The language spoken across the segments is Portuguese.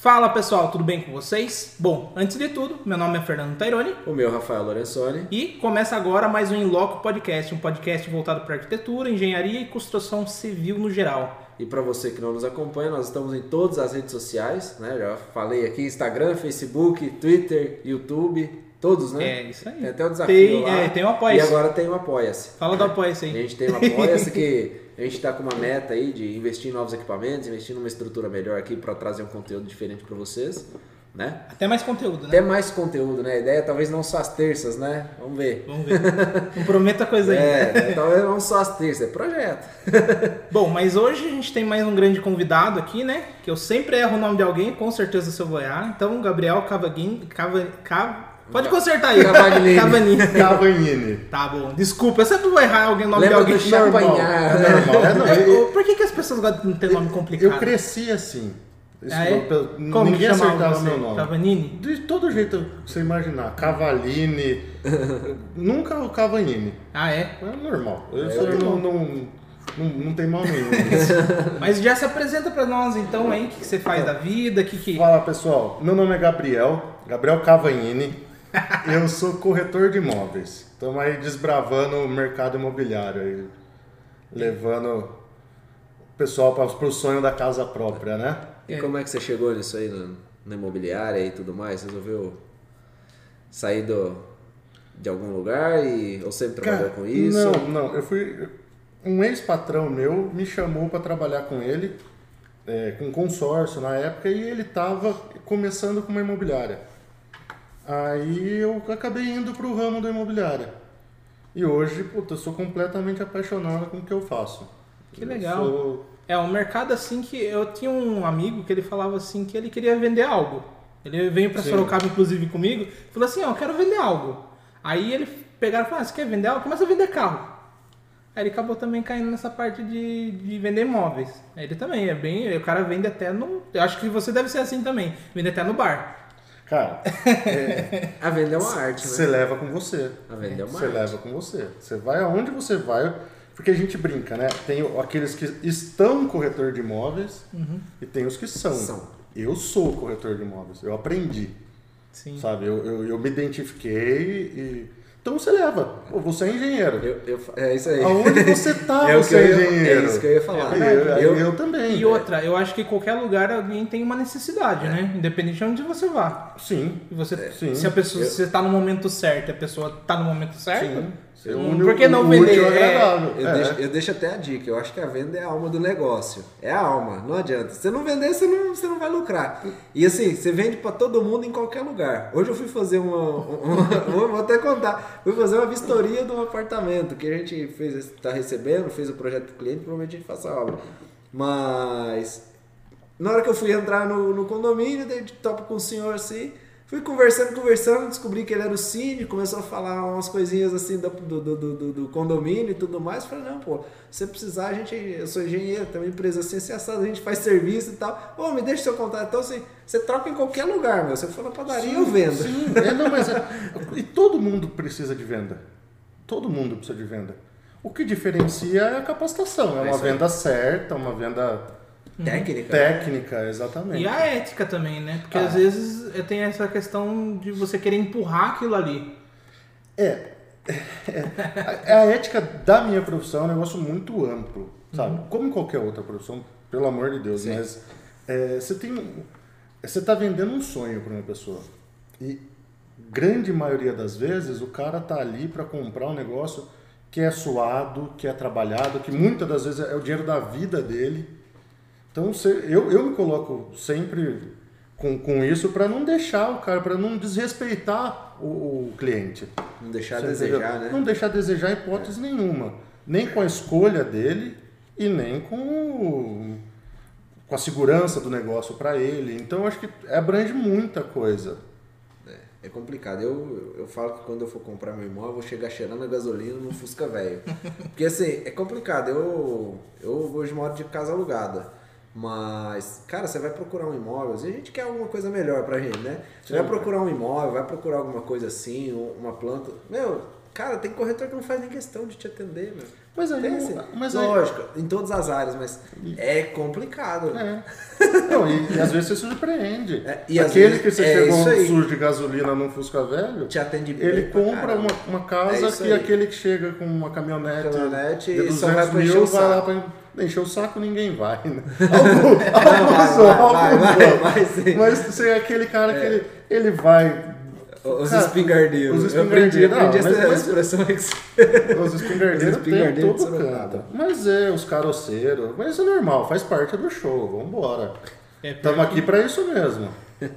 Fala pessoal, tudo bem com vocês? Bom, antes de tudo, meu nome é Fernando Taironi O meu Rafael Lorenzoni. e começa agora mais um Inloco Podcast, um podcast voltado para arquitetura, engenharia e construção civil no geral. E para você que não nos acompanha, nós estamos em todas as redes sociais, né? Já falei aqui, Instagram, Facebook, Twitter, YouTube, todos, né? É isso aí. Tem até o desafio Tem, lá. é, tem o E Apoia-se. agora tem o Apoia-se. Fala do Apoia-se A aí. gente tem o Apoia-se que a gente está com uma meta aí de investir em novos equipamentos, investir numa estrutura melhor aqui para trazer um conteúdo diferente para vocês, né? Até mais conteúdo, né? Até mais conteúdo, né? A ideia é talvez não só as terças, né? Vamos ver. Vamos ver. Não prometa coisa aí. É, né? talvez não só as terças, é projeto. Bom, mas hoje a gente tem mais um grande convidado aqui, né? Que eu sempre erro o nome de alguém, com certeza se eu vou errar. Então, Gabriel Cavaguin... Cava... Cav... Pode consertar aí. Cavagnini. Cavagnini. Cavagnini. Tá bom. Desculpa, eu sempre vou errar alguém, o nome Lembra de alguém. do Champagnat, É né? normal. É, não, Eu- Por que, que as pessoas gostam de ter nome complicado? eu cresci assim. Isso, Ah, é? Como ninguém acertava você? meu nome. Cavanini? De todo jeito que você imaginar. Cavalini. nunca o Cavagnini. Ah, é? É normal. Eu É, sou- eu não, não, não, não tem mal nenhum. Mas já se apresenta pra nós então aí, o que, que você faz da vida, o que que... Fala pessoal, meu nome é Gabriel, Gabriel Cavagnini. Eu sou corretor de imóveis. Estamos aí desbravando o mercado imobiliário, aí, levando o pessoal para o sonho da casa própria, né? E como é que você chegou nisso aí, na, na imobiliária e tudo mais? Resolveu sair do, de algum lugar e, ou sempre trabalhou com isso? Não, não. Eu fui. Um ex-patrão meu me chamou para trabalhar com ele, é, com consórcio na época, e ele estava começando com uma imobiliária. Aí eu acabei indo para o ramo da imobiliária. E hoje, puta, eu sou completamente apaixonado com o que eu faço. Que legal. sou- É um mercado assim que... Eu tinha um amigo que ele falava assim que ele queria vender algo. Ele veio pra Sim. Sorocaba, inclusive, comigo, e falou assim, ó, eu quero vender algo. Aí ele pegaram e falaram, ah, você quer vender algo? Começa a vender carro. Aí ele acabou também caindo nessa parte de, de vender imóveis. Ele também, é bem... O cara vende até no... Eu acho que você deve ser assim também. Vende até no bar. Cara, A venda é uma arte, você né? leva com você. A venda é uma Você arte. leva com você. Você vai aonde você vai, porque a gente brinca, né? Tem aqueles que estão corretor de imóveis e tem os que são. São. Eu sou corretor de imóveis, eu aprendi, Sim. sabe? Eu, eu, eu me identifiquei e. Então você leva. Pô, você é engenheiro. Eu, eu, é isso aí. Aonde você tá, é você é engenheiro. É isso que eu ia falar. eu, eu, eu, também. E outra, eu acho que em qualquer lugar alguém tem uma necessidade, né? Independente de onde você vá. Sim. E você, Sim. se a pessoa, Eu- você tá no momento certo e a pessoa tá no momento certo, Sim. Você hum, une por que não vender? É, eu, É. deixo, eu deixo até a dica. Eu acho que a venda é a alma do negócio. É a alma. Não adianta. Se você não vender, você não, você não vai lucrar. E assim, você vende pra todo mundo em qualquer lugar. Hoje eu fui fazer uma. uma- vou vou até contar. Fui fazer uma vistoria de um apartamento que a gente fez, está recebendo, fez o projeto do cliente, provavelmente a gente faça a obra. Mas na hora que eu fui entrar no, no condomínio, dei de topo com o senhor assim, fui conversando, conversando, descobri que ele era o síndico, começou a falar umas coisinhas assim do, do, do, do- do condomínio e tudo mais. Falei, não, pô, se você precisar, a gente, eu sou engenheiro, tem uma empresa assim, assim, assado, a gente faz serviço e tal. Ô, me deixa seu contato. Então, assim, você troca em qualquer lugar, meu. Eu for na padaria, eu vendo. Sim, é, não, mas é- e todo mundo precisa de venda. Todo mundo precisa de venda. O que diferencia é a capacitação. É É uma venda certa, uma venda Técnica. técnica, exatamente. E a ética também, né? Porque Ah. às vezes eh, tem essa questão de você querer empurrar aquilo ali. É, é, a ética da minha profissão é um negócio muito amplo, sabe? Como em qualquer outra profissão, pelo amor de Deus, Sim. mas é, você tem, um- você está vendendo um sonho para uma pessoa e grande maioria das vezes o cara tá ali para comprar um negócio que é suado, que é trabalhado, que muitas das vezes é o dinheiro da vida dele. Então eu, eu me coloco sempre com, com isso para não deixar o cara, para não desrespeitar o, o cliente. Não deixar desejar, entendeu? né? Não deixar desejar hipótese nenhuma. Nem com a escolha dele e nem com, o- com a segurança do negócio para ele. Então, acho que abrange muita coisa. É, é complicado. Eu, eu falo que quando eu for comprar meu imóvel, eu vou chegar cheirando a gasolina no Fusca velho. Porque assim, é complicado. Eu, eu hoje moro de casa alugada. Mas, cara, você vai procurar um imóvel, vezes a gente quer alguma coisa melhor pra gente, né? Você vai procurar um imóvel, vai procurar alguma coisa assim, uma planta. Meu, cara, tem corretor que não faz nem questão de te atender, meu. Mas aí, Tem assim, mas aí, lógico, em todas as áreas, mas é complicado. É. Não, e, e às vezes você surpreende. É, e Aquele vezes- que você é chegou um sujo de gasolina num Fusca velho, Te atende bem ele pra compra uma, uma É casa isso que aí. aquele que chega com uma caminhonete, Caminhonete de e só 200 vai pra encher mil vai lá saco. Encher o saco, ninguém vai. Né? Alguns, alguns vai, alguns vai, vão. vai, sim. Mas você é aquele cara que ele, ele vai... Os Cara, espingardeiros. os Eu aprendi, espingardeiros, aprendi essa expressão aí que você- Os espingardeiros Os tem espingardeiros todo canto. Mas é, os caroceiros. Mas isso é normal, faz parte do show. Vambora. É, Estamos aqui pra isso mesmo.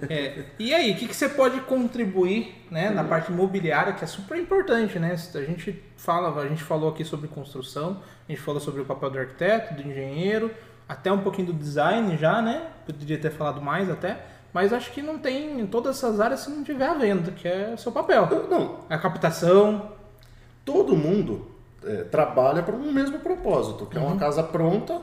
É, E aí, o que, que você pode contribuir né, na parte imobiliária, que é super importante, né? A gente fala, a gente falou aqui sobre construção, a gente falou sobre o papel do arquiteto, do engenheiro, até um pouquinho do design já, né? Poderia ter falado mais até, mas acho que não tem em todas essas áreas se não tiver a venda, que é o seu papel. Não, A captação, todo mundo é, trabalha para um mesmo propósito, que é uma casa pronta.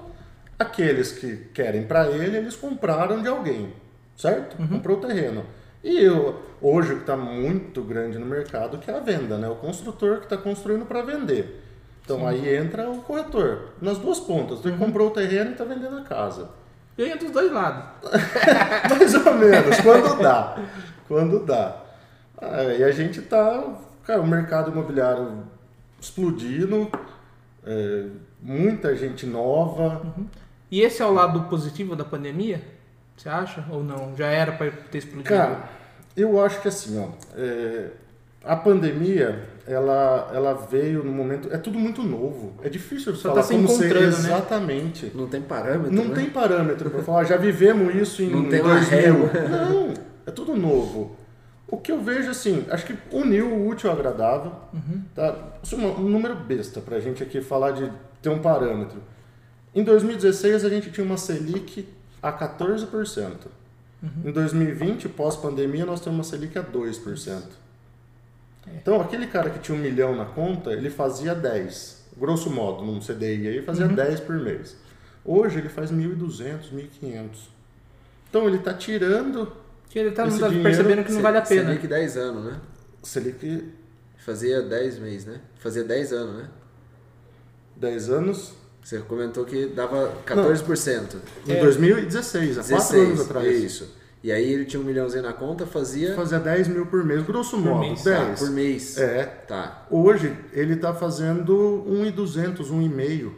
Aqueles que querem para ele, eles compraram de alguém, certo? Comprou o terreno. E eu, hoje o que está muito grande no mercado que é a venda, né? O construtor que está construindo para vender. Então aí entra o corretor, nas duas pontas. Ele comprou o terreno e está vendendo a casa. ganha dos dois lados. Mais ou menos, quando dá. Quando dá. Ah, e a gente tá. Cara, o mercado imobiliário explodindo, é, muita gente nova. E esse é o lado positivo da pandemia? Você acha? Ou não? Já era para ter explodido? Cara, eu acho que assim, ó, é, a pandemia, ela, ela veio no momento. É tudo muito novo. É difícil Só falar tá se como ser encontrando, né? exatamente. Não tem parâmetro, Não né? tem parâmetro para falar, já vivemos isso em Não tem uma 2000. régua. Não, é tudo novo. O que eu vejo assim, acho que uniu o útil ao agradável. Tá? Isso é um número besta pra gente aqui falar de ter um parâmetro. Em 2016 a gente tinha uma Selic a 14%. Em 2020, pós-pandemia, nós temos uma Selic a 2%. Então, aquele cara que tinha um milhão na conta, ele fazia 10. Grosso modo, num CDI aí, fazia 10 por mês. Hoje ele faz 1.200, 1.500. Então, ele está tirando Que ele tá, não Esse tá percebendo que não vale a pena. Selic 10 anos, né? Selic Fazia 10 meses, né? Fazia 10 anos, né? 10 anos. Você comentou que dava 14%. Em É. 2016, há 4 anos atrás. Isso. E aí ele tinha um milhãozinho na conta, fazia Fazia 10 mil por mês, grosso modo. mês. 10. tá, por mês. É. Tá. Hoje ele está fazendo 1,200, 1,5.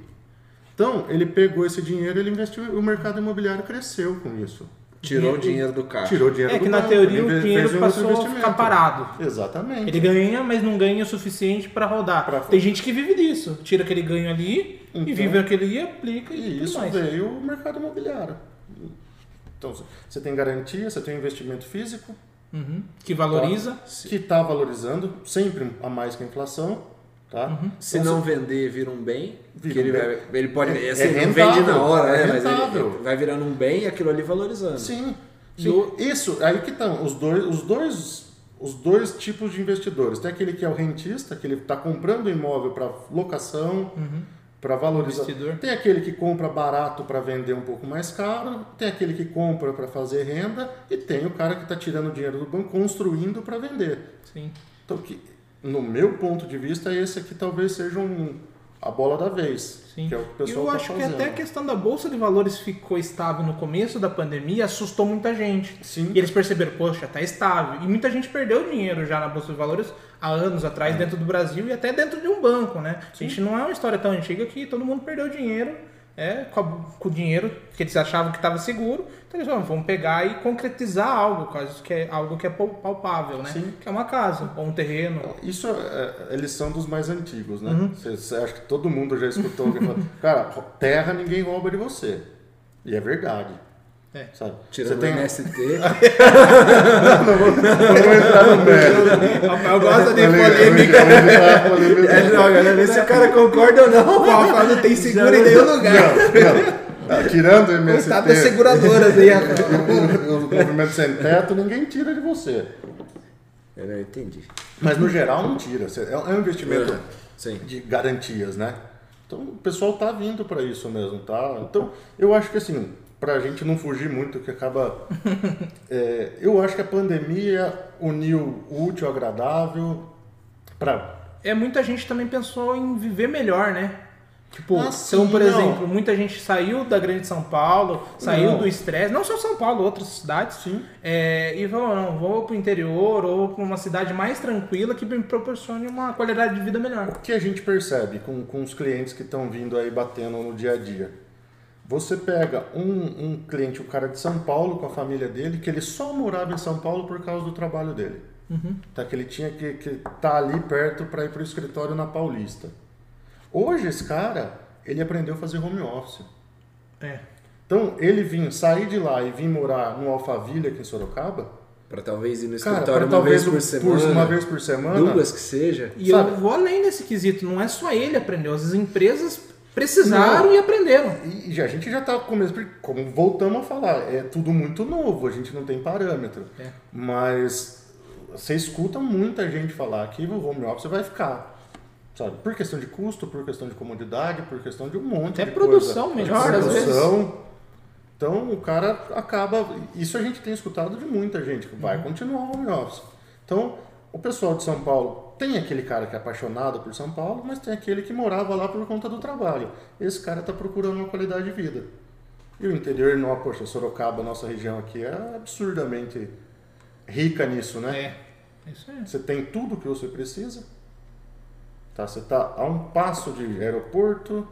Então, ele pegou esse dinheiro, ele investiu, o mercado imobiliário cresceu com isso. Tirou o Dinheiro- do caixa. Tirou dinheiro É do que na banco, teoria o dinheiro um passou a ficar parado. Exatamente. Ele ganha, mas não ganha o suficiente para rodar. Pra- Tem gente que vive disso. Tira aquele ganho ali e Então- vive aquele e aplica e, E isso mais. veio o mercado imobiliário. Então, você tem garantia, você tem um investimento físico, Uhum. Que valoriza. que está valorizando, sempre a mais que a inflação. Tá? Uhum. Se Então, não vender, vira um bem. Vira que ele, um bem. vai, ele pode. É- assim, é não rentável, vende na hora, é né? Mas ele, vai virando um bem e aquilo ali valorizando. Sim. E sim. Isso, aí que estão os dois, os dois, os dois tipos de investidores. Tem aquele que é o rentista, que ele está comprando imóvel para locação, para valorizar. Investidor. Tem aquele que compra barato para vender um pouco mais caro, tem aquele que compra para fazer renda e tem o cara que está tirando dinheiro do banco, construindo para vender. Sim. Então, que, no meu ponto de vista, esse aqui talvez seja um, a bola da vez. Sim. Que é o que o pessoal eu tá acho fazendo. que até a questão da bolsa de valores ficou estável no começo da pandemia, assustou muita gente. Sim. E eles perceberam, poxa, tá estável. E muita gente perdeu dinheiro já na bolsa de valores há anos É. atrás dentro do Brasil e até dentro de um banco, né? A gente não é uma história tão antiga que todo mundo perdeu dinheiro é, com, a- com o dinheiro que eles achavam que estava seguro. Então eles falaram, vamos pegar e concretizar algo, caso que é algo que é pal- palpável, né? Sim. Que é uma casa ou um terreno. Isso é, é lição dos mais antigos, né? Uhum. Você, você acha que todo mundo já escutou alguém falando, cara, terra ninguém rouba de você. E é verdade. É. Sabe? Tirando você tem... o MST. Vamos entrar no mérito. Rafael gosta de Polêmica. É joga, né? Vê se o cara concorda ou não. O Rafael não tem seguro em nenhum lugar. Não, não. Ah, Tirando o MST Coitado das seguradoras aí, Rafael. o, movimento sem teto, ninguém tira de você. Eu não entendi. Mas no geral não tira. É é um investimento Sim. de garantias, né? Então o pessoal tá vindo para isso mesmo, tá? Então eu acho que assim, pra gente não fugir muito, que acaba. é, eu acho que a pandemia uniu o útil ao agradável pra. É, muita gente também pensou em viver melhor, né? Tipo, Ah, então, por não. exemplo, muita gente saiu da grande São Paulo, saiu Não. do estresse, não só São Paulo, outras cidades, Sim. é, e falou, não, vou pro interior ou pra uma cidade mais tranquila que me proporcione uma qualidade de vida melhor. O que a gente percebe com, com os clientes que estão vindo aí batendo no dia a dia? Você pega um, um cliente, o cara de São Paulo, com a família dele, que ele só morava em São Paulo por causa do trabalho dele. Tá, que ele tinha que estar tá ali perto para ir para o escritório na Paulista. Hoje, esse cara, ele aprendeu a fazer home office. É. Então, ele vinha sair de lá e vir morar no Alphaville, aqui em Sorocaba, Pra talvez ir no cara, escritório pra uma vez por um- semana. uma vez por semana, Duas que seja. E Sabe? eu vou além desse quesito, não é só ele aprendeu, as empresas precisaram e aprenderam. E e a gente já está começando, como voltamos a falar, é tudo muito novo, a gente não tem parâmetro. É. Mas você escuta muita gente falar que o home office vai ficar. Sabe? Por questão de custo, por questão de comodidade, por questão de um monte Até de produção coisa. melhor, às produção. Então o cara acaba. Isso a gente tem escutado de muita gente, que Uhum. vai continuar o home office. Então, o pessoal de São Paulo tem aquele cara que é apaixonado por São Paulo, mas tem aquele que morava lá por conta do trabalho. Esse cara está procurando uma qualidade de vida. E o interior, não, poxa, Sorocaba, nossa região aqui, é absurdamente rica nisso, né? É. Isso aí. Você tem tudo que você precisa. Tá? Você está a um passo de aeroporto,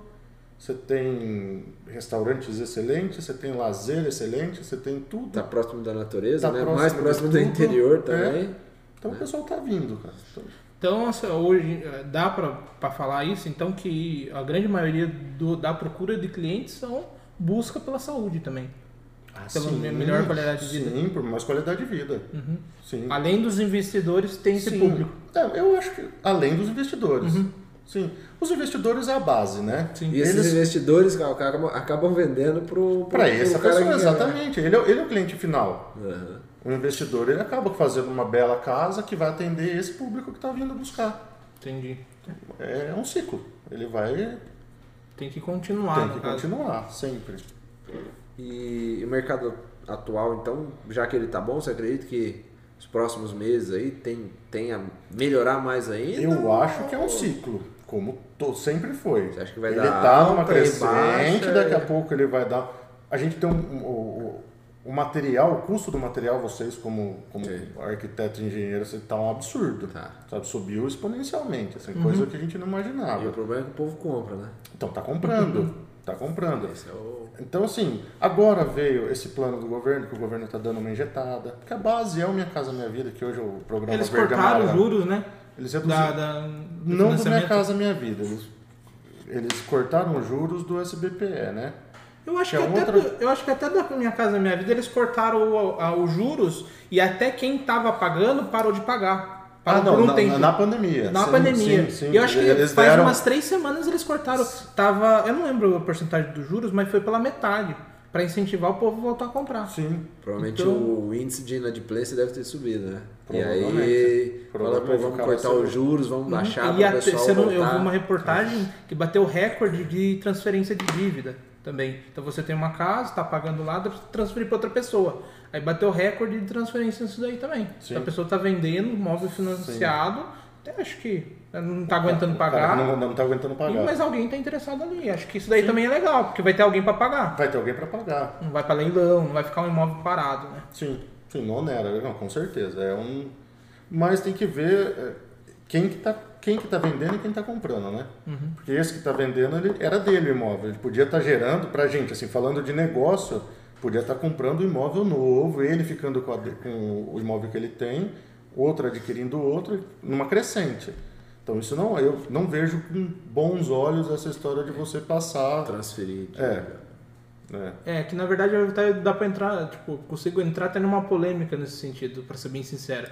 você tem restaurantes excelentes, você tem lazer excelente, você tem tudo. Tá próximo da natureza, Tá né? próximo Mais próximo do tudo, interior é. também. Então o pessoal tá vindo, cara. Então, Então, assim, hoje eh, dá para falar isso, então que a grande maioria do- da procura de clientes são busca pela saúde também. Pela me- melhor qualidade de vida. Uhum. Sim, por mais qualidade de vida. Sim. Além dos investidores, tem esse Sim. público. É, eu acho que além dos investidores. Sim. Os investidores é a base, né? Sim. E esses Eles- investidores ca- acabam, acabam vendendo pro, pro Para essa cara pessoa, exatamente. Ele é, ele é o cliente final. Aham. O investidor ele acaba fazendo uma bela casa que vai atender esse público que está vindo buscar. Entendi. É um ciclo. Ele vai Tem que continuar. tem que caso. continuar sempre. E o mercado atual, então, já que ele tá bom, você acredita que os próximos meses aí tem, tem a melhorar mais ainda? Eu acho que é um ciclo, como to- sempre foi. Você acha que vai ele dar tá numa alta e crescente, baixa, daqui a pouco ele vai dar. A gente tem um, um- o, o material, o custo do material, vocês como, como Sim. arquiteto e engenheiro, você tá um absurdo. Tá. Sabe, subiu exponencialmente, assim, Uhum. coisa que a gente não imaginava. E o problema é que o povo compra, né? Então tá comprando, tá comprando. Esse é o... Então, assim, agora veio esse plano do governo, que o governo está dando uma injetada. Porque a base é o Minha Casa Minha Vida, que hoje é o programa Eles Verde cortaram os juros, né? Eles reduziram. Da, da, do não do Minha. Casa Minha Vida. Eles, eles cortaram os juros do SBPE, né? Eu acho, Que que é até outra- do- eu acho que até da Minha Casa Minha Vida eles cortaram o- a- os juros e até quem estava pagando parou de pagar. Ah, não, por um na, tempo. na pandemia. Na Sim, pandemia. Sim, sim. E eu acho que eles faz deram... umas três semanas eles cortaram. Tava, eu não lembro a porcentagem dos juros, mas foi pela metade. Pra incentivar o povo a voltar a comprar. Sim. Provavelmente Então- o índice de inadimplência deve ter subido, né? E aí, fala, pô, o vamos cortar os juros, vamos baixar Uhum. e para o até, pessoal você não- eu vi uma reportagem que bateu recorde de transferência de dívida também. Então você tem uma casa, está pagando lá, transferir para outra pessoa. Aí bateu recorde de transferência nisso daí também. Sim. Então a pessoa está vendendo móvel financiado, até acho que não está aguentando pagar. Não, não tá aguentando pagar. Mas alguém está interessado ali. Acho que isso daí também é legal, porque vai ter alguém para pagar. Vai ter alguém para pagar. Não vai para leilão, não vai ficar um imóvel parado, né? Sim, sim, não onera, não, com certeza. É um... Mas tem que ver é, quem que tá, quem que tá vendendo e quem tá comprando, né? Uhum. Porque esse que tá vendendo, ele era dele o imóvel. Ele podia estar gerando pra gente, assim, falando de negócio, podia estar comprando um imóvel novo, ele ficando com, a- com o imóvel que ele tem, outro adquirindo outro, numa crescente. Então isso não, eu não vejo com bons olhos essa história de você passar. Transferir. É. né? É, que na verdade dá pra entrar, tipo, consigo entrar até numa polêmica nesse sentido, pra ser bem sincero.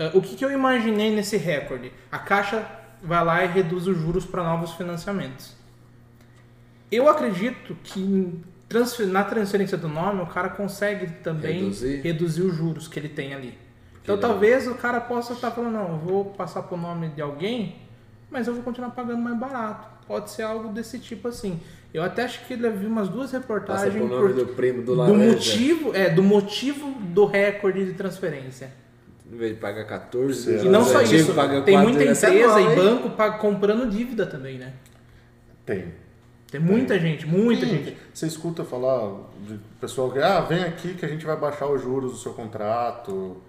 Eh, o que, que eu imaginei nesse recorde? A Caixa vai lá e reduz os juros para novos financiamentos. Eu acredito que transfer- na transferência do nome o cara consegue também Reduzir? reduzir, os juros que ele tem ali. Então talvez o cara possa estar falando, não, eu vou passar pro nome de alguém, mas eu vou continuar pagando mais barato. Pode ser algo desse tipo assim. Eu até acho que ele viu umas duas Passa reportagens pro nome por- do primo do do motivo, é, do motivo do recorde de transferência. Em vez de pagar 14, Será? E não só isso, paga tem muita é empresa e banco comprando dívida também, né? Tem. Tem muita gente, muita Sim, gente. Você escuta falar de pessoal que, ah, vem aqui que a gente vai baixar os juros do seu contrato.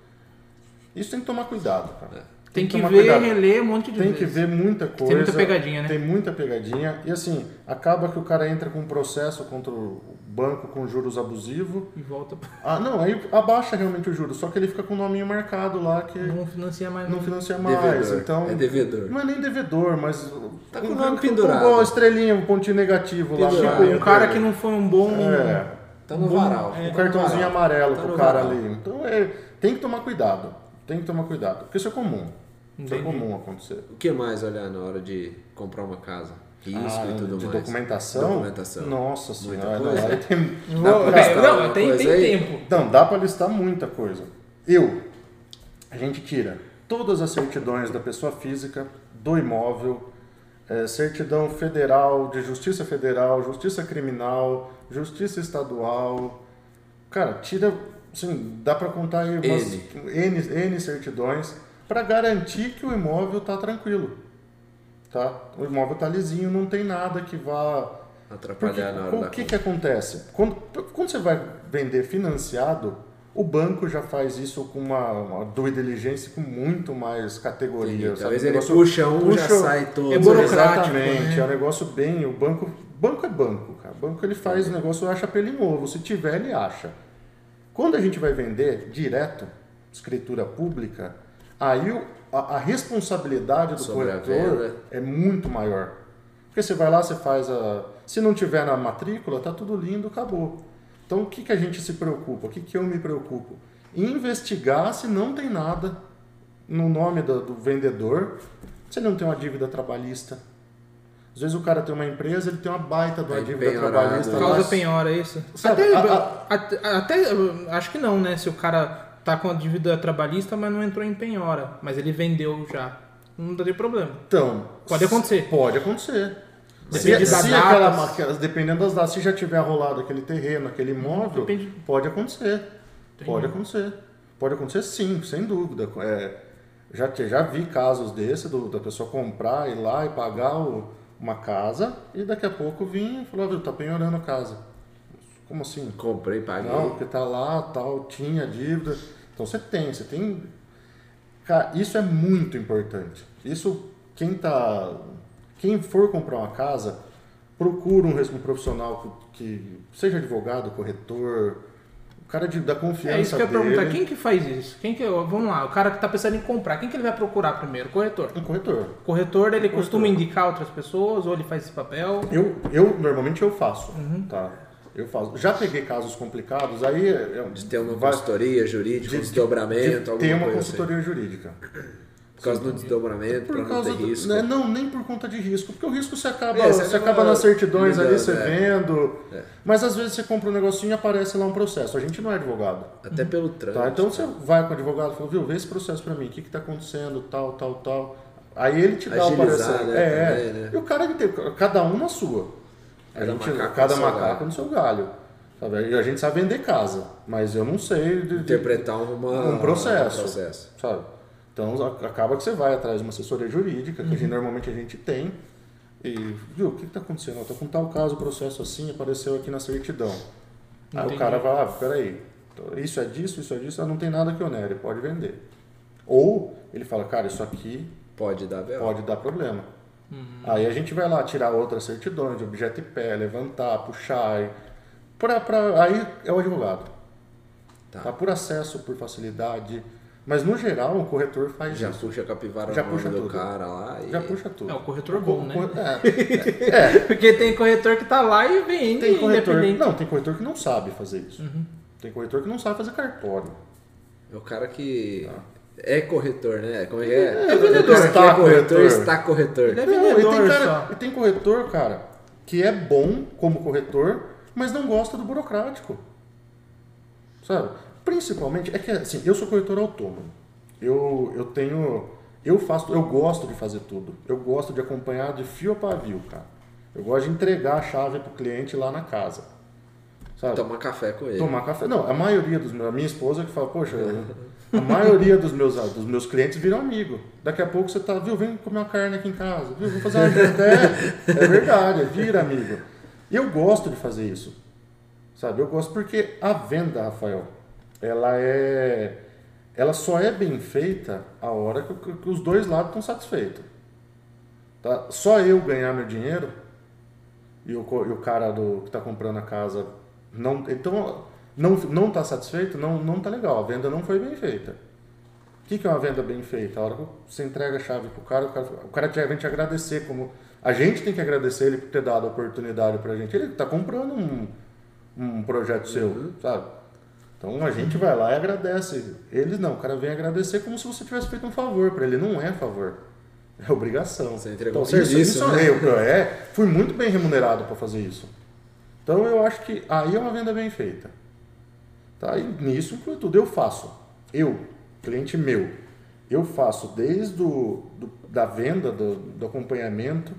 Isso tem que tomar cuidado, cara. Tem que tomar ver, cuidado. reler um monte de Tem que vezes. ver muita coisa. muita pegadinha, né? Tem muita pegadinha. E assim, acaba que o cara entra com um processo contra o banco com juros abusivos. E volta. Ah, não, aí abaixa realmente o juros, só que ele fica com o nominho marcado lá que Não financia mais. não não. financia mais. Devedor. Então, É devedor. não é nem devedor, mas. Tá com o um- nome um- pendurado. Um, estrelinha, um pontinho negativo lá. Pendurado. na- Tipo, um cara que não foi um bom. É. Tá no varal. é, um cartãozinho amarelo Tá pro cara varal. ali. Então é, tem que tomar cuidado. Tem que tomar cuidado. Porque isso é comum. Isso é Entendi. comum acontecer. O que mais olhar na hora de comprar uma casa? Risco Ah, e tudo de mais. documentação? Documentação. Nossa Muita senhora. coisa. não, aí tem- Não, é, não, alguma tem, coisa tem tempo. Não, dá pra listar muita coisa. Eu, a gente tira todas as certidões da pessoa física, do imóvel, eh, certidão federal, de justiça federal, justiça criminal, justiça estadual. Cara, tira, assim, dá pra contar aí umas N, N certidões para garantir que o imóvel tá tranquilo. Tá? O imóvel tá lisinho, não tem nada que vá porque Atrapalhar na hora o que, que acontece? Quando, quando você vai vender financiado, o banco já faz isso com uma, uma due diligence com muito mais categoria. Entendi. sabe? Talvez ele negócio puxa um, já puxa- sai todo. É burocrático, Exatamente, né? é um negócio bem. O banco, banco é banco, cara. O banco ele faz o negócio, acha pelo em ovo. Se tiver, ele acha. Quando a gente vai vender direto, escritura pública, aí o- a, a responsabilidade do Sobre a corretor é muito maior. Porque você vai lá, você faz a. Se não tiver na matrícula, tá tudo lindo, acabou. Então o que, que a gente se preocupa? O que, que eu me preocupo? Investigar se não tem nada no nome do, do vendedor, se ele não tem uma dívida trabalhista. Às vezes o cara tem uma empresa, ele tem uma baita de uma É dívida penhorado, trabalhista. lá. Causa penhora, é isso? Sabe, até, a- até, até, acho que não, né? Se o cara tá com a dívida trabalhista, mas não entrou em penhora, mas ele vendeu já. Não teria problema. Então, Pode acontecer. Pode acontecer. Depende se, das se datas. aquela, dependendo das datas, se já tiver rolado aquele terreno, aquele imóvel, Depende. pode acontecer. Pode acontecer. Pode acontecer sim, sem dúvida. É, já, já vi casos desse, do- da pessoa comprar, ir lá e pagar o- uma casa e daqui a pouco vir e falar, viu, tá penhorando a casa. Como assim? Comprei, paguei. Não, porque tá lá, tal, tinha dívida. Então você tem, você tem. Cara, isso é muito importante. Isso, quem tá. Quem for comprar uma casa, procura um, um profissional que, que seja advogado, corretor, o cara de, da confiança É isso que eu ia perguntar. Quem que faz isso? Quem que, vamos lá, o cara que tá pensando em comprar, quem que ele vai procurar primeiro? Corretor. Um corretor. O corretor, ele costuma indicar outras pessoas ou ele faz esse papel? Eu, eu normalmente eu faço, Uhum. tá? Eu faço. Já peguei casos complicados, aí é, De ter uma vai- consultoria jurídica, um de- desdobramento, de alguma ter uma coisa consultoria jurídica. assim. Por causa do desdobramento, Por pra não causa ter do, risco. né, não, nem por conta de risco, porque o risco você acaba, É, você você acaba acaba nas certidões ali, você é. vendo, É. mas às vezes você compra um negocinho e aparece lá um processo. A gente não é advogado. Até pelo trânsito. Tá? Então você vai com o advogado e fala, viu, vê esse processo pra mim, o que que tá acontecendo, tal, tal, tal. Aí ele te dá o Agilizar, parecer. né, é, também, né? E o cara inteiro, cada um na sua. A Cada gente, macaco cada no seu macaco galho. no seu galho. Sabe? E a gente sabe vender casa, mas eu não sei de- Interpretar uma, um processo. um processo. sabe? Então acaba que você vai atrás de uma assessoria jurídica, que a gente, normalmente a gente tem, e viu, o que está acontecendo? Eu tô com tal caso, processo assim, apareceu aqui na certidão. Aí Entendi. o cara vai, ah, peraí, então, isso é disso, isso é disso, ah, não tem nada que onere, pode vender. Ou ele fala, cara, isso aqui Pode dar pode dar problema. Aí a gente vai lá tirar outras certidões de objeto e pé, levantar, puxar. E... Pra, pra, aí é o advogado. Tá. Tá. Por acesso, por facilidade. Mas no geral o corretor faz Já isso. puxa a capivara Já puxa do tudo. cara lá e... Já puxa tudo. É o corretor bom, né? É, Porque tem corretor que tá lá e vende tem corretor. independente. Não, tem corretor que não sabe fazer isso. Uhum. Tem corretor que não sabe fazer cartório. É o cara que é corretor, né? Como é que é? É vendedor. Cara que Está é corretor, corretor. está corretor. Ele é Não, e vendedor tem, cara, só. e tem corretor, cara, que é bom como corretor, mas não gosta do burocrático. Sabe? Principalmente, é que assim, eu sou corretor autônomo. Eu, eu tenho. Eu faço. Eu gosto de fazer tudo. Eu gosto de acompanhar de fio a pavio, cara. Eu gosto de entregar a chave pro cliente lá na casa. Sabe? Tomar café com ele. Tomar café. Não, a maioria dos meus. A minha esposa que fala, poxa, eu- a maioria dos meus, dos meus clientes viram amigo. Daqui a pouco você tá, viu, vem comer uma carne aqui em casa, viu, vou fazer uma. É, é verdade, vira amigo. E eu gosto de fazer isso. Sabe? Eu gosto porque a venda, Rafael, ela é. Ela só é bem feita a hora que, que- que os dois lados estão satisfeitos. Tá? Só eu ganhar meu dinheiro e o, e o cara do, que está comprando a casa não então não não está satisfeito não não tá legal. A venda não foi bem feita. O que, que é uma venda bem feita? A hora que você entrega a chave pro cara o cara o cara te- vem te agradecer como a gente tem que agradecer ele por ter dado a oportunidade pra gente. Ele está comprando um, um projeto seu sabe? Então a gente vai lá e agradece eles não o cara vem agradecer como se você tivesse feito um favor para ele. Não é favor. É obrigação. Você entregou então, um serviço, isso né? eu é, fui muito bem remunerado para fazer isso. Então eu acho que aí é uma venda bem feita. Tá? E nisso tudo. Eu faço. Eu, cliente meu, eu faço desde o, do, da venda, do, do acompanhamento,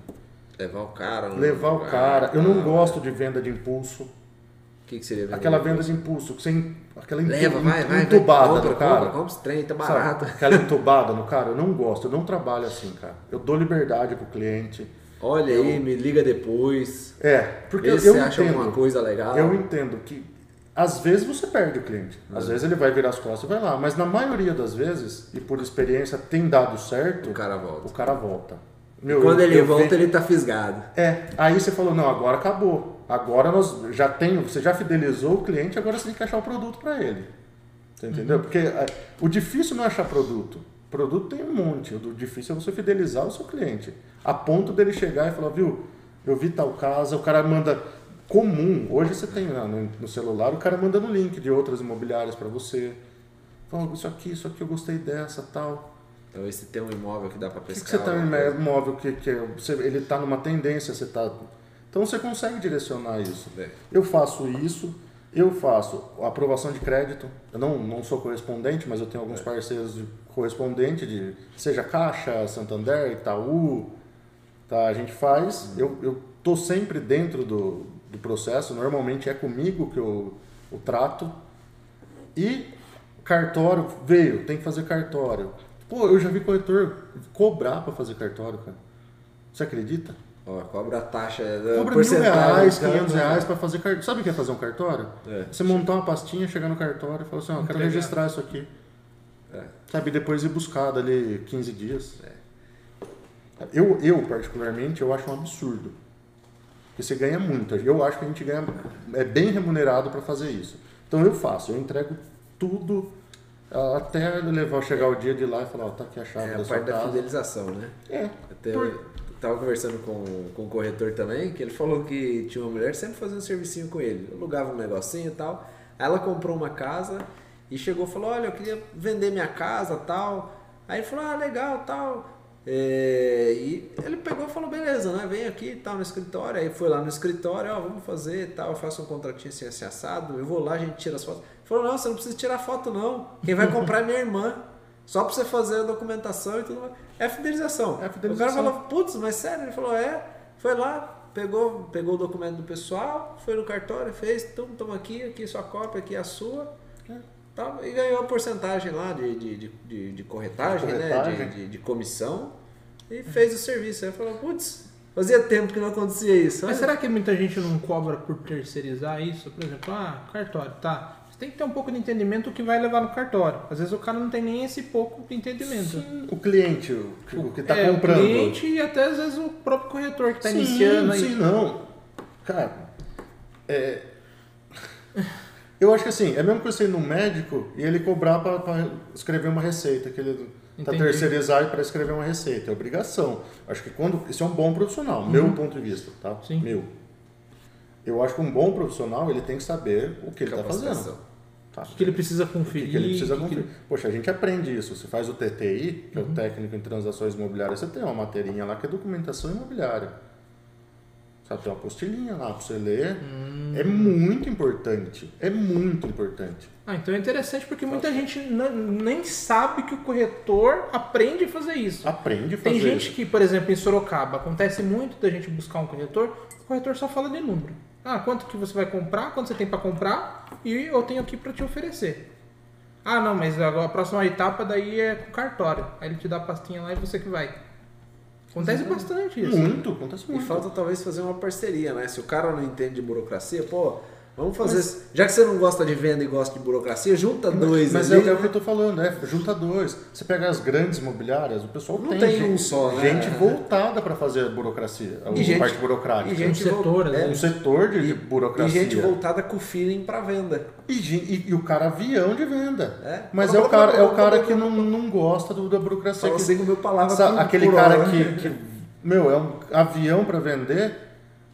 Levar o cara. levar o cara. Eu não tal. gosto de venda de impulso. O que, que seria vender? Aquela venda de impulso, que você aquela Leva, vai, vai. entubada vai, compra, no cara. Compra, compra trem, tá Sabe? barato. Aquela entubada no cara, eu não gosto, eu não trabalho assim, cara. Eu dou liberdade pro cliente. Olha aí, me liga depois. É, porque eu você acha entendo. alguma coisa legal. Eu entendo que às vezes você perde o cliente. Às vezes ele vai virar as costas e vai lá. Mas na maioria das vezes, e por experiência tem dado certo, O cara volta. o cara volta. Meu, Quando eu- ele eu volta, ve- ele tá fisgado. É, aí você falou, não, agora acabou. Agora nós já tem, você já fidelizou o cliente, agora você tem que achar o produto para ele. Você entendeu? Porque é, o difícil não é achar produto. Produto tem um monte. O difícil é você fidelizar o seu cliente. A ponto dele chegar e falar, viu, eu vi tal casa, o cara manda comum. Hoje você tem lá no, no celular, o cara manda no link de outras imobiliárias para você. Fala, isso aqui, isso aqui eu gostei dessa, tal. Então, esse tem um imóvel que dá pra Por que, pescar. que você está em alguma coisa. imóvel que, que é- você- ele está numa tendência, você tá. Então você consegue direcionar isso. É. Eu faço isso, eu faço aprovação de crédito. Eu não, não sou correspondente, mas eu tenho alguns parceiros de correspondente de seja Caixa, Santander, Itaú, tá? A gente faz. Eu, eu tô sempre dentro do, do processo. Normalmente é comigo que eu, eu trato. E cartório veio, tem que fazer cartório. Pô, eu já vi corretor cobrar para fazer cartório, cara. Você acredita? Ó, cobra a taxa. Cobra mil reais, 500 né? reais para fazer cartório. Sabe o que é fazer um cartório? É. Você montar uma pastinha, chegar no cartório e falar assim, ó, eu quero registrar isso aqui. É. Sabe, depois ir buscar dali 15 dias. Eu, eu, particularmente, eu acho um absurdo. Porque você ganha muito. Eu acho que a gente ganha, é bem remunerado para fazer isso. Então eu faço, eu entrego tudo ah, até levar, chegar o dia de lá e falar, ó, tá aqui a chave É da a parte da fidelização, né? É, Até Por- eu tava conversando com, com o corretor também, que ele falou que tinha uma mulher sempre fazia um servicinho com ele. Alugava um negocinho e tal. Aí ela comprou uma casa e chegou e falou, olha, eu queria vender minha casa tal. Aí ele falou, ah, legal, tal. É, e ele pegou e falou, beleza, né? Vem aqui e tal no escritório. Aí foi lá no escritório, ó, vamos fazer e tal, eu faço um contratinho assim, assim assado, eu vou lá, a gente tira as fotos. Ele falou, não, você não precisa tirar foto não. Quem vai comprar é minha irmã. Só pra você fazer a documentação e tudo mais. É fidelização. É fidelização. O cara falou, putz, mas sério? Ele falou, é. Foi lá, pegou, pegou o documento do pessoal, foi no cartório, fez, toma aqui, aqui sua cópia, aqui a sua. Tal, e ganhou a porcentagem lá de, de, de, de, de corretagem, De né? corretagem. De, de, de comissão. E fez o serviço. Aí falou, putz, fazia tempo que não acontecia isso. Mas Olha, será que muita gente não cobra por terceirizar isso? Por exemplo, ah, cartório, tá. Você tem que ter um pouco de entendimento do que vai levar no cartório. Às vezes o cara não tem nem esse pouco de entendimento. o cliente, o, que- o que está é, comprando. O cliente e até às vezes o próprio corretor que está sim, iniciando aí. Sim, não. Cara, é... Eu acho que assim, é mesmo que você ir num médico e ele cobrar para escrever uma receita, que ele tá Entendi. terceirizado para escrever uma receita, é obrigação. Acho que quando isso é um bom profissional, meu ponto de vista, tá? Uhum. Sim. Meu. Eu acho que um bom profissional ele tem que saber o que ele está fazendo. Tá? O que ele precisa O que conferir. ele precisa o que conferir. Poxa, a gente aprende isso. Você faz o TTI, que é Uhum. o técnico em transações imobiliárias, você tem uma materinha lá que é documentação imobiliária. Sabe, tem uma apostilhinha lá para você ler. É muito importante. É muito importante. Ah, então é interessante porque muita gente nem sabe que o corretor aprende a fazer isso. Aprende a fazer. Tem gente que, por exemplo, em Sorocaba, acontece muito da gente buscar um corretor, o corretor só fala de número. Ah, quanto que você vai comprar, quanto você tem para comprar e eu tenho aqui para te oferecer. Ah, não, mas agora a próxima etapa daí é com cartório. Aí ele te dá a pastinha lá e você que vai. Acontece bastante isso. Muito, acontece E muito. falta talvez fazer uma parceria, né? Se o cara não entende de burocracia, pô, vamos fazer. Já que você não gosta de venda e gosta de burocracia, junta dois Mas ali. é, é o que né? eu tô falando, é, junta dois. Você pega as grandes imobiliárias, o pessoal Não tem, tem gente, um só, né? gente voltada para fazer a burocracia, a E gente- parte burocrática. e gente Um setor, né? é, um setor de, de e burocracia. gente voltada com feeling pra venda. E, e- e o cara avião de venda. É. Mas é o cara, é o cara que não, não gosta do, da burocracia. Que- palavras sabe, por- aquele cara que, que, meu, é um avião para vender,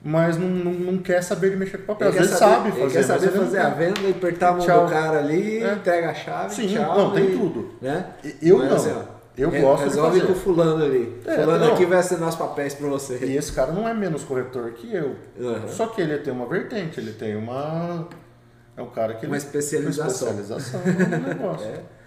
mas não, não, não quer saber de mexer com papel. Às Ele vezes saber- sabe fazer, quer saber fazer a venda, apertar a mão Tchau. do cara ali, É. entrega a chave, Sim, tchau. não, tem e- tudo. Né? Eu Mas, não. assim, ó, Eu gosto de Resolve fazer. com fulano ali. É, fulano não. aqui vai assinar os papéis pra você. E esse cara não é menos corretor que eu. Uhum. Só que ele tem uma vertente, ele tem uma. É um cara que. Uma ele- especialização. Uma especialização no negócio. É.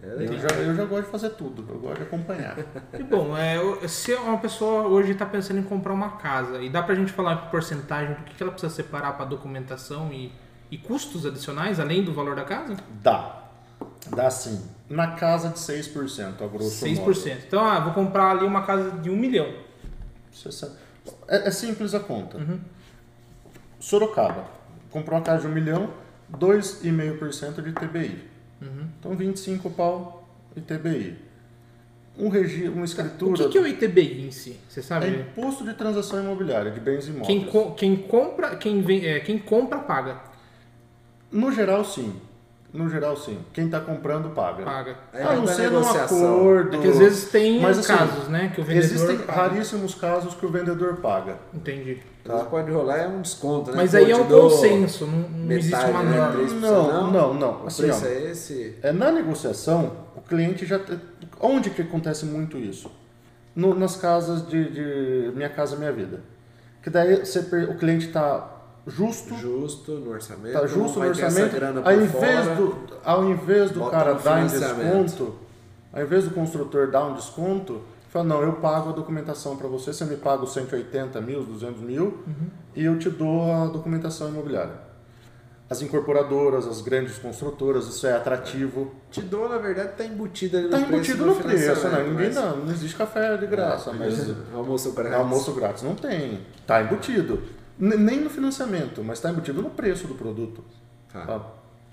É eu, já, eu já gosto de fazer tudo, eu gosto de acompanhar. E bom, é, se uma pessoa hoje está pensando em comprar uma casa, e dá pra gente falar em porcentagem do que ela precisa separar para documentação e, e custos adicionais, além do valor da casa? Dá. Dá sim. Na casa de 6%, a grosso 6%. modo. Então, ah, vou comprar ali uma casa de um milhão. Você sabe- É, é simples a conta. Uhum. Sorocaba. Comprou uma casa de um milhão, 2,5% de TBI. Uhum. Então 25 pau de TBI. Um regi uma O escritura. que, que é o ITBI em si? Você É sabe? imposto de transação imobiliária de bens imóveis. Quem, co- quem compra, quem, vem, é, quem compra paga. No geral, sim. No geral, sim. Quem está comprando paga. Paga. Aí A não ser negociação. acordo. É que às vezes tem Mas, assim, casos, né? Que o vendedor Existem paga. raríssimos casos que o vendedor paga. Entendi. Vezes pode rolar é um desconto, né? Mas Pô, aí é um consenso, não, não existe metade, uma né? norma. 3%, Não, não? não, não. O Assim, preço ó, é esse. É, na negociação, o cliente já. Onde que acontece muito isso? No- nas casas de, de Minha Casa Minha Vida. Que daí você o cliente está justo, Justo no orçamento. tá justo no orçamento. Ao invés, fora. do, ao invés do cara no dar em financiamento. desconto, ao invés do construtor dar um desconto, fala: não, eu pago a documentação para você, você me paga os 180 mil, os 200 mil Uhum. e eu te dou a documentação imobiliária. As incorporadoras, as grandes construtoras, isso é atrativo. Te dou, na verdade, tá embutido ali no Tá preço embutido do no preço, né? Ninguém mas- dá, não existe café de graça, mas Almoço grátis. almoço grátis não tem. Tá embutido. Nem no financiamento, mas está embutido no preço do produto. Tá. Tá?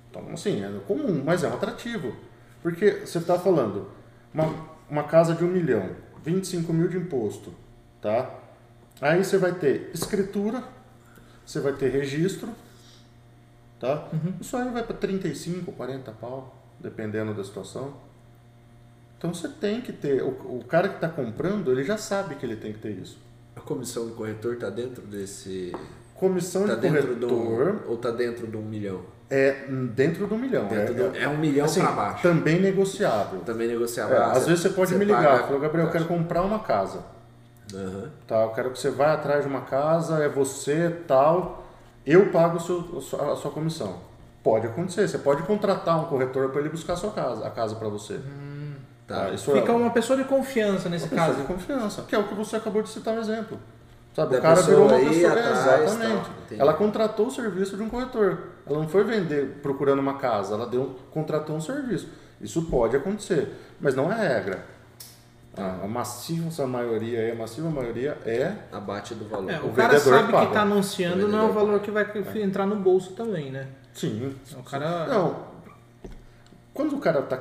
Então, assim, é comum, mas é um atrativo. Porque você está falando, uma, uma casa de um milhão, 25 mil de imposto, tá? Aí você vai ter escritura, você vai ter registro, tá? Isso aí vai para 35, 40 pau, dependendo da situação. Então você tem que ter, o, o cara que está comprando, ele já sabe que ele tem que ter isso. A comissão do corretor tá dentro desse. Comissão Tá de dentro corretor do. Ou tá dentro de um milhão? é dentro do milhão. Dentro é, do- é um milhão assim, pra baixo. Também negociável. Também negociável. É, Ah, às vezes você pode me ligar, paga- falou, Gabriel, eu quero comprar uma casa. Aham. Tá, eu quero que você vá atrás de uma casa, é você, tal, eu pago seu, a sua- a sua comissão. Pode acontecer, você pode contratar um corretor para ele buscar a sua casa, a casa para você. Tá. isso Fica é uma pessoa de confiança nesse uma pessoa caso. de confiança, que é o que você acabou de citar um exemplo. Sabe, Da o cara pessoa virou uma pessoa. atrás, exatamente. entendi. ela contratou o serviço de um corretor. Ela não foi vender procurando uma casa, ela deu, contratou um serviço. Isso pode acontecer, mas não é regra. A, a massiva maioria, é, a massiva maioria é Abate do valor. É, o, O cara sabe paga. que tá anunciando, O não é o valor que vai entrar no bolso também, né? sim. O cara. Não. Quando o cara tá.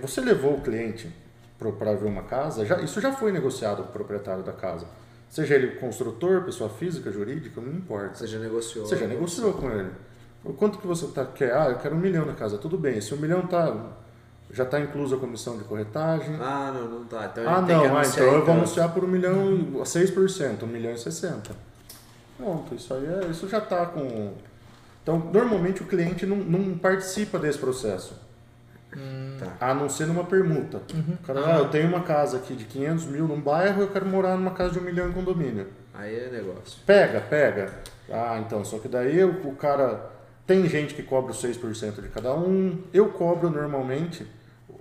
Você levou o cliente para ver uma casa, já, isso já foi negociado com o proprietário da casa. Seja ele construtor, pessoa física, jurídica, não importa. Você já negociou. Você já negociou com ele. O Quanto que você tá, quer? Ah, eu quero um milhão na casa. Tudo bem. Se um milhão tá, já está inclusa a comissão de corretagem. Ah, não, não tá. Então Ah, não. Ah, então eu vou então. anunciar por um milhão e 6%, um milhão e 60. Pronto, isso aí é, isso já está com. Então, normalmente o cliente não, não participa desse processo. Tá. A não ser numa permuta. O cara, ah, eu tenho uma casa aqui de 500 mil num bairro, eu quero morar numa casa de um milhão em condomínio. Aí é negócio. Pega, pega. Ah, então, só que daí o, o cara. Tem gente que cobra os 6% de cada um. Eu cobro normalmente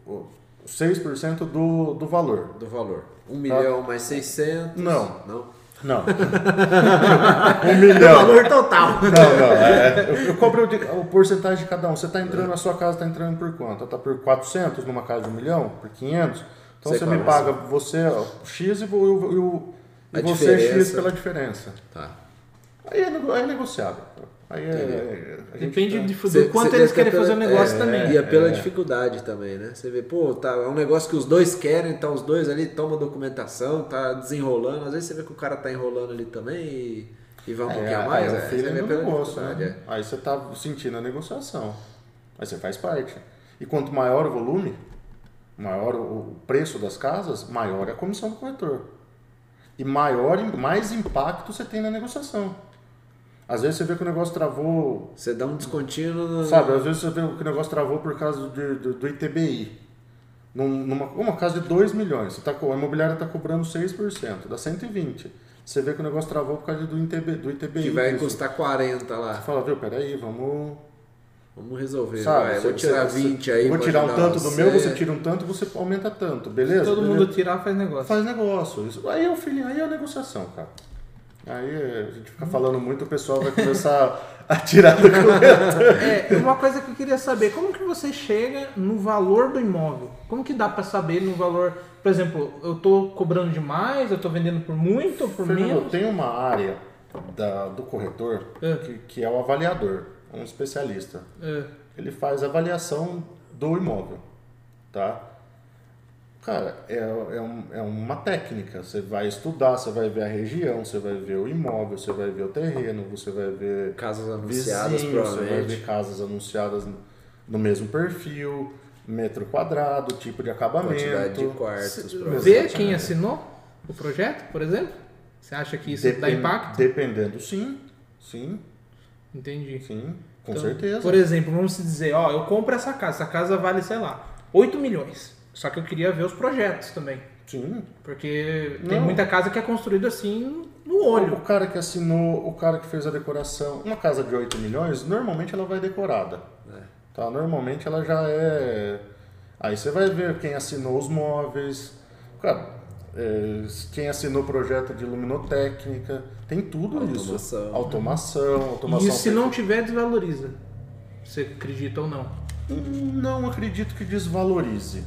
o o 6% do, do valor. Do valor. Um milhão mais 600. Não. Não? Não. um O milhão. valor total. Não, não. é, eu, eu cobro o, de- o porcentagem de cada um. Você está entrando na sua casa, está entrando por quanto? Está por 400 numa casa de um milhão? Por 500? Então Você você, me cobra paga você ó, X e, vo- e o- e o- e A você X diferença. pela diferença. Tá. Aí é, é negociável. Aí é, é- Depende tá- de, do Cê- quanto cê eles é querem fazer o pela- negócio é, também. E é pela dificuldade também, né? Você vê, pô, tá, é um negócio que os dois querem, então os dois ali tomam documentação, tá desenrolando. Às vezes você vê que o cara tá enrolando ali também e, e vai um pouquinho É, a mais. é, é, você vê pela negócio, né? Aí você tá sentindo a negociação. Aí você faz parte. E quanto maior o volume, maior o o preço das casas, maior é a comissão do corretor. E maior, mais impacto você tem na negociação. Às vezes você vê que o negócio travou. Você dá um descontinho no. sabe? Às vezes você vê que o negócio travou por causa de- do, do ITBI. Num- Numa uma casa de 2 milhões, você tá, a imobiliária está cobrando 6%, dá 120. Você vê que o negócio travou por causa do, ITB, do ITBI. Que vai disso. custar 40 lá. Você fala, viu, peraí, vamos Vamos resolver. Sabe, vai, vou tirar você- 20 aí. Vou tirar um tanto do meu, você tira um tanto, você aumenta tanto, beleza? Todo Beleza? mundo tirar faz negócio. faz negócio. Isso, aí é o feeling, aí é a negociação, cara. Aí a gente fica falando muito, o pessoal vai começar a tirar do corretor. É, uma coisa que eu queria saber, como que você chega no valor do imóvel? Como que dá pra saber no valor, por exemplo, eu tô cobrando demais, eu tô vendendo por muito ou por Fernando, menos? tem uma área da- do corretor É. que, que é o avaliador, um especialista. É, Ele faz avaliação do imóvel, tá? Cara, é, é, um- é uma técnica. Você vai estudar, você vai ver a região, você vai ver o imóvel, você vai ver o terreno, você vai ver Casas anunciadas, vizinhos, você vai ver casas anunciadas no- mesmo perfil, metro quadrado, tipo de acabamento. Quantidade de quartos, Vê provavelmente. quem assinou o projeto, por exemplo? Você acha que isso dá impacto? Dependendo, sim. Sim, Entendi. sim, com Então, certeza. Por exemplo, vamos dizer, ó, eu compro essa casa, essa casa vale, sei lá, 8 milhões. Só que eu queria ver os projetos também. Sim. Porque tem Não. muita casa que é construída assim no O olho. cara que assinou, o cara que fez a decoração, uma casa de 8 milhões, normalmente ela vai decorada. É. Tá? Normalmente ela já é. Aí você vai ver quem assinou os móveis. Cara, é, quem assinou o projeto de luminotécnica. Tem tudo isso. Automação. Automação, automação. E se não tiver, desvaloriza. Você acredita ou não? Não acredito que desvalorize.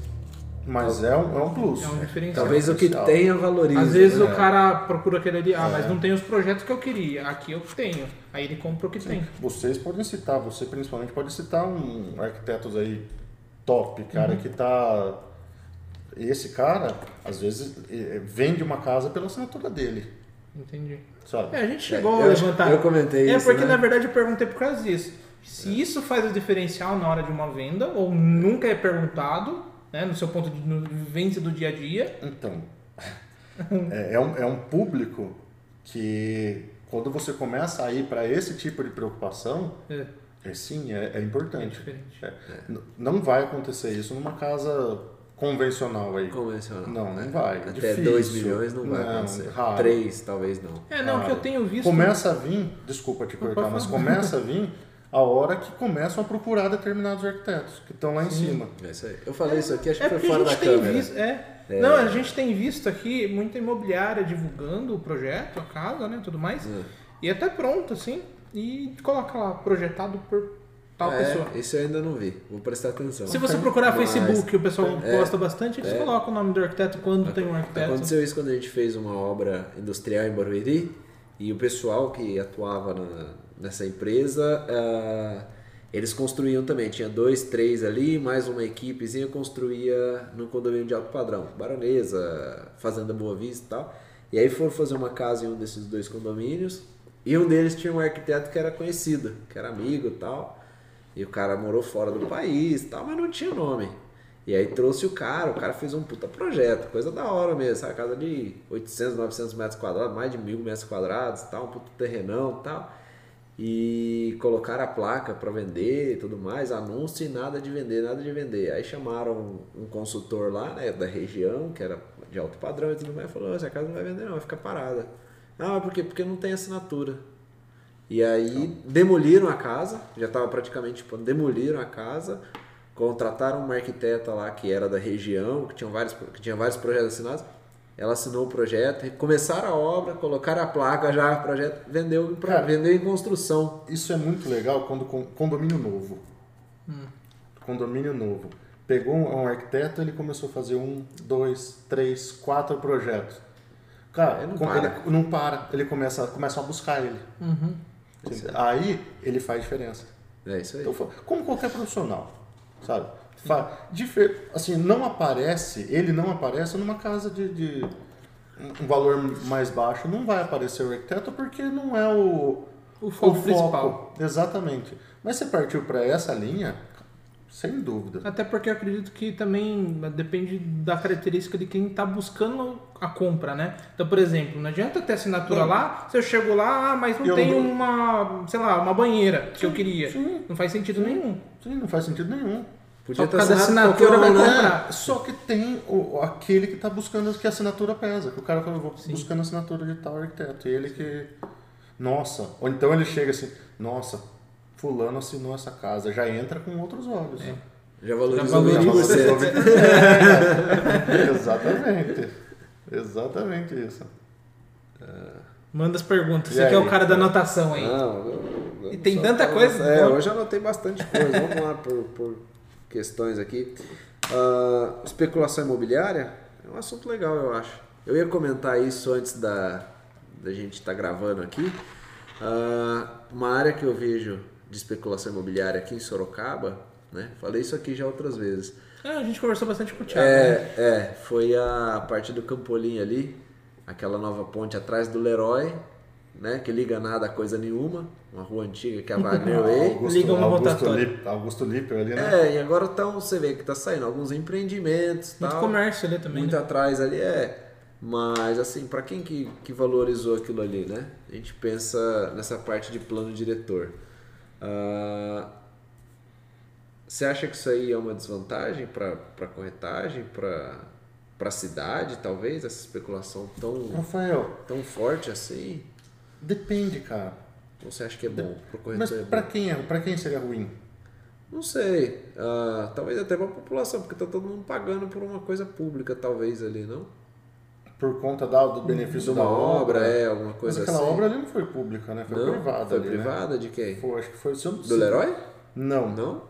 Mas é um, é um plus. É um diferencial. Talvez o que tenha valorize. Às vezes né? o cara procura aquele ali, ah, É. mas não tem os projetos que eu queria. Aqui eu tenho. Aí ele compra o que tem. Vocês podem citar, você principalmente pode citar um arquitetos aí top, cara, Uhum. que tá. Esse cara, às vezes, vende uma casa pela assinatura dele, Entendi. sabe? É, a gente chegou eu a levantar. eu comentei É isso, porque né? na verdade eu perguntei por causa disso. Se isso faz o diferencial na hora de uma venda, ou nunca é perguntado, né, no seu ponto de vivência do dia a dia. Então, é, é um, é um público que, quando você começa a ir para esse tipo de preocupação, É, é sim, é, é importante. É. N- Não vai acontecer isso numa casa convencional aí. Convencional. Não, né? não vai. Até Difícil. 2 milhões não vai Não, acontecer. raro. 3 talvez não. É, não, o que eu tenho visto. Começa a vir, desculpa te cortar, mas começa a vir a hora que começam a procurar determinados arquitetos que estão lá em cima. É isso aí. Eu falei isso aqui, acho que É foi porque a fora da câmera. visto. É. É. Não, a gente tem visto aqui muita imobiliária divulgando o projeto, a casa, né? Tudo mais. É. E até pronto, assim. E coloca lá, projetado por tal é, pessoa. Isso eu ainda não vi. Vou prestar atenção. Se você procurar Mas- Facebook, o pessoal É. gosta bastante, eles É. colocam o nome do arquiteto quando tem um arquiteto. Aconteceu isso quando a gente fez uma obra industrial em Barueri e o pessoal que atuava na- nessa empresa, ah, eles construíam também. Tinha dois, três ali, mais uma equipezinha construía no condomínio de alto padrão. Baronesa, Fazenda Boa Vista e tal. E aí foram fazer uma casa em um desses dois condomínios e um deles tinha um arquiteto que era conhecido, que era amigo e tal. E o cara morou fora do país tal, mas não tinha nome. E aí trouxe o cara, o cara fez um puta projeto, coisa da hora mesmo, sabe? Casa de 800, 900 metros quadrados, mais de mil metros quadrados tal, um puta terrenão tal. E colocaram a placa para vender e tudo mais, anúncio e nada de vender, nada de vender. Aí chamaram um consultor lá, né, da região, que era de alto padrão e tudo mais, e falou, essa casa não vai vender não, vai ficar parada. Ah, mas por quê? Porque não tem assinatura. E aí demoliram a casa, já estava praticamente tipo, demoliram a casa, contrataram uma arquiteta lá que era da região, que tinha vários, que tinha vários projetos assinados. Ela assinou o projeto, começaram a obra, colocaram a placa já, o projeto vendeu, pra, Cara, vendeu em construção. Isso é muito legal quando con- condomínio novo. Condomínio novo. Pegou um, arquiteto, ele começou a fazer um, dois, três, quatro projetos. Cara, Aí não com- para. ele não para, ele começa, começa a buscar ele. Aí ele faz diferença. É isso aí. Então, como qualquer profissional, sabe? Assim, não aparece, ele não aparece numa casa de, de um valor mais baixo, não vai aparecer o arquiteto porque não é o, O foco principal. Exatamente. Mas você partiu para essa linha, sem dúvida. Até porque eu acredito que também depende da característica de quem está buscando a compra, né? Então, por exemplo, não adianta ter assinatura Não. lá, se eu chego lá, ah, mas não Eu tem não- uma, sei lá, uma banheira que eu queria. sim. Não faz sentido nenhum. Sim, não faz sentido nenhum. Podia Só ter por causa da assinatura um, vai né? comprar. Só que tem o, aquele que está buscando que a assinatura pesa. Que o cara vou buscando a assinatura de tal arquiteto. E ele que. Nossa. Ou então ele chega assim, nossa, fulano assinou essa casa. Já entra com outros olhos. É. Já valorizou Já valorizou 20%. É, exatamente. Exatamente isso. Manda as perguntas. E Você que é o cara da anotação aí. Não, eu- eu E tem tanta coisa? É, hoje eu anotei bastante coisa. Vamos lá por, por questões aqui. Ah, especulação imobiliária é um assunto legal, eu acho. Eu ia comentar isso antes da, da gente estar gravando aqui. Ah, uma área que eu vejo de especulação imobiliária aqui em Sorocaba, né? Falei isso aqui já outras vezes. É, a gente conversou bastante com o Thiago. né? É, é, foi a parte do Campolim ali, aquela nova ponte atrás do Leroy, né? Que liga nada a coisa nenhuma, uma rua antiga que é a Wagner Way. Liga uma Augusto. Lip, Augusto Lippert ali, né? É, e agora então você vê que tá saindo alguns empreendimentos, Muito tal, comércio ali também. muito né? atrás ali é. Mas assim, para quem que, que valorizou aquilo ali, né? A gente pensa nessa parte de plano diretor. Ah, você acha que isso aí é uma desvantagem para corretagem, para a cidade, talvez, essa especulação tão, Rafael, tão forte assim? Depende, cara. Você acha que é bom para o Mas corretor? é pra bom? quem, é, pra quem seria ruim? Não sei. Ah, talvez até para a população, porque tá todo mundo pagando por uma coisa pública, talvez ali, não? Por conta da, do benefício uma da obra, é, alguma Mas coisa aquela assim. obra ali não foi pública, né? Foi não, privada Foi ali, né? privada de quem? Foi, acho que foi... Se eu, Do Leroy? Não. Não?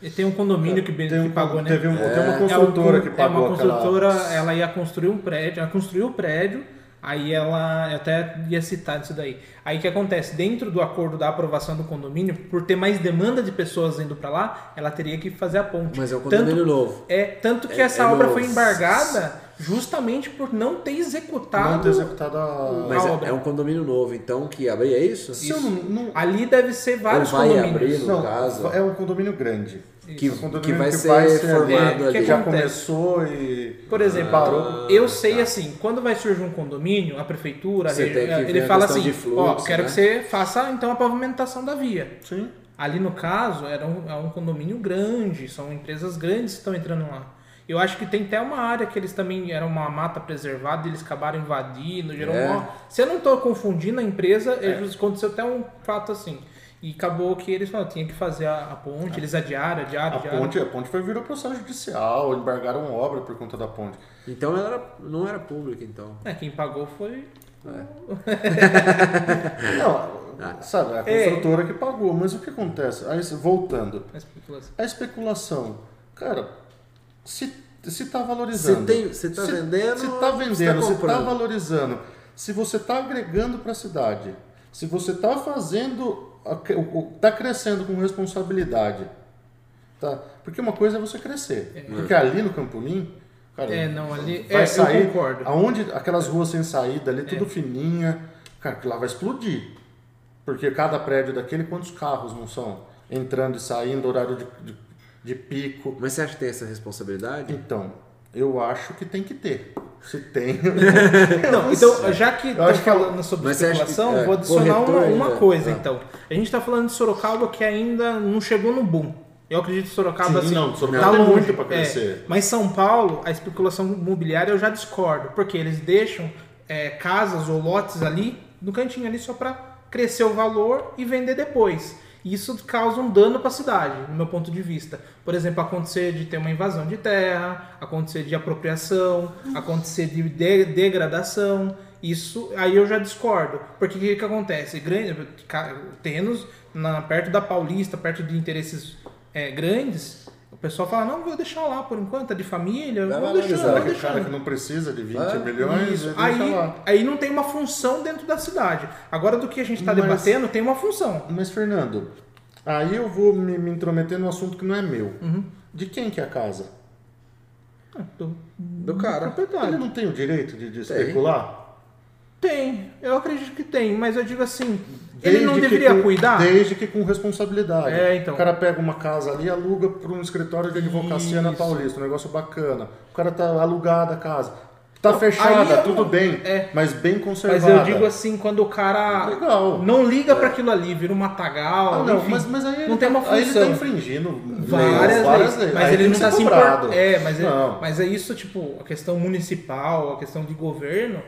E tem um condomínio que, Tem um- que pagou, né? Teve um- tem uma É construtora um- que É pagou uma aquela- construtora, ela ia construir um prédio, ela construiu o prédio, aí ela eu até ia citar isso daí. Aí o que acontece? Dentro do acordo da aprovação do condomínio, por ter mais demanda de pessoas indo pra lá, ela teria que fazer a ponte. Mas é um condomínio tanto, novo. É, tanto que É- essa é obra novo. foi embargada justamente por não ter executado. Não ter executado a... Mas a é, obra. é um condomínio novo, então, que abria isso? Se eu não, não- Ali deve ser vários Ou vai condomínios. abrir, no não, caso. é um condomínio grande. Que, É condomínio que vai que ser vai ser formado ali. ali. Que já começou e... Por exemplo, parou. eu sei tá. assim, quando vai surgir um condomínio, a prefeitura, a ver ele a fala assim, de fluxo, ó, quero né? que você faça então a pavimentação da via. Sim. Ali no caso, era um, é um condomínio grande, são empresas grandes que estão entrando lá. Eu acho que tem até uma área que eles também era uma mata preservada, e eles acabaram invadindo, gerou É. uma... Se eu não estou confundindo a empresa, é. aconteceu até um fato assim. E acabou que eles falaram, tinha que fazer a, a ponte, eles adiaram, adiaram, A adiaram. ponte, a ponte foi virou processo judicial, embargaram obra por conta da ponte. Então ela era- não era pública, então. É, quem pagou foi Não, sabe, a É. construtora que pagou, mas o que acontece? Aí, voltando, a especulação. a especulação, cara, se, se tá valorizando. tem, você tá se, vendendo, Se tá ou vendendo, você tá se tá comprando? valorizando, se você tá agregando para a cidade, se você tá fazendo, a- o- o- tá crescendo com responsabilidade, tá? Porque uma coisa é você crescer, porque ali no Campolim, cara, É, não, ali- vai é, eu sair, concordo. aonde aquelas ruas sem saída ali, tudo É. fininha, cara, que lá vai explodir, porque cada prédio daquele, quantos carros não são entrando e saindo, horário de, de, de pico, Mas você acha que tem essa responsabilidade? então, eu acho que tem que ter. Se tem. Não, então, já que estamos falando sobre Mas acha que- especulação, é, vou adicionar uma, corretor uma coisa, ah. então. A gente está falando de Sorocaba que ainda não chegou no boom. Eu acredito que Sorocaba, Sim, assim, não, Sorocaba tá longe. muito pra crescer. É, mas São Paulo, a especulação imobiliária eu já discordo, porque eles deixam é, casas ou lotes ali, no cantinho ali, só para crescer o valor e vender depois. Isso causa um dano para a cidade, no meu ponto de vista. Por exemplo, acontecer de ter uma invasão de terra, acontecer de apropriação, acontecer de de- degradação. Isso aí eu já discordo. Porque o que, que acontece? Grande, terrenos na, perto da Paulista, perto de interesses é, grandes, o pessoal fala, não, vou deixar lá por enquanto, é de família, Vai vou Será vou o cara que não precisa de 20 Ah, milhões, Isso. ele deixa Aí, lá. aí não tem uma função dentro da cidade. Agora do que a gente está debatendo, tem uma função. Mas, Fernando, aí eu vou me, me intrometer num assunto que não é meu. Uhum. De quem que é a casa? Ah, Do, Do cara. Ele proprietário. não tem o direito de, de especular? Tem, eu acredito que tem, mas eu digo assim, Desde ele não deveria com- cuidar? Desde que com responsabilidade. É, então. O cara pega uma casa ali e aluga para um escritório de advocacia na Isso. Paulista, um negócio bacana. O cara tá alugada a casa. Tá fechada, tudo bem, é. mas bem Mas conservada. eu digo assim, quando o cara Legal. não liga pra aquilo ali, vira um matagal, Ah, não, enfim, mas, mas aí ele não tem tá, uma aí ele função. tá infringindo várias, leis, mas Aí ele tem não ser se importando. É, mas é, Não. mas é isso, tipo, a questão municipal, a questão de governo,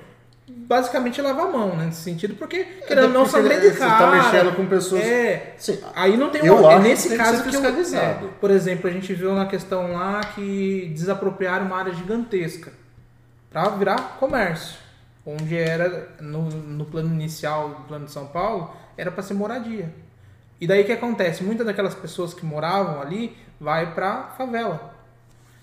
basicamente lava a mão, né, nesse sentido, porque querendo ou não são grandes você tá caras. mexendo com pessoas- É, Sim, Aí não tem Eu uma, é nesse que caso que, eu, fiscalizado. é, por exemplo, a gente viu na questão lá que desapropriaram uma área gigantesca para virar comércio, onde era no, no plano inicial do plano de São Paulo era para ser moradia. E daí o que acontece? Muitas daquelas pessoas que moravam ali vai para favela.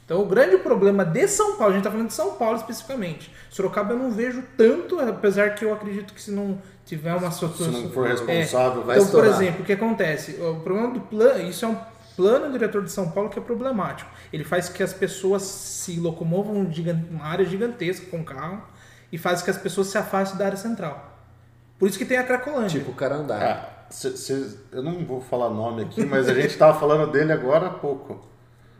Então o grande problema de São Paulo, a gente está falando de São Paulo especificamente. Sorocaba eu não vejo tanto, apesar que eu acredito que se não tiver uma se não situação for responsável, vai então, por estourar. exemplo, o que acontece? O problema do plano, isso é um plano diretor de São Paulo que é problemático. Ele faz que as pessoas se locomovam em uma área gigantesca com carro e faz que as pessoas se afastem da área central. Por isso que tem a Cracolândia. Tipo o cara andar. Ah, cê- cê- eu não vou falar nome aqui, mas a gente tava falando dele agora há pouco.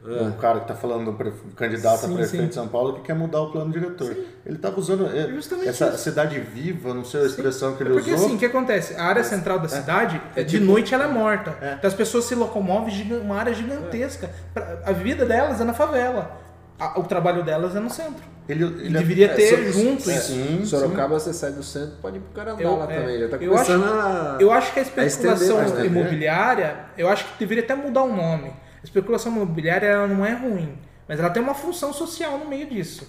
O cara que tá falando do pre- candidato Sim, a prefeito sim. de São Paulo que quer mudar o plano diretor. Ele tava usando é, essa isso. cidade viva, não sei a expressão que ele Porque usou. assim, o que acontece? A área central da cidade, é de tipo- noite ela é morta. É. Então as pessoas se locomovem giga- uma área gigantesca. A vida delas é na favela. O trabalho delas é no centro. Ele, E ele deveria é, ter junto é, isso. Sim, Sorocaba, você sai do centro, pode ir pro Carandá Eu- lá é, também. Já tá eu acho- começando a... Eu acho que a estender, especulação a estender. imobiliária, eu acho que deveria até mudar o nome. A especulação imobiliária ela não é ruim, mas ela tem uma função social no meio disso.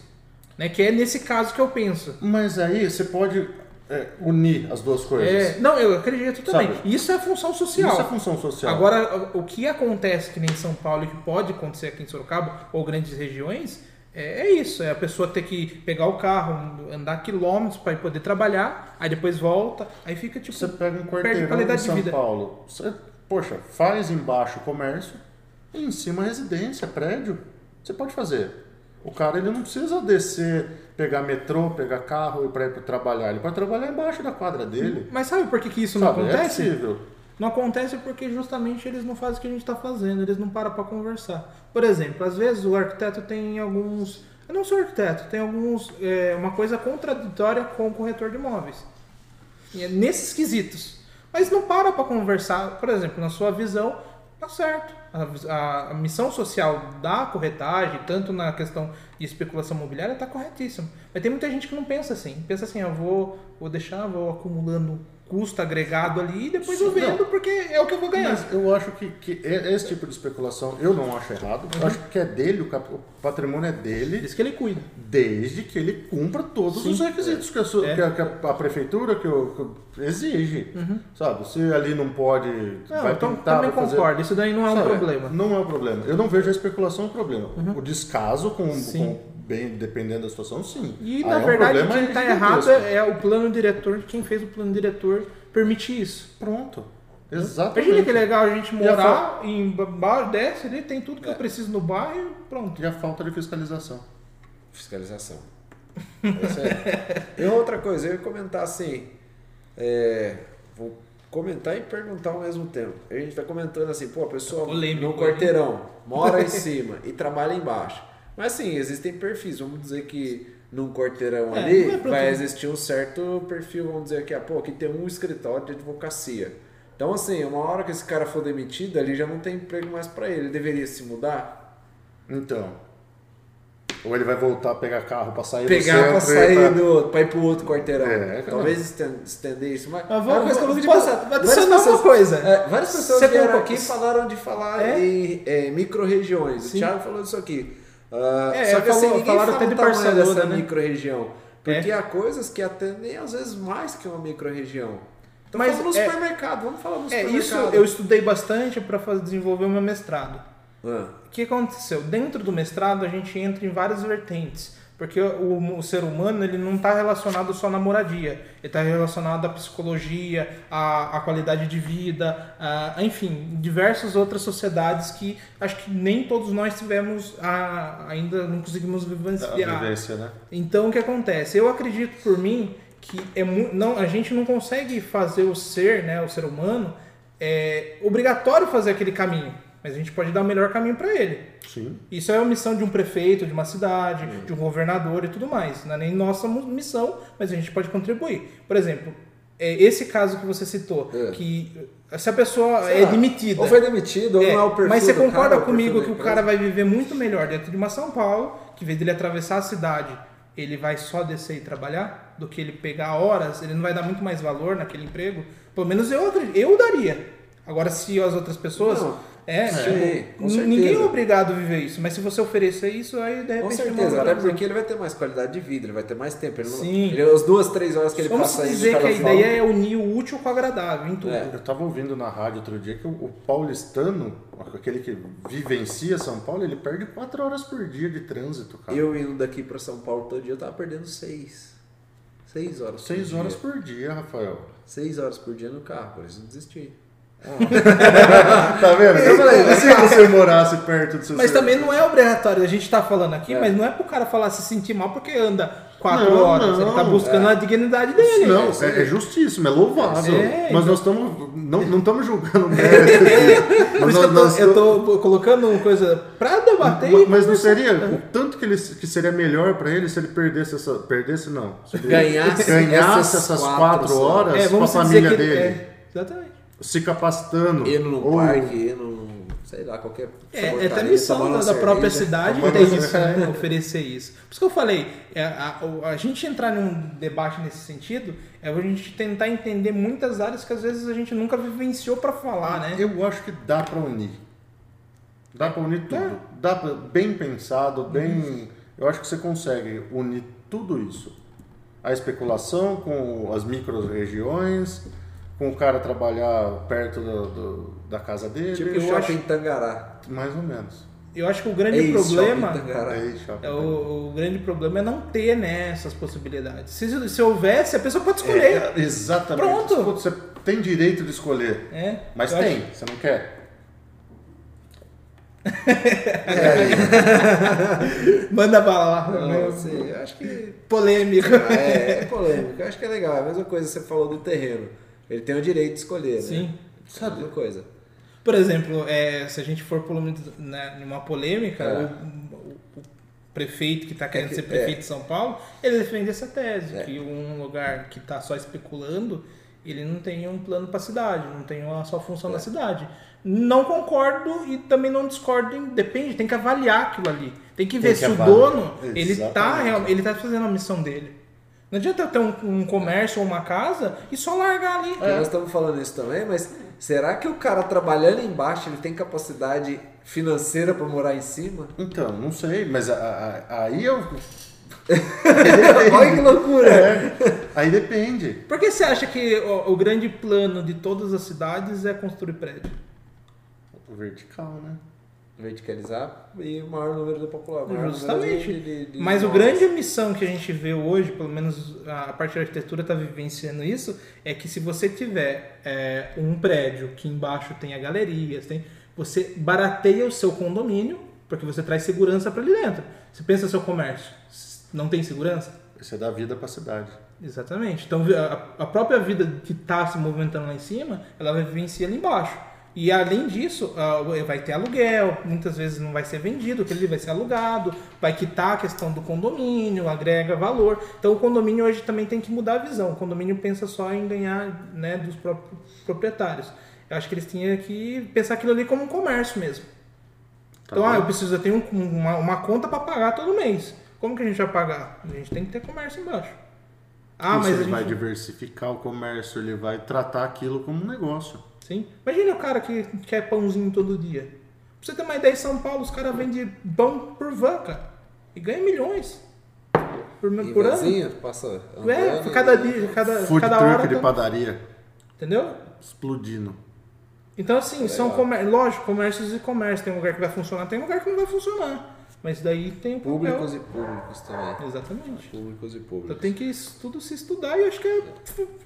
Né? Que é nesse caso que eu penso. Mas aí você pode é, unir as duas coisas. É, não, eu acredito também. Sabe? Isso é função social. Isso é função social. Agora, o que acontece que nem em São Paulo e que pode acontecer aqui em Sorocaba ou grandes regiões, é, é isso. É a pessoa ter que pegar o carro, andar quilômetros para poder trabalhar, aí depois volta, aí fica tipo. Você pega um quarteirão em São. Paulo, você, poxa, faz embaixo comércio e em cima residência, prédio. Você pode fazer. O cara ele não precisa descer, pegar metrô, pegar carro e para ir para trabalhar. Ele pode trabalhar embaixo da quadra dele. Mas sabe por que, que isso não Sabe? É acontece? possível. Não acontece porque justamente eles não fazem o que a gente está fazendo, eles não param para conversar. Por exemplo, às vezes o arquiteto tem alguns. Eu não sou arquiteto, tem alguns. é, uma coisa contraditória com o corretor de imóveis. E é nesses quesitos. Mas não para para conversar. Por exemplo, na sua visão, tá certo. A, a- missão social da corretagem, tanto na questão de especulação imobiliária, está corretíssima. Mas tem muita gente que não pensa assim. Pensa assim, eu vou, vou deixar, vou acumulando custo agregado ali e depois eu Sim, vendo não. porque é o que eu vou ganhar. Mas eu acho que, que esse tipo de especulação eu não acho errado. Uhum. Eu acho que é dele, o, cap- o patrimônio é dele, Diz que ele cuida. desde que ele cumpra todos Sim. os requisitos que, a, É. que a- que a- a prefeitura que, o- que exige. Sabe? Se ali não pode. Uhum. Não, vai então, tentar, também vai fazer- concordo. Isso daí não é um Sabe? problema. Uhum. Não é um problema. Eu não vejo a especulação um problema. O descaso, com, com- bem dependendo da situação, sim. E Aí na é um verdade quem está errado é o plano diretor, quem fez o plano diretor permite isso. Pronto. Exatamente. Imagina que legal a gente E a morar em baixo, desce ali, tem tudo que É. eu preciso no bairro, pronto. E a falta de fiscalização. Fiscalização. É. E outra coisa, eu ia comentar assim. é, vou comentar e perguntar ao mesmo tempo. A gente tá comentando assim, pô, a pessoa Polêmico, no quarteirão mora em cima e trabalha embaixo. Mas assim, existem perfis. Vamos dizer que num quarteirão É, ali é pra vai tudo. existir um certo perfil, vamos dizer que, ah, pô, aqui tem um escritório de advocacia. Então, assim, uma hora que esse cara for demitido, ali já não tem emprego mais pra ele. Ele deveria se mudar? Então, Ou ele vai voltar a pegar carro pra sair Pegar do pra centro e sair pra- do. pra ir pro outro quarteirão. É, Talvez esten- estender isso. Mas, Mas é vou- uma coisa que eu vou- nunca Várias adicionar uma pessoas- coisa. é, várias pessoas Você vieram tem- aqui e falaram de falar É. em é, micro-regiões. O. Thiago falou disso aqui. Ah, É, só que falou- ninguém falaram fala até de Barcelona, dessa né? micro-região. Porque É. há coisas que atendem às vezes mais que uma micro-região. Então Mas falando no é- supermercado, vamos falar no É, supermercado. isso eu estudei bastante para desenvolver o meu mestrado. Ah, O que aconteceu? Dentro do mestrado a gente entra em várias vertentes, porque o, o ser humano ele não está relacionado só na moradia, ele está relacionado à psicologia, à, à qualidade de vida, a, enfim, diversas outras sociedades que acho que nem todos nós tivemos, a, ainda não conseguimos a vivenciar. vivência, né? Então o que acontece? Eu acredito por mim que é não, a gente não consegue fazer o ser, né, o ser humano, é obrigatório fazer aquele caminho, mas a gente pode dar o melhor caminho para ele. Sim. Isso é a missão de um prefeito, de uma cidade, de um governador e tudo mais. Não é nem nossa missão, mas a gente pode contribuir. Por exemplo, é, esse caso que você citou, É. que se a pessoa sei é lá, demitida. Ou foi demitido, ou É, não é o perfil mas você cara, concorda perfil comigo que o cara vai viver muito melhor dentro de uma São Paulo, que em vez dele atravessar a cidade, ele vai só descer e trabalhar, do que ele pegar horas, ele não vai dar muito mais valor naquele emprego? Pelo menos eu, eu daria. Agora, se as outras pessoas. Não. É, Sim, tipo, com n- certeza. ninguém é obrigado a viver isso, mas se você oferecer isso, aí de repente. Com certeza, até porque ele vai ter mais qualidade de vida, ele vai ter mais tempo. Ele não, Sim. ele- as duas, três horas que ele Vamos passa aí dizer que a ideia é unir o útil com o agradável em tudo. É. Eu tava ouvindo na rádio outro dia que o, o paulistano, aquele que vivencia São Paulo, ele perde quatro horas por dia de trânsito, cara. Eu indo daqui pra São Paulo todo dia, eu tava perdendo seis. Seis horas por Seis dia. horas por dia, Rafael. Seis horas por dia no carro, por isso eu desisti. Tá vendo? Eu falei, e se você morasse perto do seu Mas também não é obrigatório, a gente tá falando aqui, É. mas não é pro cara falar se sentir mal porque anda quatro Não, horas. ele tá não, buscando é. a dignidade dele. Não, é, aí. é justíssimo, é louvável. É, mas então- nós estamos. Não, não estamos julgando o mérito. Por mas isso que eu nós- tô, eu tô colocando uma coisa pra debater Ma- e Mas não seria o tanto que, ele, que seria melhor pra ele se ele perdesse essa. Perdesse não. Se ele Ganhasse ganhasse essas essas quatro quatro horas É, com a família que dele. É, exatamente. Se capacitando. Indo no ou- parque, indo no, sei lá, qualquer É, é até missão da, da própria cidade tem isso, né? oferecer isso. Por isso que eu falei, é, a, o- a gente entrar num debate nesse sentido é a gente tentar entender muitas áreas que às vezes a gente nunca vivenciou pra falar, né? Eu acho que dá pra unir. Dá pra unir tudo. Dá pra, bem pensado, bem. Eu acho que você consegue unir tudo isso. A especulação com as micro-regiões, com o cara trabalhar perto do- do- da casa dele. Tipo o acho- shopping Tangará. Mais ou menos. Eu acho que o grande Ei, problema shopping Tangará. Aí, shopping. é o, o grande problema é não ter né, essas possibilidades. Se, se houvesse, a pessoa pode escolher. É, exatamente. Pronto. Você tem direito de escolher. É, Mas tem, acho- você não quer? Manda bala lá. Não, sei, acho que Polêmico. é, é polêmico. Eu acho que é legal. É a mesma coisa que você falou do terreno. Ele tem o direito de escolher, Sim. né? É a mesma coisa. Por exemplo, é, se a gente for polo- né, numa polêmica, É. o, o- o prefeito que está querendo que- ser prefeito é. de São Paulo, ele defende essa tese, É. que um lugar que está só especulando, ele não tem um plano para a cidade, não tem uma só função É. na cidade. Não concordo e também não discordo, depende, tem que avaliar aquilo ali. Tem que ver que se o avaliar. dono, ele está Exatamente. ele tá fazendo a missão dele. Não adianta eu ter um, um comércio ou uma casa e só largar ali. Porque Nós estamos falando isso também, mas será que o cara trabalhando embaixo ele tem capacidade financeira para morar em cima? Então, não sei, mas a- a- aí eu. Olha que loucura! É, aí depende. Por que você acha que o, o grande plano de todas as cidades é construir prédio? Vertical, né? Verticalizar e o maior número de população. Justamente. de- de- de Mas o grande missão que a gente vê hoje, pelo menos a parte da arquitetura está vivenciando isso, é que se você tiver é, um prédio que embaixo tenha galerias, tem, você barateia o seu condomínio, porque você traz segurança para ali dentro. Você pensa seu comércio, não tem segurança? Você dá vida pra cidade. Exatamente. Então a, a própria vida que está se movimentando lá em cima, ela vai vivenciar ali embaixo. E além disso, ah, vai ter aluguel, muitas vezes não vai ser vendido, aquele vai ser alugado, vai quitar a questão do condomínio, agrega valor. Então o condomínio hoje também tem que mudar a visão. O condomínio pensa só em ganhar né, dos próprios proprietários. Eu acho que eles tinham que pensar aquilo ali como um comércio mesmo. Então, ah, eu preciso, eu tenho um- uma, uma conta para pagar todo mês. Como que a gente vai pagar? A gente tem que ter comércio embaixo. Ah, mas a ele gente... vai diversificar o comércio, ele vai tratar aquilo como um negócio. Sim. Imagina o cara que quer pãozinho todo dia. Pra você ter uma ideia, em São Paulo os caras vendem pão por van, cara. E ganha milhões. Por, E por ano. passa É, andando, cada e- dia, cada, Food cada truck hora. de tá- padaria Entendeu? explodindo. Então, assim, são Legal. comércios. Lógico, comércios e comércio. Tem um lugar que vai funcionar, tem um lugar que não vai funcionar. Mas daí tem o papel. Públicos e públicos também. Exatamente. Públicos e Então públicos. tem que isso tudo se estudar e acho que é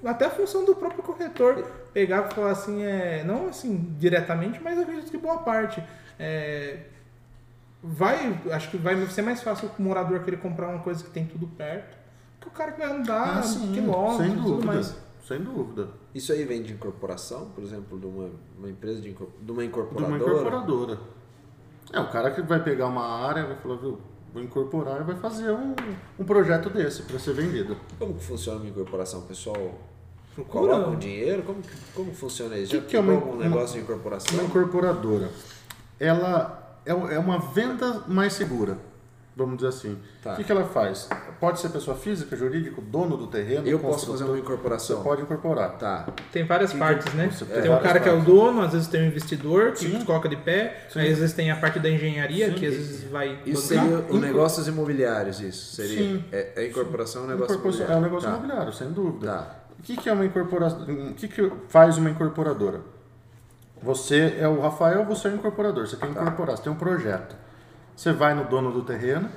até a função do próprio corretor pegar e falar assim, é, não assim diretamente, mas eu acredito que boa parte. É, vai, acho que vai ser mais fácil o morador querer comprar uma coisa que tem tudo perto, que o cara que vai andar Ah, sim, quilômetros sem tudo dúvida. mais. Sem dúvida. Isso aí vem de incorporação, por exemplo, de uma, uma empresa de, de uma De incorporadora. uma incorporadora. É, o cara que vai pegar uma área, vai falar, viu, vou incorporar e vai fazer um, um projeto desse para ser vendido. Como que funciona uma incorporação? Pessoal Procura. coloca o dinheiro? Como, como funciona isso? Que Já que é uma- um negócio de incorporação? Uma incorporadora, ela é é uma venda mais segura, vamos dizer assim. Tá. O que, que ela faz? Pode ser pessoa física, jurídico, dono do terreno, Eu posso fazer uma incorporação? Você pode incorporar. Tá. Tem várias Que- partes, né? você Tem, tem o várias cara que é o partes. dono, às vezes tem o investidor que Sim. coloca de pé, Sim. aí às vezes tem a parte da engenharia Sim. que às vezes vai Isso bancar. seria o negócios imobiliários, isso? Seria? Sim. É, é incorporação é um negócio Incorporação- imobiliário. É um negócio Tá. imobiliário, sem dúvida. Tá. O que, que é uma incorporação? O que, que faz uma incorporadora? Você é o Rafael, você é o incorporador. Você quer Tá. incorporar, você tem um projeto. Você vai no dono do terreno,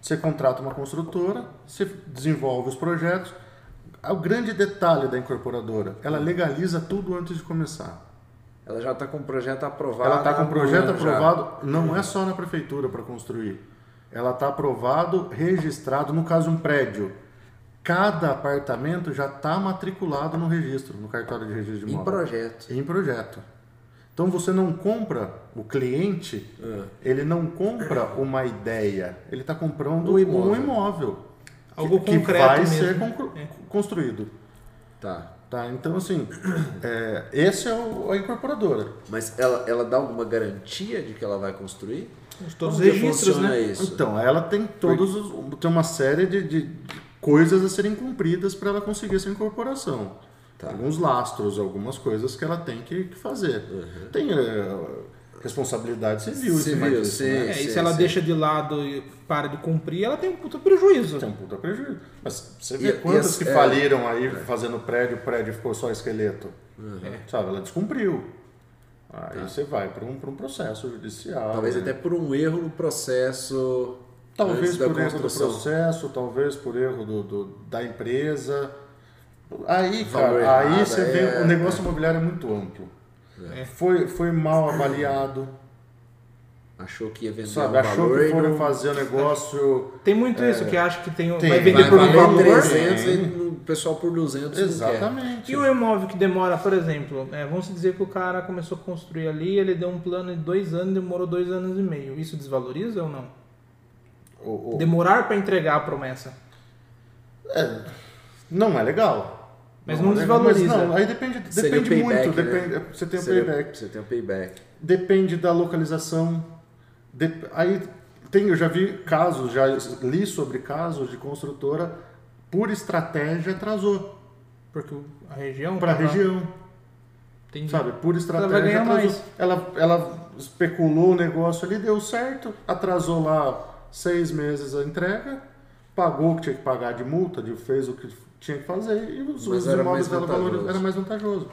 você contrata uma construtora, você desenvolve os projetos. O grande detalhe da incorporadora, ela legaliza tudo antes de começar. Ela já está com o projeto aprovado. Ela está com o um projeto ano já. aprovado, não é só na prefeitura para construir. Ela está aprovado, registrado, no caso um prédio. Cada apartamento já está matriculado no registro, no cartório de registro de Em imóvel. projeto. Em projeto. Então você não compra o cliente, Ah. ele não compra uma ideia, ele está comprando Um um imóvel. imóvel. Algo que, que concreto vai mesmo. ser É. construído. Tá. Tá? Então, assim, é, esse é o, a incorporadora. Mas ela, ela dá alguma garantia de que ela vai construir? Todos os que registros, né? isso? Então, ela tem todos os, tem uma série de, de- de coisas a serem cumpridas para ela conseguir essa incorporação. Tá. Alguns lastros, algumas coisas que ela tem que, que fazer. Tem é, responsabilidade civil, em cima Civil, disso, sim. né? É, e sim, se ela sim. deixa de lado e para de cumprir, ela tem um puta prejuízo. Tem um puta prejuízo. Mas você vê e quantas as- que é. faliram aí fazendo prédio, o prédio ficou só esqueleto. É. Sabe, ela descumpriu. Aí você vai para um, pra um processo judicial. Talvez né? até por um erro no processo. Talvez por erro do processo, talvez por erro do, do- da empresa. Aí, cara, aí você é, vê, o negócio imobiliário é muito amplo. É. Foi, foi mal avaliado, Achou que ia vender sabe? um Achou valor que e foram não- fazer o negócio. Tem muito isso, que acha que tem, Tem, vai vender vai por um valor. 300 Sim. e o pessoal por 200 não quer. Exatamente. E o imóvel que demora, por exemplo, é, vamos dizer que o cara começou a construir ali, ele deu um plano de dois anos, demorou dois anos e meio. Isso desvaloriza ou não? Demorar para entregar a promessa. é, não é legal. Mas não legal, desvaloriza. Mas não, aí depende, depende payback, muito. né? Depende, você tem o Seria- payback. Você tem o payback. Depende da localização. Dep- aí tem, eu já vi casos, já li sobre casos de construtora por estratégia atrasou Porque a região. para a região, Entendi. sabe? Por vai estratégia ganhar atrasou. mais. Ela, ela especulou o negócio ali, deu certo, atrasou lá seis meses a entrega, pagou o que tinha que pagar de multa, de, fez o que tinha que fazer e os, Mas os era imóveis mais dela vantajoso. valorizaram, era mais vantajoso.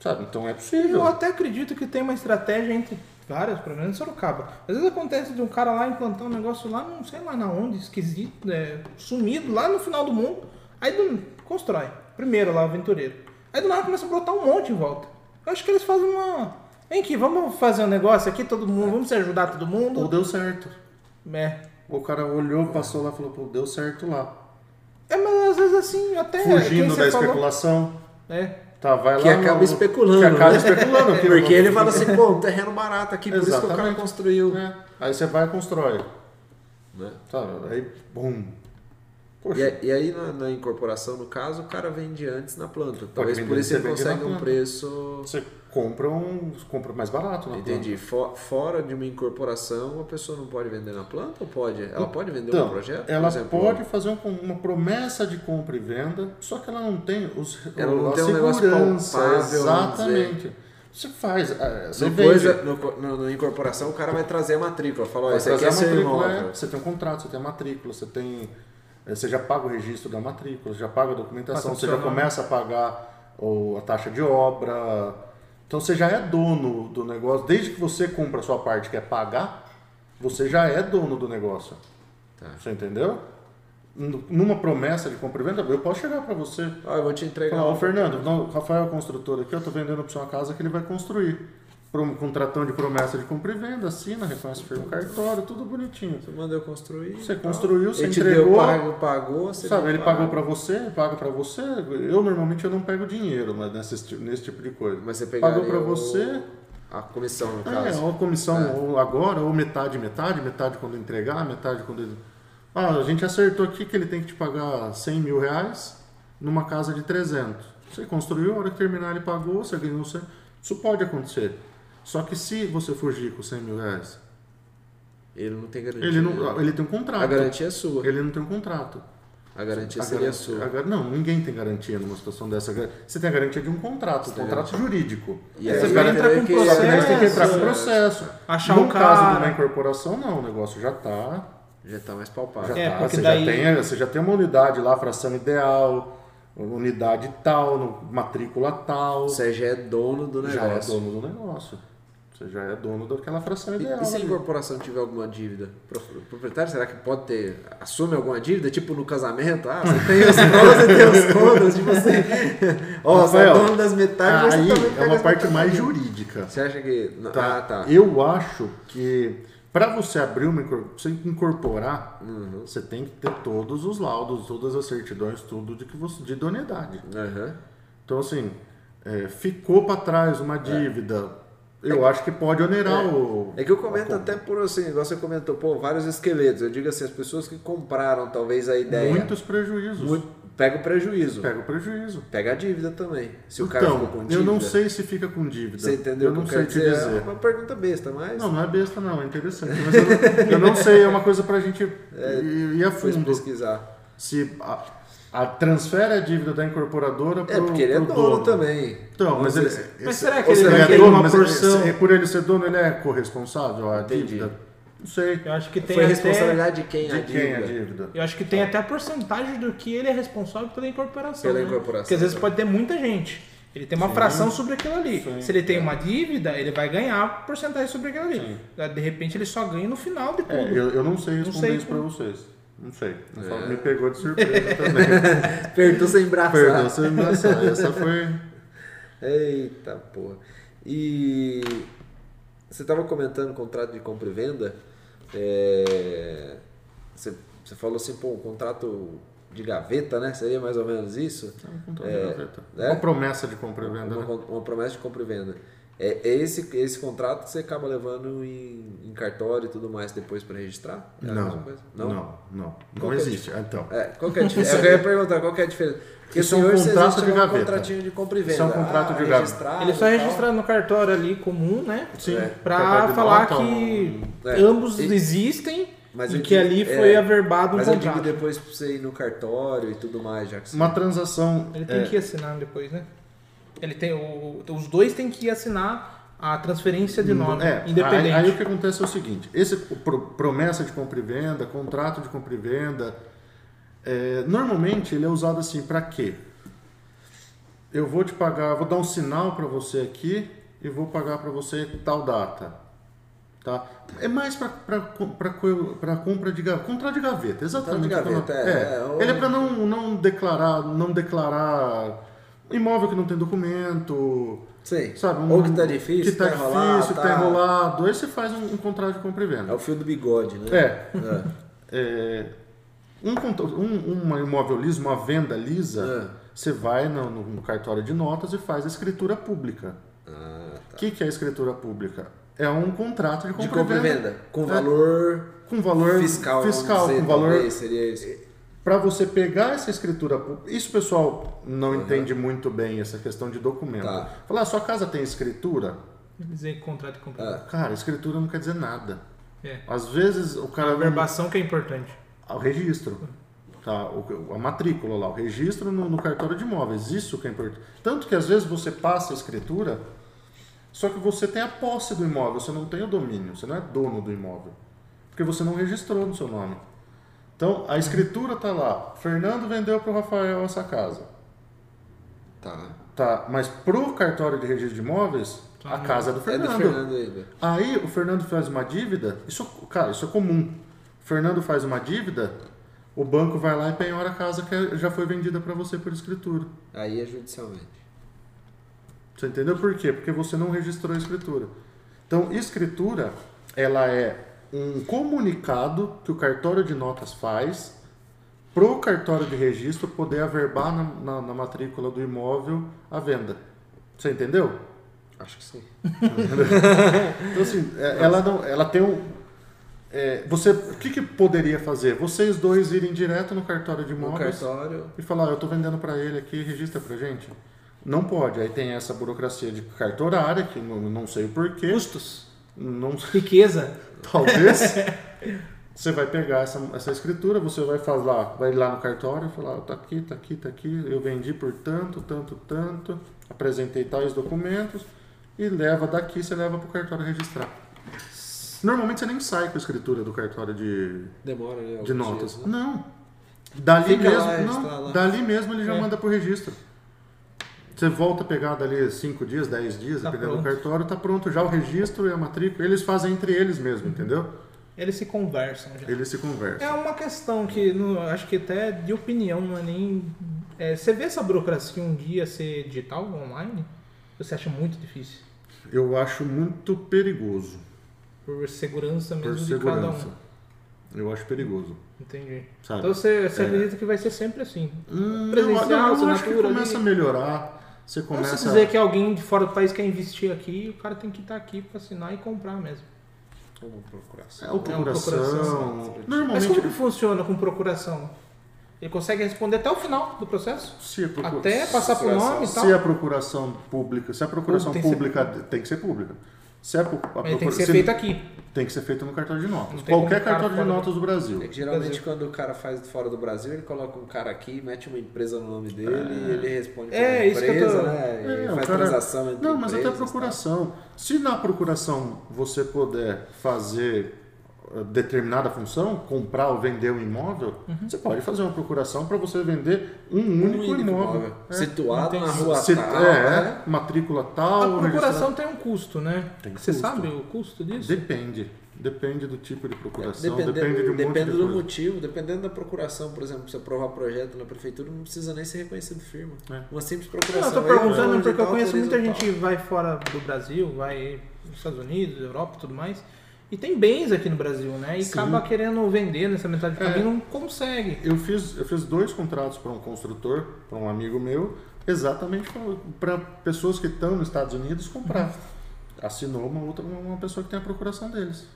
Sabe? Então é Eu possível. até acredito que tem uma estratégia entre várias, pelo menos em Sorocaba. Às vezes acontece de um cara lá implantar um negócio lá, não sei lá na onde, esquisito, é, sumido, lá no final do mundo. Aí do, constrói. Primeiro lá, o aventureiro. Aí do nada começa a brotar um monte em volta. Eu acho que eles fazem uma. Vem aqui, vamos fazer um negócio aqui, todo mundo, vamos se ajudar todo Ou mundo. deu certo. É. O cara olhou, passou lá e falou, pô, deu certo lá. É, mas às vezes assim, até. quem Fugindo da falou- especulação. É. Tá, vai Que lá acaba no- especulando, Que acaba né? especulando. Porque no- ele fala assim, pô, um terreno barato aqui, por isso que o cara Exatamente. construiu. É. Aí você vai e constrói. Né? Tá, aí, bum. E, e aí na, na incorporação, no caso, o cara vende antes na planta. Talvez por isso ele consegue um preço. você compra, um, compra mais barato na Entendi. planta. Fo- Fora de uma incorporação, a pessoa não pode vender na planta ou pode? Ela pode vender Então, um projeto? ela exemplo? pode fazer um- uma promessa de compra e venda, só que ela não tem os, Ela não a tem um negócio palpável, exatamente. Você faz, é, você vende. coisa, no, no, no incorporação, o cara vai trazer a matrícula. Fala, ó, Vai esse aqui trazer é seu imóvel. é, você tem um contrato, você tem a matrícula, você tem. é, Você já paga o registro da matrícula, você já paga a documentação, Passa você já começa a pagar o- a taxa de obra. Então você já é dono do negócio. Desde que você compra a sua parte, que é pagar, você já é dono do negócio. Tá. Você entendeu? Numa promessa de compra e venda, eu posso chegar para você. Ó, eu vou te entregar. Falar, um- Fernando, não, o Rafael é construtor aqui, eu tô vendendo para uma casa que ele vai construir. Contratão de promessa de compra e venda, assina, reconhece firma cartório, tudo bonitinho. Você mandou eu construir. Você tal. construiu, você ele te entregou. Deu, pago, pagou, você Sabe, ele pagou para você, paga para você. Eu normalmente eu não pego dinheiro mas nesse, nesse tipo de coisa. Mas você Pagou para você, A comissão, no é, caso. ou a comissão É. ou agora, ou metade, metade, metade quando entregar, metade quando ele. Ah, a gente acertou aqui que ele tem que te pagar 100 mil reais numa casa de 300. Você construiu, a hora que terminar ele pagou, você ganhou 100. Isso pode acontecer. Só que se você fugir com 100 mil reais, Ele não tem garantia. ele, não, ele tem um contrato. A garantia é sua. Ele não tem um contrato. A garantia A seria garan- sua. a gar- não, ninguém tem garantia numa situação dessa. Você tem a garantia de um contrato, um contrato jurídico. E aí Você vai entrar com você tem que entrar com processo. Achar no um caso de cara. uma incorporação, não. O negócio já está. Já tá mais palpável. Já É, tá, você, daí- já tem, você já tem uma unidade lá, fração ideal, unidade tal, matrícula tal. Você já é dono do já é negócio. dono do negócio. Você já é dono daquela fração E, ideal. e se a ali. incorporação tiver alguma dívida? O proprietário, será que pode ter. Assume alguma dívida? Tipo no casamento? Ah, você tem os prós e tem os contras. Tipo assim. Ó, você é dono das metades, Aí é uma parte mais jurídica. Você acha que. Tá. Ah, tá. Eu acho que para você abrir uma você incorporar, Uhum. você tem que ter todos os laudos, todas as certidões, tudo de que você de idoneidade. Aham. Então assim, é, ficou para trás uma dívida, eu acho que pode onerar o. É que eu comento até por assim, você comentou, pô, vários esqueletos. Eu digo assim, as pessoas que compraram talvez a ideia. muitos prejuízos. Muito, pega o prejuízo. Pega o prejuízo. Pega a dívida também. Se o cara então, ficou com dívida. eu não sei se fica com dívida. Você entendeu Eu não sei te quero dizer? É dizer. uma pergunta besta, mas. Não, não é besta não, é interessante. Mas eu não, eu não sei, é uma coisa pra gente ir, ir a fundo. pesquisar. Se a, a transfere a dívida da incorporadora pro, É, porque ele é pro dono, também. Então, mas ele, dizer assim. Mas esse- será que ele vai é dono, uma mas ele- porção? se- por ele ser dono, ele é corresponsável à Entendi. dívida? Não sei. Eu acho que tem Foi até. responsabilidade de quem a De quem é a dívida? Eu acho que tem até a porcentagem do que ele é responsável pela incorporação. Pela né? incorporação, Porque às vezes né? pode ter muita gente. Ele tem uma fração sobre aquilo ali. Sim. Se ele tem uma dívida, ele vai ganhar porcentagem sobre aquilo ali. De repente ele só ganha no final de tudo. É, eu, eu não sei responder sei isso como. vocês. Não sei. É. Me pegou de surpresa também. Apertou sem braçar. Perdão, você me essa, foi. Eita porra. E você estava comentando contrato de compra e venda. é, Você, você falou assim, pô, um contrato de gaveta, né? Seria mais ou menos isso? Um contrato É, de gaveta. né? Uma promessa de compra e venda. Uma, né? uma promessa de compra e venda. É, é esse, esse contrato que você acaba levando em, em cartório e tudo mais depois para registrar? É a mesma Não, coisa? não, não, não, que é existe. Então, É, qual que é a diferença? Eu ia perguntar qual que é a diferença. Porque Isso é um contrato de um gaveta. contratinho de compra e venda. Isso é um contrato Ah, de gaveta. Ele só é registrado no cartório ali comum, né? sim. É. De falar nota, que um- É. ambos E- existem Mas e que digo- ali é, foi averbado um Mas eu digo contrato. depois pra você ir no cartório e tudo mais, já que você... Uma transação. Ele tem é, que assinar depois, né? Ele tem, o, os dois têm que assinar a transferência de nome, É, independente. Aí, aí o que acontece é o seguinte: esse pro- promessa de compra e venda, contrato de compra e venda, é, normalmente ele é usado assim para quê? Eu vou te pagar, vou dar um sinal para você aqui e vou pagar para você tal data, tá? É mais para compra de gaveta, contrato de gaveta, exatamente. Contrato de gaveta, é, é, ou- Ele é para não, não declarar, não declarar imóvel que não tem documento. Sim. Sabe, um- Ou que tá difícil, que tá, enrolado, difícil, tá enrolado. Aí você faz um, um contrato de compra e É venda. o fio do bigode, né? É. É. é, um, um, uma imóvel liso, uma venda lisa, É. você vai no, no cartório de notas e faz a escritura pública. Ah, O tá. que, que é a escritura pública? É um contrato de compra, De compra e venda. Com valor com valor fiscal, fiscal dizer, com valor seria isso. Para você pegar essa escritura, isso o pessoal não Uhum. entende muito bem essa questão de documento. Tá. Falar, "Ah, sua casa tem escritura? Dizer contrato e compra. Cara, escritura não quer dizer nada. É. Às vezes o cara A verbação que é importante. o registro, tá? O- a matrícula lá, o registro no, no cartório de imóveis, isso que é importante. Tanto que às vezes você passa a escritura, só que você tem a posse do imóvel, você não tem o domínio, você não é dono do imóvel, porque você não registrou no seu nome. Então a escritura tá lá, Fernando vendeu para o Rafael essa casa, Tá. tá? Mas pro cartório de registro de imóveis, a casa é do É Fernando. do Fernando ainda. Aí o Fernando faz uma dívida, isso, cara, isso é comum. O Fernando faz uma dívida, o banco vai lá e penhora a casa que já foi vendida para você por escritura. Aí é judicialmente. Você entendeu por quê? Porque você não registrou a escritura. Então, escritura, ela é um comunicado que o cartório de notas faz pro cartório de registro poder averbar na, na, na matrícula do imóvel a venda. Você entendeu? Acho que sim. Então, assim, é, ela, não, ela tem um. é, você, o que, que poderia fazer? Vocês dois irem direto no cartório de imóveis cartório. e falar: "Ó, eu estou vendendo para ele aqui, registra para gente. Não pode. Aí tem essa burocracia de cartorária, que não, não sei o porquê. Custos. Não, Riqueza. talvez. Você vai pegar essa, essa escritura, você vai falar, vai lá no cartório e falar, tá aqui, tá aqui, tá aqui, eu vendi por tanto, tanto, tanto, apresentei tais documentos e leva daqui, você leva pro cartório registrar. Normalmente você nem sai com a escritura do cartório de, Demora, né? de notas. dias, né? Não. Dali Fica mesmo, lá, não, dali mesmo ele já É. manda pro registro. Você volta a pegar dali 5 dias, 10 dias, Tá dependendo do pronto. cartório, tá pronto já o registro e a matrícula. Eles fazem entre eles mesmo, entendeu? Eles se conversam já. Eles se É conversam. uma questão que não- acho que até de opinião, não é nem. é, você vê essa burocracia um dia ser digital, online? Você acha muito difícil? Eu acho muito perigoso. Por segurança mesmo Por de cada segurança. um. Eu acho perigoso. Entendi. Sabe? Então você, você É. acredita que vai ser sempre assim? Hum, Presencial, eu, eu acho que começa ali. a melhorar. Você Não começa. se dizer que alguém de fora do país quer investir aqui, o cara tem que estar aqui para assinar e comprar mesmo. Vamos procurar. É o procuração. procuração. Mas Mas Normalmente, como que funciona com procuração? Ele consegue responder até o final do processo? procura- Até passar por procuração. nome e tal? se a procuração pública, se a procuração Tem que ser pública tem que ser pública. Se a, pro- a Mas tem que procura- ser se- feito aqui. Tem que ser feito no cartório de notas. Qualquer cartório de notas do Brasil. É que geralmente Brasil. quando o cara faz de fora do Brasil, ele coloca um cara aqui, mete uma empresa no nome dele e ele responde É, pela isso que eu empresa, tô- né? E É, faz cara- transação entre Não, mas até tá? procuração. Se na procuração você puder fazer determinada função, comprar ou vender um imóvel, Uhum. você pode fazer uma procuração para você vender um Um único, imóvel. É. Situado na rua Se- tal, é, né? matrícula tal. A procuração tem um custo, né? Tem Você custo. sabe o custo disso? Depende. Depende do tipo de procuração, Depende, depende de um monte depende de do coisa. motivo, dependendo da procuração, por exemplo, se aprovar projeto na prefeitura, não precisa nem ser reconhecido firma. É. Uma simples Não, procuração. eu tô perguntando porque eu conheço muita gente que vai fora do Brasil, vai nos Estados Unidos, Europa e tudo mais. E tem bens aqui no Brasil, né? E Sim. acaba querendo vender nessa metade do É. caminho não consegue. Eu fiz, eu fiz dois contratos para um construtor, para um amigo meu, exatamente para pessoas que estão nos Estados Unidos comprar. Assinou uma outra uma pessoa que tem a procuração deles.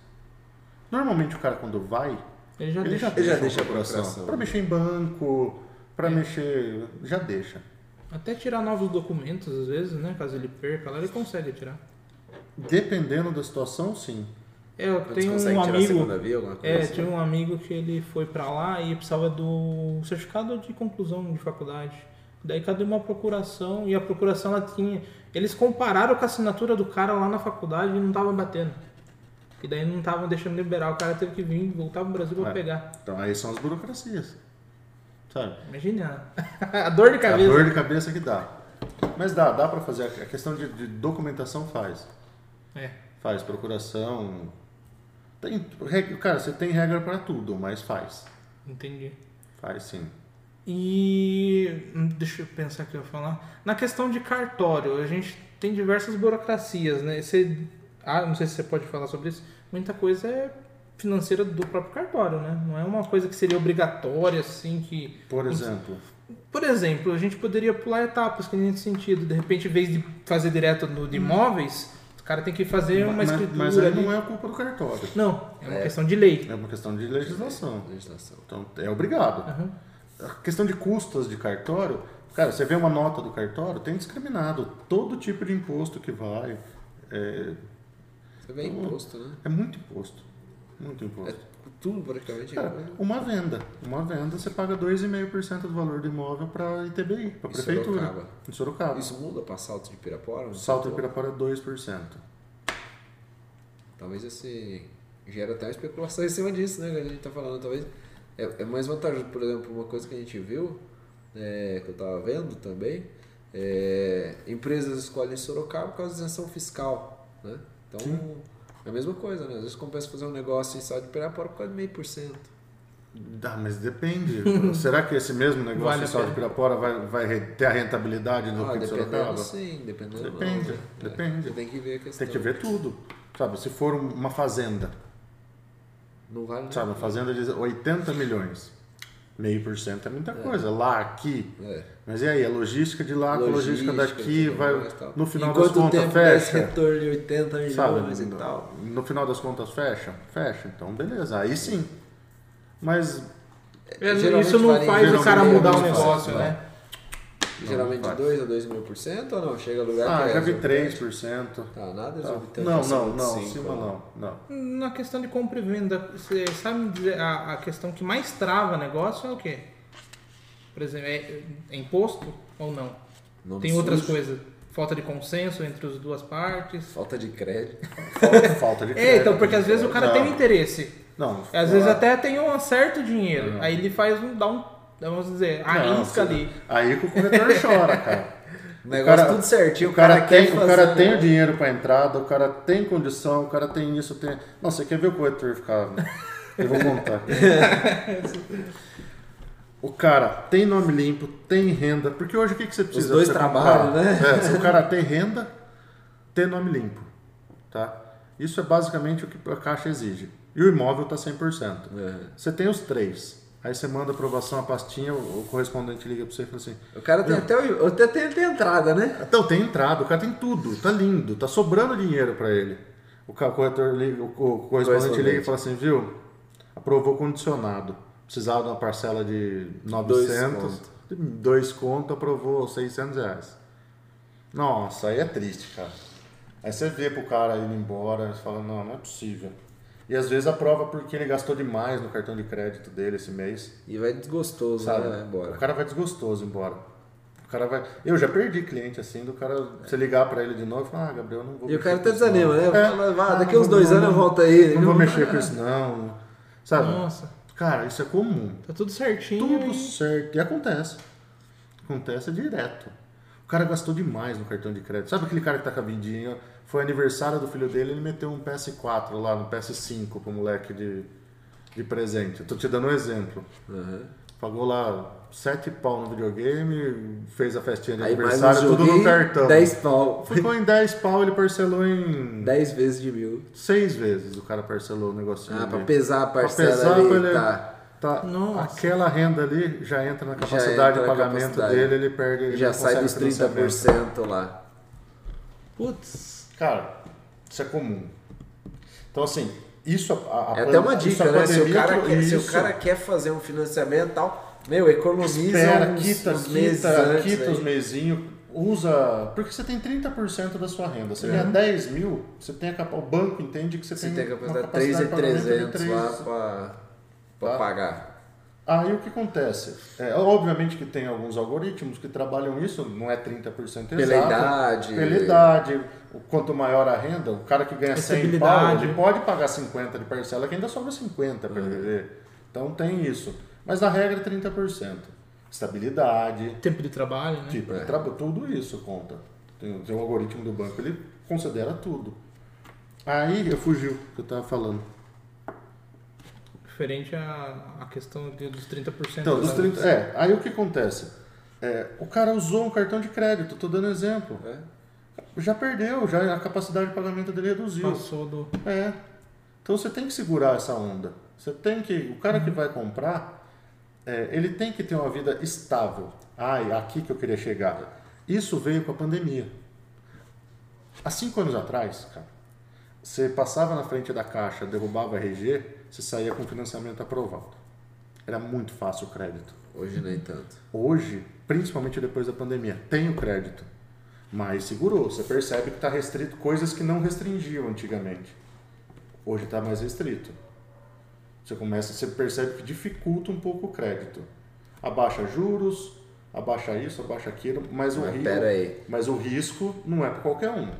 Normalmente o cara quando vai, Ele já ele já deixa. Ele deixa, já deixa a procuração. procuração. Para mexer em banco, para É. mexer, já deixa. Até tirar novos documentos, às vezes, né? Caso ele perca lá, ele consegue tirar. Dependendo da situação, sim. É, eu Eles tenho um a amigo. via, É, assim? tinha um amigo que ele foi pra lá e precisava do certificado de conclusão de faculdade. Daí cadê uma procuração e a procuração ela tinha. Eles compararam com a assinatura do cara lá na faculdade e não tava batendo. E daí não estavam deixando liberar, o cara teve que vir, voltar pro Brasil pra É. pegar. Então aí são as burocracias. Sabe? Imagina a dor de A cabeça. dor de cabeça que dá. Mas dá, dá para fazer. A questão de, de documentação faz. É. Faz procuração. Tem, cara, você tem regra para tudo, mas faz. Entendi. Faz sim. E hum, deixa eu pensar o que eu ia falar. Na questão de cartório, a gente tem diversas burocracias, né? Você, ah, não sei se você pode falar sobre isso. Muita coisa é financeira do próprio cartório, né? Não é uma coisa que seria obrigatória, assim, que... Por exemplo, Por exemplo, a gente poderia pular etapas que nesse sentido. De repente, em vez de fazer direto no de imóveis, o cara tem que fazer uma mas, escritura mas aí ali. não é a culpa do cartório. Não, é uma É. questão de lei. É uma questão de legislação. Legislação. Então é obrigado. Aham. a questão de custas de cartório, cara, você vê uma nota do cartório, tem discriminado todo tipo de imposto que vai. É, Você vê imposto, né? é muito imposto. Muito É imposto. Tudo praticamente. Cara, uma venda. Uma venda, você paga 2,5% do valor do imóvel para ITBI, para prefeitura. Sorocaba. Em Sorocaba. Isso muda para Salto de Pirapora? Salto de Pirapora é 2%. Talvez esse gera até uma especulação em cima disso, né? Que a gente tá falando, talvez é, é mais vantajoso, por exemplo, uma coisa que a gente viu, é, que eu tava vendo também, é, empresas escolhem Sorocaba por causa da isenção fiscal, né? Então, é a mesma coisa, né? Às vezes compensa fazer um negócio em Salto de Pirapora por causa de meio por cento. Ah, mas depende. Será que esse mesmo negócio Vale de a salto de. Pirapora vai, vai ter a rentabilidade do Ah, que de dependendo Sorocaba? sim, dependendo Depende, não, né? depende. Você tem que ver a questão. Tem que ver tudo. Sabe, se for uma fazenda, Não vale nada. sabe, uma fazenda de 80 milhões, meio por cento é muita coisa. Lá, aqui. É. Mas e aí, a logística de lá, com a logística daqui, vai. tal. No final Enquanto das contas, tempo fecha. retorno de 80 milhões Sabe? e tal. No final das contas, fecha? Fecha. Então, beleza. Aí sim. Mas É, Isso não faz o cara geralmente mudar o negócio, vai. né? Geralmente faz. 2 a 2 mil por cento ou não? Chega a lugar ah, que é já vi exorbitante? 3%. Tá, nada Tá. exorbitante. Não, acima não, não, acima né? não, não. Na questão de compra e venda, você sabe me dizer a, a questão que mais trava negócio é o quê? Por exemplo, é, é imposto ou não? Nome Tem outras sujo, coisas. Falta de consenso entre as duas partes. Falta de crédito. Falta, falta de É, crédito. então, porque às vezes o cara Não. tem um interesse. Não, Às vezes ah, até tem um certo dinheiro. Não. Aí ele faz um. dá um. Vamos dizer, não, arrisca você- ali. Aí que o corretor chora, cara. O negócio cara- tudo certinho. O cara, quer tem, o cara tem o dinheiro para entrada, o cara tem condição, o cara tem isso, tem. Não, você quer ver o corretor ficar. Eu vou contar. O cara tem nome limpo, tem renda, porque hoje o que, que você precisa? dois pra você trabalham, né? É, se o cara tem renda, tem nome limpo. Tá? Isso é basicamente o que a Caixa exige. E o imóvel está 100%. É. Você tem os três. Aí você manda aprovação a pastinha, o correspondente liga para você e fala assim: O cara tem até, o- até tem, tem entrada, né? então, tem entrada, o cara tem tudo, tá lindo, tá sobrando dinheiro para ele. O corretor liga, o co- o correspondente liga e fala assim, viu? Aprovou condicionado. Precisava de uma parcela de 900, conto. dois conto, aprovou 600 reais. Nossa, aí é triste, cara. Aí você vê pro cara indo embora, você fala, não, não é possível. E às vezes aprova porque ele gastou demais no cartão de crédito dele esse mês. E vai desgostoso, Sabe? né? Embora. O cara vai desgostoso embora. O cara vai. Eu já perdi cliente assim, do cara você ligar pra ele de novo e falar, ah, Gabriel, não vou E o cara até não." desanima, né? É. Fala, "Vá, Ah, daqui uns dois não anos eu volto aí. Não vou mexer com isso, não. Sabe? Nossa, Cara, isso é comum. tá tudo certinho. Tudo e- certo. E acontece. Acontece direto. O cara gastou demais no cartão de crédito. Sabe aquele cara que tá com a vidinha? Foi aniversário do filho dele, ele meteu um PS4 lá no PS5 pro moleque de, de presente. Eu tô te dando um exemplo. Uhum. Pagou lá sete pau no videogame, fez a festinha de Aí aniversário, tudo no cartão. 10 pau. Ficou em 10 pau, ele parcelou em 10 vezes de mil. seis vezes o cara parcelou o negocinho. Ah, ali. pra pesar a Pra parcela pesar, ali, pra ele- tá. Tá, Nossa. aquela renda ali já entra na capacidade entra de pagamento capacidade. dele, ele perde. ele Já sai dos financiamento. 30% lá. Putz. Cara, isso é comum. Então, assim, isso a, a É até uma dica, a né? Se o, cara quer, se o cara quer fazer um financiamento e tal, meu, economiza Espera, uns, quita, uns meses quita, quita aí. os mesinhos, usa. Porque você tem 30% da sua renda. Você ganha 10 mil, você tem a o banco entende que você, É. Você tem, tem apostar capacidade de pagamento de 3,300 lá pra Tá. pagar. Aí o que acontece? É, obviamente que tem alguns algoritmos que trabalham isso, não é 30% Pela exato. idade. Pela idade. Quanto maior a renda, o cara que ganha 100 pau, ele pode pagar 50 de parcela, que ainda sobra 50 para ele viver. Então tem isso. Mas na regra é 30%. Estabilidade, Tempo de trabalho, né? tipo, É. tra- tudo isso conta. Tem, tem o algoritmo do banco, ele considera tudo. Aí eu fugiu o que eu tava falando. Referente à, à questão de- dos 30%. Então, dos da- 30, é, aí o que acontece? É, o cara usou um cartão de crédito, tô dando exemplo. É. Já perdeu, já a capacidade de pagamento dele reduziu. Passou do. É. Então você tem que segurar essa onda. Você tem que. O cara que vai comprar, é, ele tem que ter uma vida estável. Ai, aqui que eu queria chegar. Isso veio com a pandemia. Há cinco anos atrás, cara, você passava na frente da caixa, derrubava RG, você saía com financiamento aprovado. Era muito fácil o crédito. Hoje nem tanto. Hoje, principalmente depois da pandemia, tem o crédito, mas segurou. Você percebe que está restrito coisas que não restringiam antigamente. Hoje está mais restrito. Você começa, você percebe que dificulta um pouco o crédito. Abaixa juros, abaixa isso, abaixa aquilo, mas o Mas risco, pera aí. mas o risco não é para qualquer um.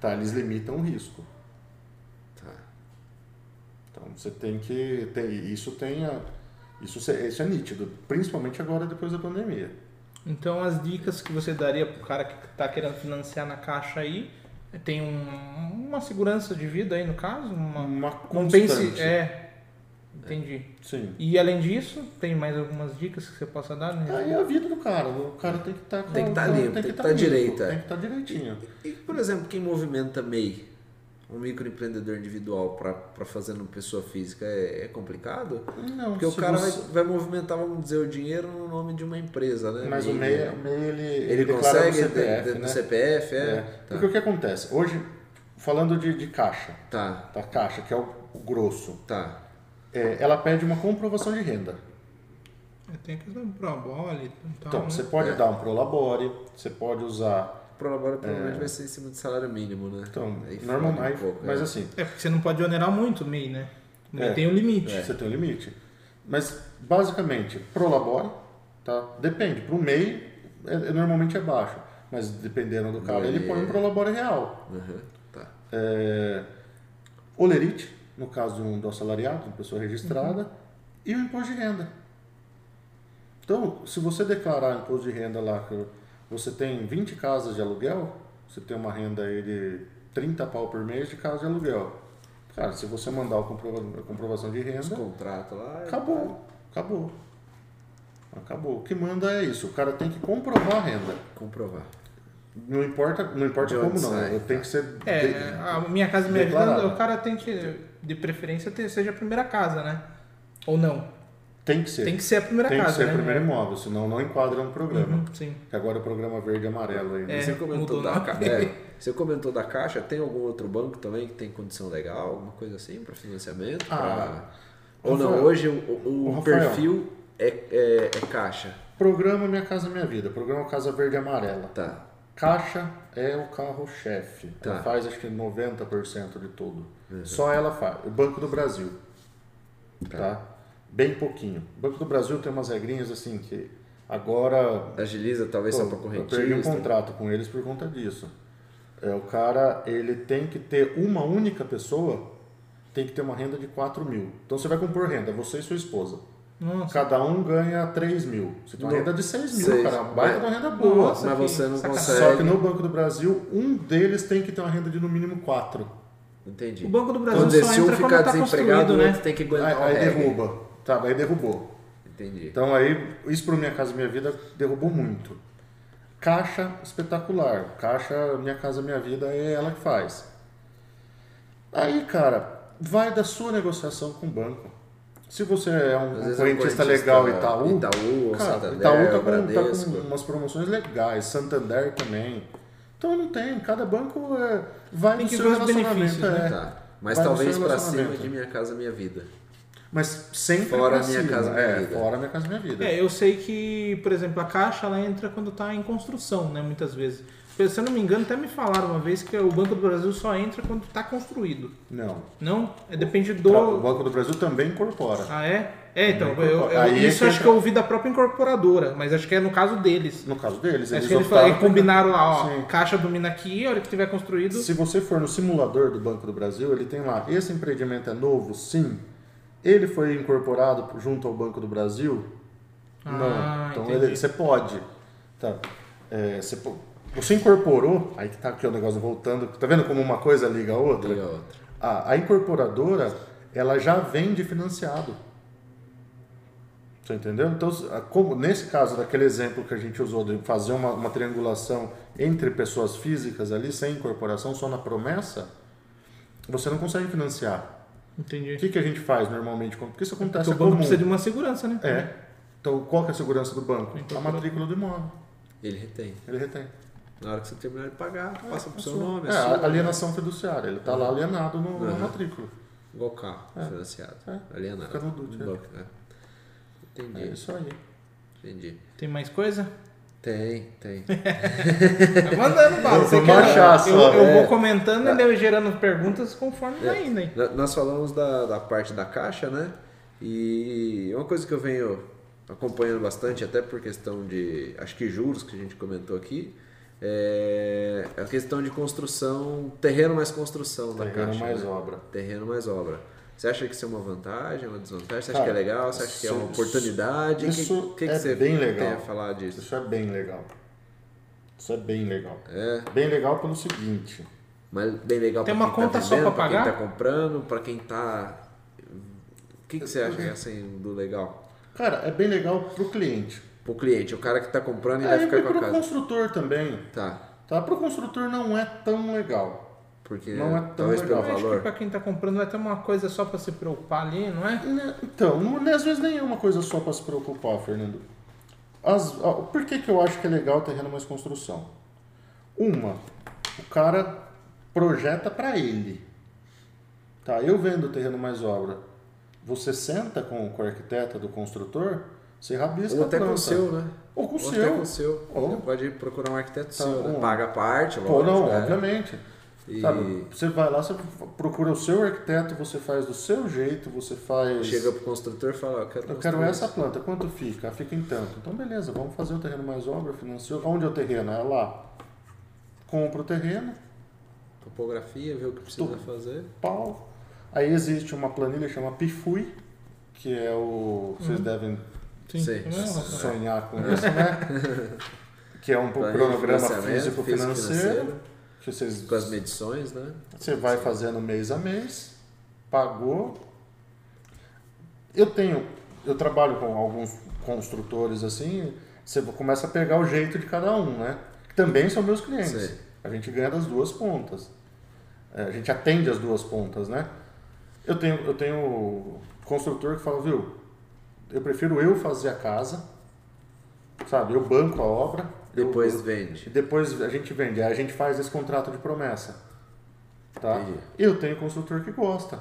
Tá, eles limitam o risco. Tá. Você tem que ter isso tem a, isso, isso é nítido, principalmente agora depois da pandemia. Então as dicas que você daria pro cara que tá querendo financiar na caixa aí, tem um- uma segurança de vida aí no caso? Uma, Uma não pense, constante. é, entendi. Sim. E além disso, tem mais algumas dicas que você possa dar? Né? Aí é a vida do cara, o cara tem que estar Tem que tá limpo, tem que tá direito, é. Tem que estar direitinho. E, por exemplo, quem movimenta MEI, um microempreendedor individual para fazer no pessoa física, é, é complicado? Não, Porque o cara você- vai, vai movimentar, vamos dizer, o dinheiro no nome de uma empresa, né? Mas o MEI, o MEI ele, Ele declara consegue no CPF, de- de- né? do CPF, é? É. Tá. Porque o que acontece? Hoje, falando de, de caixa, Tá, da caixa, que é o, o grosso, tá. é, ela pede uma comprovação de renda. Tem que dar um probole e tal. Então, né? você pode É. dar um prolabore, você pode usar... O Prolabora provavelmente vai ser em cima do salário mínimo, né? É. Então, Aí normalmente, um pouco, mas é. assim, É, porque você não pode onerar muito o MEI, né? O MEI É. tem um limite. Você tem um limite. Mas, basicamente, prolabore, tá? Depende. Para o MEI, é, é- normalmente é baixo. Mas, dependendo do cara, ele põe um prolabore real. Uhum, tá. É, olerite, no caso de um do assalariado, uma pessoa registrada, e o imposto de renda. Então, se você declarar imposto de renda lá, que você tem 20 casas de aluguel, você tem uma renda aí de 30 pau por mês de casa de aluguel. Cara, se você mandar a comprova- a comprovação de Os renda, contratos lá. acabou. Acabou. Acabou. O que manda é isso. O cara tem que comprovar a renda. Comprovar. Não importa, não importa como onde não. sai, Tem tá. que ser. É, de- a minha casa minha vida, declarado. o cara tem que, de preferência, ter, seja a primeira casa, né? Ou não? Tem que ser. Tem que ser a primeira Tem que casa, ser né? o primeiro imóvel, senão não enquadra no programa. Uhum, sim. Que agora é o programa verde e amarelo aí. né? É. Você comentou, da o nome. ca... é, você comentou da Caixa, tem algum outro banco também que tem condição legal, alguma coisa assim para financiamento? Ah, pra- Ou não, hoje o, o- o perfil é, é, é Caixa. Programa Minha Casa Minha Vida. Programa Casa Verde e Amarela. Tá. Caixa é o carro-chefe. Ela Tá. faz acho que 90% de tudo. Só ela faz. O Banco do Brasil. Tá. Bem pouquinho. O Banco do Brasil tem umas regrinhas assim que agora Agiliza talvez só Pô, para Eu perdi um correntista. contrato com eles por conta disso. É, o cara, ele tem que ter uma única pessoa, tem que ter uma renda de 4 mil. Então você vai compor renda, você e sua esposa. Nossa. Cada um ganha 3 mil. Você tem uma renda de 6 mil, Seis. cara. Uma baita de uma renda boa. Nossa, Mas você não consegue. Só que no Banco do Brasil, um deles tem que ter uma renda de no mínimo 4. Entendi. O Banco do Brasil Então, só se um entra quando ficar tá desempregado, né? tem que Aí, aguentar aí reggae. derruba. Tá, aí derrubou. Entendi. Então aí, isso pro Minha Casa Minha Vida derrubou muito. Caixa espetacular. Caixa Minha Casa Minha Vida é ela que faz. Aí, cara, vai da sua negociação com o banco. Se você é um, um é um correntista legal Itaú, Itaú, cara, Santander, Itaú tá com, tá com umas promoções legais, Santander também. Então não tem, cada banco é, vai Tem no que seu ver os relacionamento. benefícios, é. né? Tá. Mas talvez para cima de Minha Casa Minha Vida. Mas sempre Fora pra Minha cima, Casa Minha é. Fora Minha Casa Minha Vida. É, eu sei que, por exemplo, a caixa ela entra quando está em construção, né? Muitas vezes. Se eu não me engano, até me falaram uma vez que o Banco do Brasil só entra quando está construído. Não. Não? É, depende O do. Banco do Brasil também incorpora. Ah, é? É, então, eu, eu- Aí é isso que acho entra- que eu ouvi da própria incorporadora, mas acho que é no caso deles. No caso deles, Acho eles que eles falaram- combinaram lá, ó, Sim. caixa domina aqui, a hora que tiver construído. Se você for no simulador do Banco do Brasil, ele tem lá, esse empreendimento é novo? Sim. Ele foi incorporado junto ao Banco do Brasil? Ah, Não. Então ele- você pode. Tá. É, você, você incorporou, aí que tá aqui o negócio voltando, tá vendo como uma coisa liga a outra? Liga a outra. A, a incorporadora, ela já vende financiado. Você entendeu? Então, como, nesse caso, daquele exemplo que a gente usou de fazer uma, uma triangulação entre pessoas físicas ali, sem incorporação, só na promessa, você não consegue financiar. Entendi. O que, que a gente faz normalmente? Porque isso acontece Porque o é banco comum. precisa de uma segurança, né? É. Então, qual que é a segurança do banco? A Incorporador. matrícula do imóvel. Ele retém. Ele retém. Na hora que você terminar de pagar, passa pro É seu sua. nome. É, É, a sua, alienação fiduciária. Ele está lá alienado no, na Uhum. matrícula. Igual carro financiado. É. Alienado. Fica no No é. banco, né? Entendi, É isso aí. entendi. Tem mais coisa? Tem, tem. Vai mandando, bala. Vamos quer? eu, eu é. vou comentando e eu gerando perguntas conforme vai indo. Na- Nós falamos da, da parte da caixa, né? E uma coisa que eu venho acompanhando bastante, até por questão de, acho que juros que a gente comentou aqui, é a questão de construção, terreno mais construção da Terreno caixa. mais né? obra. Terreno mais obra. Você acha que isso é uma vantagem, uma desvantagem? Você acha Cara, que é legal? Você acha que é uma isso- oportunidade? O que- isso que, que é você bem legal. tem a falar disso? Isso é bem legal. Isso é bem legal. É, Bem legal pelo seguinte. mas bem legal uma quem conta tá só vendendo, pra quem pagar? tá comprando, pra quem tá... O que, que você acha que é assim do legal? Cara, é bem legal pro cliente. Pro cliente, o cara que tá comprando e É, vai ficar com pro a casa. construtor também. Tá, Tá? Pro construtor não é tão legal. Porque Não é tão talvez legal. pelo Eu acho que valor. pra quem tá comprando vai ter uma coisa só pra se preocupar ali, não é? Né, Então, não, às vezes nem é uma coisa só para se preocupar, Fernando. As, ó, por que, que eu acho que é legal o terreno mais construção? Uma, o cara projeta para ele. Tá, eu vendo o terreno mais obra. Você senta com, com o arquiteto do construtor, você rabisca Ou a até com o seu, né? Ou com o Ou até seu. com o seu. Ou- Você pode procurar um arquiteto Tá, seu, né? Paga a parte, Pô, não, lógico, é. obviamente. E Sabe, você vai lá, você procura o seu arquiteto, você faz do seu jeito, você faz. chega pro construtor e fala, eu quero Eu quero essa isso. planta, quanto fica? Fica em tanto. Então beleza, vamos fazer o terreno mais obra, financiou. Onde é o terreno? É lá. Compra o terreno, Topografia, ver o que precisa fazer. pau. Aí existe uma planilha que chama PIFUI, que é o. Vocês devem Sim. Sonhar com isso, né? que é um cronograma físico-financeiro. Que vocês Com as medições, né? Você vai fazendo mês a mês, pagou. Eu tenho, eu trabalho com alguns construtores assim, você começa a pegar o jeito de cada um, né? Que também são meus clientes. Sei. A gente ganha das duas pontas. É, a gente atende as duas pontas, né? Eu tenho, eu tenho construtor que fala, viu, eu prefiro eu fazer a casa, sabe? Eu banco a obra. Depois eu, vende. e depois a gente vende, aí a gente faz esse contrato de promessa. Tá? Entendi. Eu tenho construtor que gosta.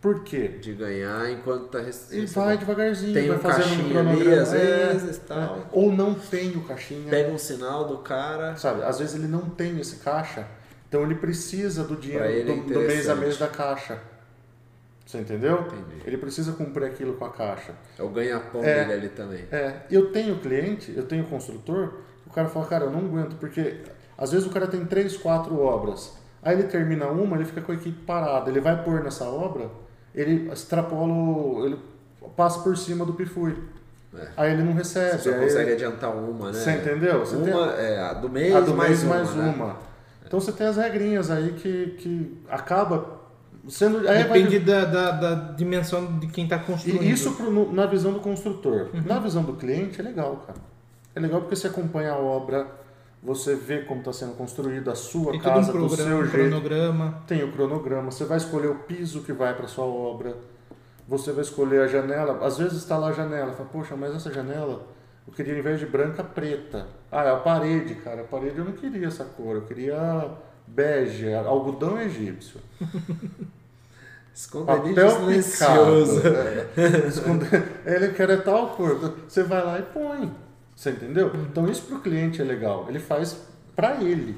Por quê? De ganhar enquanto tá recebendo. vai devagarzinho, Tem vai um fazendo um ali, às é, vezes, tal. é. Ou não tem o caixinha. Pega um sinal do cara. Sabe, às vezes ele não tem esse caixa, então ele precisa do dinheiro ele é do, do mês a mês da caixa. Você entendeu? Entendi. Ele precisa cumprir aquilo com a caixa. É o ganha-pão É. dele ali também. É, eu tenho cliente, eu tenho construtor, o cara fala, cara, eu não aguento, porque às vezes o cara tem três, quatro obras. Aí ele termina uma, ele fica com a equipe parada. Ele vai pôr nessa obra, ele extrapola, ele passa por cima do PIFUI. É. Aí ele não recebe. Você só consegue ele- adiantar uma, né? Você entendeu? Você tem- uma é a do mês, a do mais mês uma. mais né? uma. Então você tem as regrinhas aí que, que acaba sendo. Vai- Depende da, da, da dimensão de quem tá construindo. E isso pro- na visão do construtor. Uhum. Na visão do cliente é legal, cara. É legal porque você acompanha a obra, você vê como está sendo construída a sua Tem todo um casa do programa, seu jeito. cronograma. Tem o cronograma, você vai escolher o piso que vai para sua obra. Você vai escolher a janela. Às vezes está lá a janela, fala, poxa, mas essa janela eu queria ao invés de branca preta. Ah, é a parede, cara. A parede eu não queria essa cor, eu queria bege, algodão egípcio. Esconderijo silencioso. picado. É. Esconde- Ele quer é tal cor. Você vai lá e põe. Você entendeu? Então isso pro cliente é legal. Ele faz pra ele.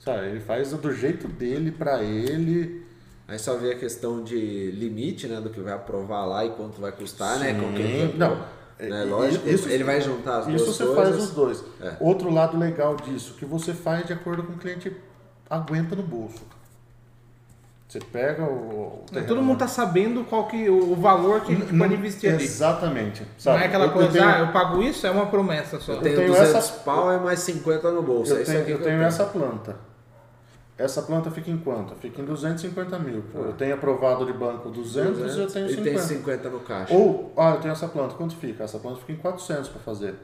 Sabe? Ele faz do jeito dele, pra ele. Aí só vê a questão de limite, né? Do que vai aprovar lá e quanto vai custar, né? Com Sim. quem Não, né? é- Lógico, isso- ele vai juntar as Isso duas você coisas. faz os dois. É. Outro lado legal disso, que você faz de acordo com o cliente aguenta no bolso. Você pega o. o terreno- Todo mundo tá sabendo qual que o o valor que a gente Não- pode investir ali. Exatamente. Não Sabe? é aquela Eu- eu coisa, tenho- ah, eu pago isso, é uma promessa só. Eu tenho, tenho 200 essa- pau e mais 50 no bolso. é Eu isso tenho, aqui eu tenho essa planta. Essa planta fica em quanto? Fica em 250 mil. Pô, eu tenho aprovado de banco 200, eu tenho E 50. tem 50 no caixa. Ou, ah, eu tenho essa planta, quanto fica? Essa planta fica em 400 para fazer.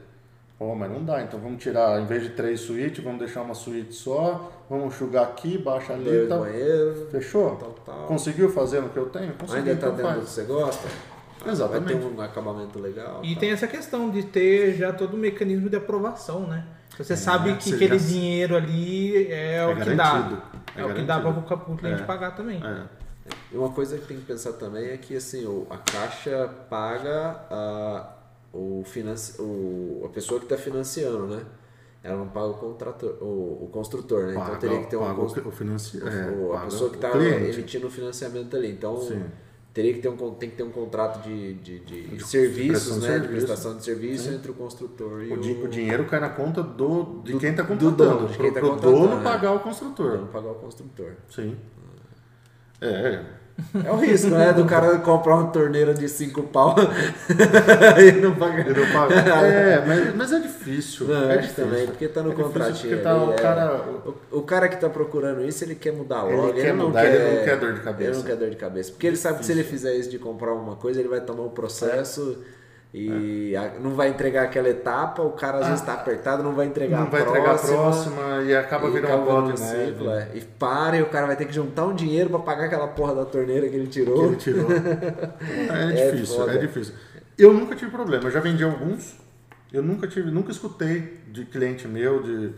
Pô, mas não dá, então vamos tirar, em vez de três suítes, vamos deixar uma suíte só, vamos enxugar aqui, baixa ali Dois tal. banheiros, Fechou? tal, tal. Conseguiu fazer no que eu tenho? Consegui, Ainda tá então dentro do que você gosta? Vai Exatamente. ter um acabamento legal. E tal. tem essa questão de ter já todo o mecanismo de aprovação, né? Você sabe que você aquele já- dinheiro ali é, o que garantido. dá. É É, o que dá para o cliente É. pagar também. É. E uma coisa que tem que pensar também é que assim, o- a Caixa paga a, o financi, o, a pessoa que está financiando, né? Ela não paga o contrator, o, o construtor, né? então Paga- teria que ter um constru- o financi... o- é, a paga pessoa que o está emitindo o financiamento ali. Então Sim. teria que ter um, tem que ter um contrato de, de, de, De serviços, de né? De serviço. prestação de serviço entre o construtor e O, di- o dinheiro cai na conta do, de Do- quem está do contratando. dono, de quem tá pro, pro contratando, dono né? pagar o construtor. não pagar o construtor. Sim. É, É o risco, né? Do cara comprar uma torneira de 5 pau e não pagar. ele não paga. É, mas, mas é difícil. Não, é acho difícil. também, porque tá no É contratinho. Tá o é. cara. O, o cara que tá procurando isso, ele quer mudar Ele logo. quer não mudar, quer, ele não quer dor de cabeça. Ele não quer dor de cabeça. Porque ele sabe que se ele fizer isso de comprar uma coisa, ele vai tomar um processo e a- não vai entregar aquela etapa. O cara às vezes tá apertado, não vai entregar Não a vai próxima. entregar a próxima e acaba e virando acaba uma bola de um neve. ciclo, é. E para e o cara vai ter que juntar um dinheiro pra pagar aquela porra da torneira que ele que tirou. ele tirou. É É difícil, foda. é difícil. Eu nunca tive problema, eu já vendi alguns. Eu nunca tive, nunca escutei de cliente meu, de,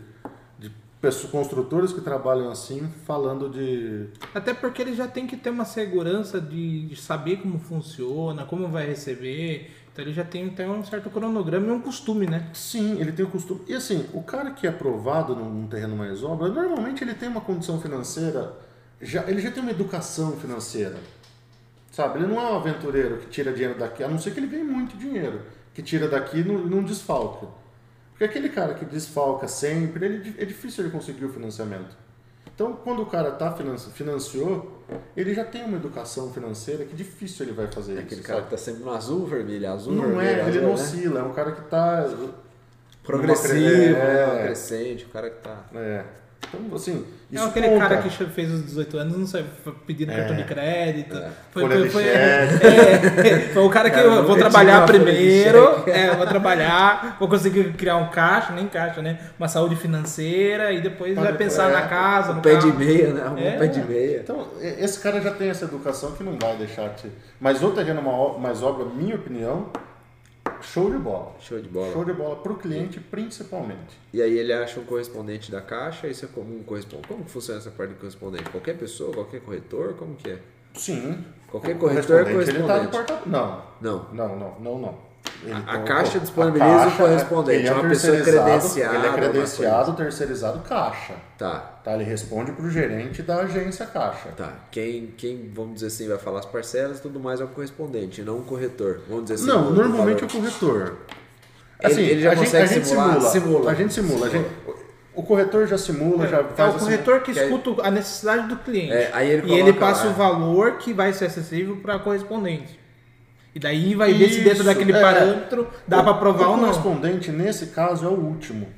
de pessoas, construtores que trabalham assim, falando de. Até porque ele já tem que ter uma segurança de, de saber como funciona, como vai receber. Então ele já tem, tem um certo cronograma e um costume, né? Sim, ele tem o costume. E assim, o cara que é aprovado num, terreno mais obra, normalmente ele tem uma condição financeira, já, ele já tem uma educação financeira. Sabe? Ele não é um aventureiro que tira dinheiro daqui, a não ser que ele ganhe muito dinheiro, que tira daqui e não, não desfalca. Porque aquele cara que desfalca sempre, ele, é difícil ele conseguir o financiamento. Então, quando o cara tá financi- financiou, ele já tem uma educação financeira que difícil ele vai fazer É isso. aquele cara que sabe? tá sempre no azul, vermelho, azul, Não vermelho, é, ele azul, não né? oscila, é um cara que tá Progressivo, Numa cre- né? é. crescente, o cara que tá. É. Então, assim, é isso aquele conta. cara que fez os 18 anos, não sabe, foi pedindo É. cartão de crédito. Foi, Folha foi, de foi, cheque. é, foi o cara que Cara, eu vou trabalhar de primeiro, é, vou trabalhar, vou conseguir criar um caixa, nem caixa, né? Uma saúde financeira e depois Pra vai pensar é, na casa, O pé de carro. meia, né? Arrumou É. um pé de meia. Então, esse cara já tem essa educação que não vai deixar te. Mas o terreno ma- mais obra, minha opinião, show de bola. Show de bola. Show de bola pro cliente, principalmente. E aí ele acha um correspondente da caixa, isso é como um correspondente. Como funciona essa parte do correspondente? Qualquer pessoa, qualquer corretor, como que é? Sim. Qualquer O corretor é correspondente, Ele tá no correspondente. porta... Não. Não. Não, não, não, não. Ele A- a um- caixa a disponibiliza o caixa, correspondente, ele é um uma pessoa terceirizado, credenciada, Ele é credenciado, terceirizado caixa. Tá, Tá? Ele responde pro gerente da agência caixa. tá. Quem, quem, vamos dizer assim, vai falar as parcelas e tudo mais é o correspondente, não um corretor. Vamos dizer assim. Não, o- o normalmente é o corretor. Ele- ele já a gente, consegue a gente simular? simula, Simula. A gente simula. a gente- o corretor já simula, já É faz o assim- corretor que que aí- escuta a necessidade do cliente. É, aí ele e ele passa lá. o valor que vai ser acessível para correspondente. E daí vai ver se dentro Isso, daquele é. parâmetro dá para aprovar o ou não. correspondente, nesse caso, é o último.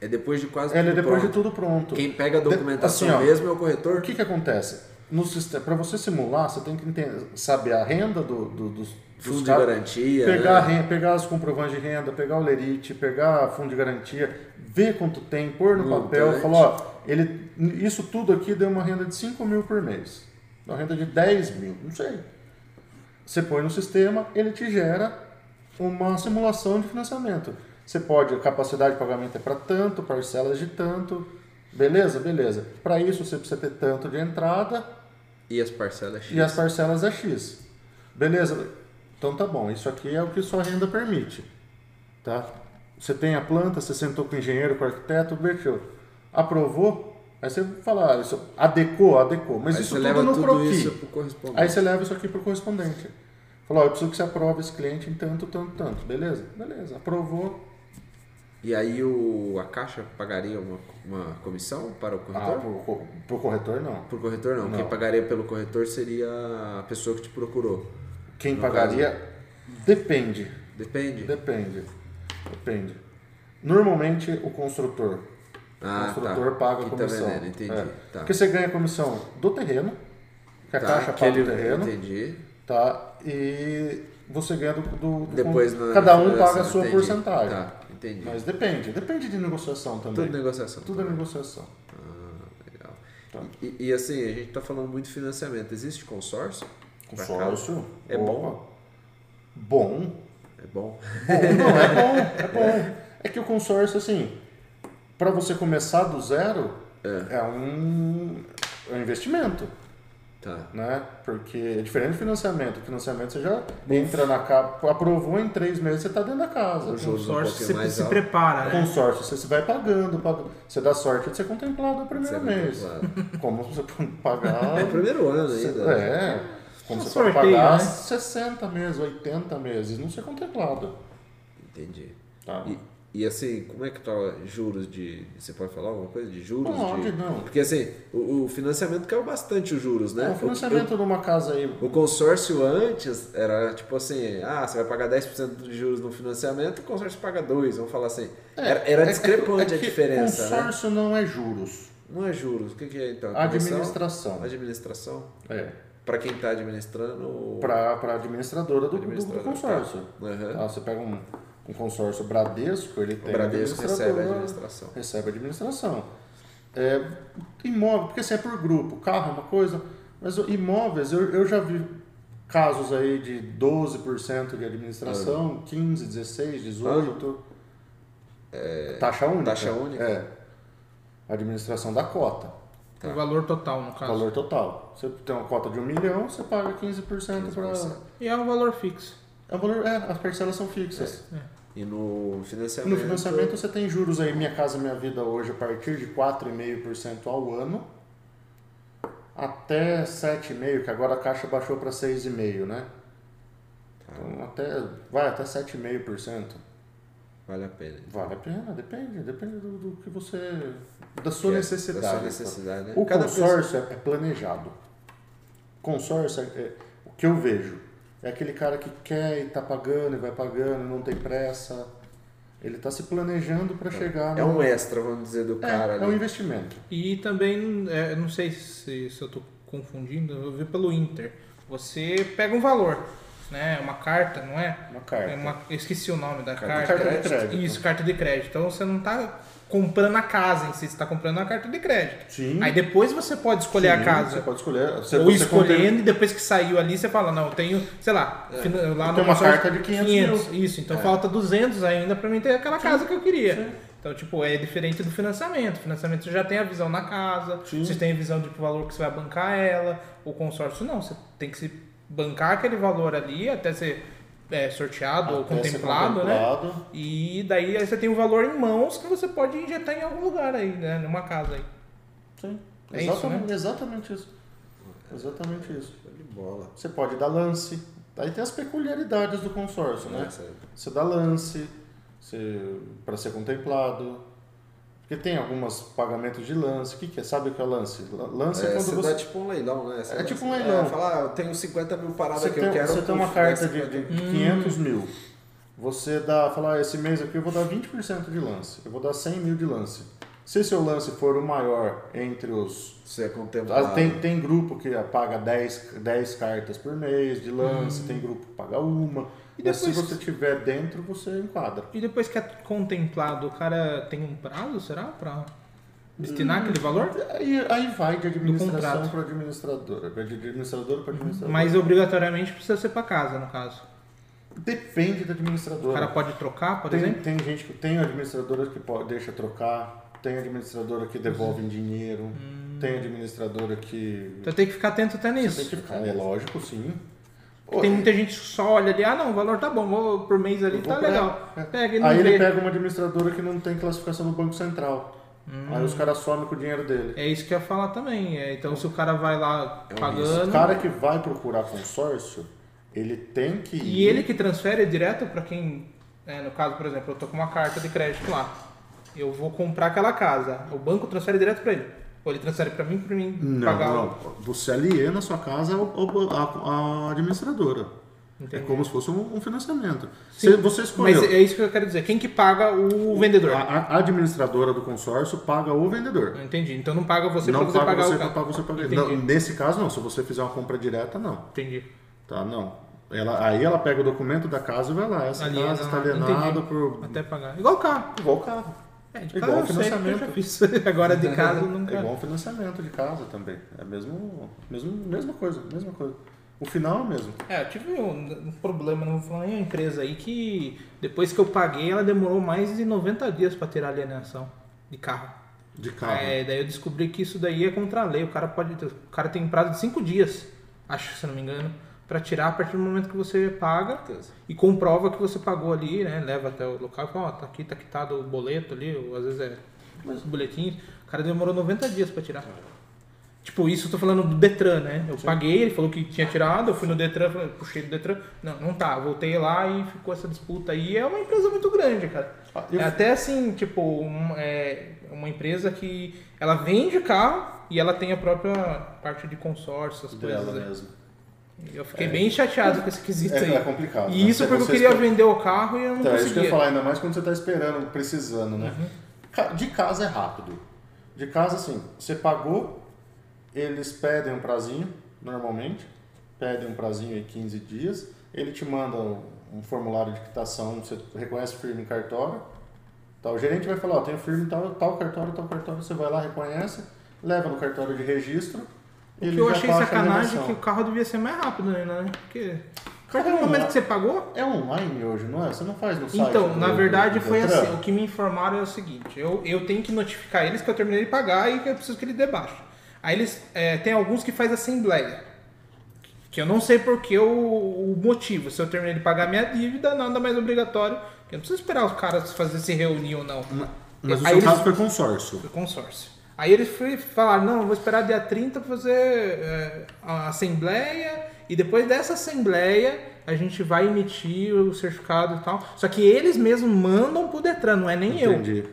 É depois de quase Ele é tudo depois pronto. de tudo pronto. Quem pega a De- documentação assim, ó, mesmo é o corretor. O que, que acontece? No sistema, para você simular, você tem que entender, saber a renda do, do- dos, Fundo de garantia, pegar, a né? renda, pegar os comprovantes de renda, pegar o lerite, pegar fundo de garantia, ver quanto tem, pôr no Montante. papel, falar, ó, ele, isso tudo aqui deu uma renda de 5 mil por mês. Uma renda de 10 mil, não sei. Você põe no sistema, ele te gera uma simulação de financiamento. Você pode, a capacidade de pagamento é para tanto, parcelas de tanto, beleza? Beleza. Para isso você precisa ter tanto de entrada E as parcelas X. e as parcelas é X. Beleza? Então tá bom, isso aqui é o que sua renda permite. Tá? Você tem a planta, você sentou com o engenheiro, com o arquiteto, mexeu. Aprovou, aí você fala, ah, isso adequou, adequou. Mas Aí isso tudo leva no tudo croqui. Aí você leva isso aqui pro correspondente. Falou, ó, eu preciso que você aprove esse cliente em tanto, tanto, tanto. Beleza? Beleza. Aprovou. E aí o, a caixa pagaria uma, uma comissão para o Ah, corretor? pro, co- pro corretor não. Por corretor não. Não. Quem pagaria pelo corretor seria a pessoa que te procurou. Quem pagaria depende. Depende. Depende. Depende. Normalmente o construtor. Ah, o construtor tá. paga a tá comissão. vendendo, entendi. É. Tá. Porque você ganha a comissão do terreno, que a Tá, caixa paga o terreno, Entendi. tá? E você ganha do. do- do- Depois cada um paga a sua entendi. porcentagem. Tá, entendi. Mas depende, depende de negociação também. Tudo negociação. Tudo é negociação. Ah, legal. Tá. E, e assim, a gente tá falando muito de financiamento. Existe consórcio? Consórcio. É opa. bom? Bom. É bom? Bom, não, é bom, é bom. É que o consórcio, assim, para você começar do zero, é, um, é um investimento. Tá. né? Porque é diferente do financiamento. O financiamento você já entra na casa, aprovou em três meses, você está dentro da casa. O um Consórcio, pouquinho você mais se alto. prepara, né? Consórcio, você vai pagando, paga- você dá sorte de ser contemplado no primeiro Você é mês. contemplado. Como você pode pagar. É o primeiro ano ainda. né? É, como Um você pode sorteio, pagar né? 60 meses, 80 meses, não ser contemplado. Entendi. Tá? E, e assim, como é que tá juros de. Você pode falar alguma coisa de juros? Pode, de... não. Porque assim, o, o financiamento caiu bastante os juros, né? o financiamento de uma casa aí. O, o consórcio antes era tipo assim, ah, você vai pagar 10% de juros no financiamento, o consórcio paga 2%, vamos falar assim. era era é- discrepante é a diferença, né? Consórcio não é juros. Não é juros, o que, que é então? Comissão? Administração. Administração. É. Para quem está administrando. Para a administradora do, do- do Administradora, consórcio. tá. Uhum. Ah, você pega um, um consórcio Bradesco, ele O tem Bradesco recebe a administração. Recebe a administração. É, imóvel, porque assim é por grupo, carro é uma coisa, mas o- imóveis, eu, eu já vi casos aí de 12% de administração, 15, 16, 18. taxa única. taxa única? É. Administração da cota. O valor total, no caso. Valor total. Você tem uma cota de um milhão, você paga 15%, para. 15%. E é um valor fixo. É o valor, é, as parcelas são fixas. E no financiamento. No financiamento você tem juros aí, Minha Casa Minha Vida hoje, a partir de 4,5% ao ano, até 7,5%, que agora a Caixa baixou para 6,5%, né? Então até, vai até 7,5%. Vale a pena. Vale a pena, depende, depende do, do que você. da sua é- necessidade. Da sua necessidade, né? O Cada consórcio é planejado. Consórcio é, é- o que eu vejo. É aquele cara que quer e tá pagando e vai pagando, não tem pressa. Ele tá se planejando para chegar É no- um extra, vamos dizer, do É, cara é um ali. investimento. E também, é, eu não sei se, se eu tô confundindo, eu vi pelo Inter. Você pega um valor, né? Uma carta, não é? Uma carta. É uma, eu esqueci o nome da Carta de carta. crédito. Carta de crédito. Isso, carta de crédito. Então você não tá comprando a casa em si, você tá comprando uma carta de crédito. Sim. Aí depois você pode escolher a Sim, casa. Você pode escolher. Você, Ou você escolhendo, e depois que saiu ali, você fala, não, eu tenho, sei lá, fina- lá Tem uma carta de 500 Isso, então É. falta 200 ainda pra mim ter aquela casa que eu queria. Então, tipo, é diferente do financiamento. O financiamento você já tem a visão na casa, Sim. você tem a visão do valor que você vai bancar ela. O consórcio não, você tem que se bancar aquele valor ali até ser é, sorteado ou Até ser contemplado, né? contemplado. E daí aí você tem o valor em mãos que você pode injetar em algum lugar aí, né? Numa casa aí. Sim. É isso, exatamente, exatamente isso. Exatamente isso. Show de bola. Você pode dar lance. Aí tem as peculiaridades do consórcio, né? Essa- Você dá lance para ser contemplado. Porque tem alguns pagamentos de lance. O que, que é? Sabe o que é lance? Lance é, É, quando você dá tipo um leilão, né? Você É tipo um leilão. É, falar, ah, eu tenho 50 mil paradas Você que tem, eu quero. você tem uma carta de, 50 de 500 mil. Você dá, fala, ah, esse mês aqui eu vou dar 20% de lance. Eu vou dar 100 mil de lance. Se seu lance for o maior entre os. Você é contemplado. Tem, tem grupo que paga 10, 10 cartas por mês de lance, Hum. tem grupo que paga uma. E Mas se depois- você tiver dentro, você enquadra. E depois que é contemplado, o cara tem um prazo, será? Pra destinar aquele valor? Aí, aí vai de administração para administradora. Vai de administradora para administradora. Mas obrigatoriamente precisa ser pra casa, no caso. Depende da O administradora. cara pode trocar, por tem, exemplo? tem gente que tem administradora que pode, deixa trocar, tem administradora que devolve em dinheiro, Hum. tem administradora que. Então tem que ficar atento até Tem nisso. que ficar, é lógico, sim. Pô, Tem muita gente que só olha ali, ah não, o valor tá bom, vou por mês ali, tá pra- legal. é. Pega e não Aí vê. ele pega uma administradora que não tem classificação no Banco Central. Aí os caras somem com o dinheiro dele. É isso que eu ia falar também. É, então se o cara vai lá É um pagando. O cara que vai procurar consórcio, ele tem que ir. E ele que transfere direto pra quem. é, no caso, por exemplo, eu tô com uma carta de crédito lá. Eu vou comprar aquela casa. O banco transfere direto pra ele. Ou ele transfere pra mim pra mim Não, pagar o. não. Você aliena a sua casa à administradora. Entendi. É como se fosse um, um financiamento. Sim, Você, escolheu. Mas é isso que eu quero dizer. Quem que paga o vendedor? A, a administradora do consórcio paga o vendedor. Não entendi. Então não paga você não pra você paga pagar você o pra, carro. pra você. Entendi. Não, nesse caso, não. Se você fizer uma compra direta, não. Entendi. Tá, não. Ela, aí ela pega o documento da casa e vai lá. Essa Aliena, casa está alienada por. Até pagar. Igual carro. Igual carro. É, de Igual sei, porque eu financiamento. Agora de casa eu nunca. É igual financiamento de casa também. É mesmo, mesmo, mesma coisa, mesma coisa. O final é o mesmo. É, eu tive um, um problema, não vou falar em uma empresa aí, que depois que eu paguei, ela demorou mais de 90 dias pra ter alienação de carro. De carro. É, daí eu descobri que isso daí é contra a lei. O cara pode, o cara tem um prazo de cinco dias, acho se não me engano, pra tirar a partir do momento que você paga e comprova que você pagou ali, né? Leva até o local e fala, ó, tá aqui, tá quitado o boleto ali, ou às vezes é os boletins. O cara demorou 90 dias pra tirar. Tipo, isso eu tô falando do Detran, né? Eu paguei, ele falou que tinha tirado, eu fui no Detran, falei, puxei do Detran. Não, não tá. Voltei lá e ficou essa disputa aí. É uma empresa muito grande, cara. Ah, eu- É até assim, tipo, um- é uma empresa que ela vende carro e ela tem a própria parte de consórcio, as Dela coisas. né? mesmo. Eu fiquei bem chateado com esse quesito aí. É, é complicado. E né? isso porque eu queria vender o carro e eu não Então, é isso que eu ia conseguia. falar, ainda mais quando você está esperando, precisando, né? Uhum. De casa é rápido. De casa, assim, você pagou, eles pedem um prazinho, normalmente, pedem um prazinho aí 15 dias, ele te manda um formulário de quitação, você reconhece firme em cartório, tá? o gerente vai falar, ó, tem firme em tal, tal cartório, tal cartório, você vai lá, reconhece, leva no cartório de registro, O que eu achei a sacanagem é que o carro devia ser mais rápido ainda, né? Porque partir do Caramba. momento que você pagou, É online hoje, não é? Você não faz no site Então, do- na do- verdade do foi Detran? assim, o que me informaram é o seguinte, eu, eu tenho que notificar eles que eu terminei de pagar e que eu preciso que ele dê baixa. Aí eles, é, tem alguns que faz assembleia, que eu não sei porque o, o motivo, se eu terminei de pagar minha dívida, nada mais obrigatório, eu não preciso esperar os caras fazer se reunir ou não, Mas o Aí seu eles- caso foi consórcio. do consórcio. Aí eles falaram, não, eu vou esperar dia 30 pra fazer é, a assembleia e depois dessa assembleia a gente vai emitir o certificado e tal. Só que eles mesmos mandam pro Detran, não é nem eu. Entendi.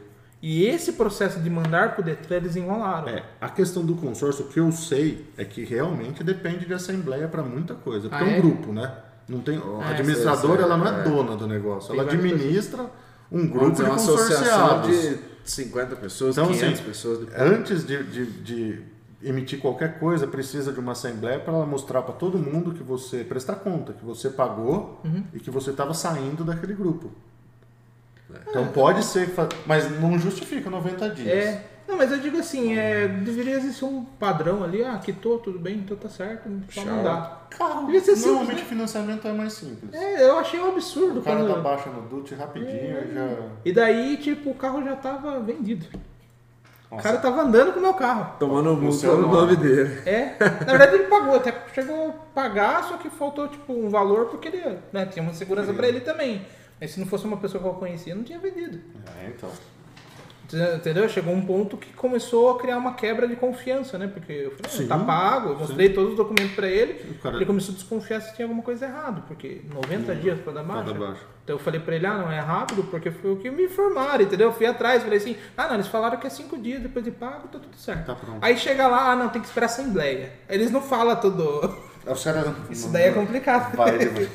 E esse processo de mandar pro Detran eles enrolaram. É, a questão do consórcio, o que eu sei é que realmente depende de assembleia para muita coisa. Porque Ah, é um é? grupo, né? Não tem, a É, administradora, ela não é, é. dona do negócio. Ela administra um grupo de associação consorciados. de 50 pessoas, Então, 500 assim, pessoas. De... Antes de, de- de emitir qualquer coisa, precisa de uma assembleia para ela mostrar para todo mundo que você prestar conta, que você pagou Uhum. e que você estava saindo daquele grupo. Então pode ser, mas não justifica 90 dias. É. Não, mas eu digo assim, é, deveria existir um padrão ali, ah, quitou, tudo bem, então tá certo, só Tchau. mandar. Carro, Devia ser simples, normalmente né? financiamento é mais simples. É, eu achei um absurdo O cara quando... dá baixa no DUT rapidinho e já. E daí, tipo, o carro já tava vendido. O Nossa, cara tava andando com o meu carro. Tomando multa seu no nome. nome dele. É, na verdade ele pagou, até chegou a pagar, só que faltou tipo um valor porque ele né, tinha uma segurança pra ele também. Mas se não fosse uma pessoa que eu conhecia, não tinha vendido. É, então. Entendeu? Chegou um ponto que começou a criar uma quebra de confiança, né? Porque eu falei, Sim, ah, tá pago, eu mostrei todos os documentos pra ele, cara- ele começou a desconfiar se tinha alguma coisa errada, porque 90 dias pra dar baixa. Então eu falei pra ele, ah, não é rápido, porque foi o que me informaram, entendeu? Eu fui atrás, falei assim, ah, não, eles falaram que é 5 dias depois de pago, tá tudo certo. Tá. Aí chega lá, ah, não, tem que esperar a assembleia. Eles não falam tudo. Os caras. Isso daí é complicado. Vai, vai.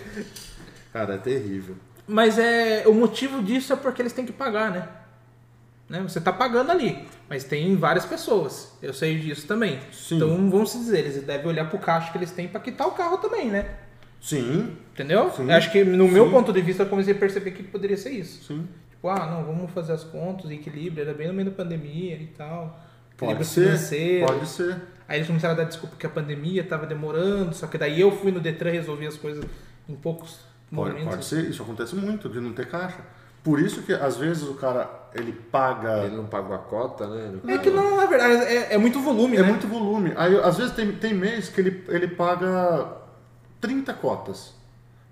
Cara, é terrível. Mas é o motivo disso é porque eles têm que pagar, né? Né? Você tá pagando ali, mas tem várias pessoas. Eu sei disso também. Sim. Então vamos se dizer, eles devem olhar pro caixa que eles têm pra quitar o carro também, né? Sim, Entendeu? Sim. Acho que no meu Sim. ponto de vista eu comecei a perceber que poderia ser isso. sim. Tipo, ah, não, vamos fazer as contas, equilíbrio, era bem no meio da pandemia e tal. Pode ser. financeiro. Pode ser. Aí eles começaram a dar desculpa que a pandemia tava demorando, só que daí eu fui no Detran resolver as coisas em poucos Pode, momentos. pode ser. Isso acontece muito, de não ter caixa. Por isso que às vezes o cara ele paga. Ele não pagou a cota, né? É que não, na verdade, é, é muito volume, É né? muito volume. Aí, às vezes tem, tem mês que ele, ele paga 30 cotas.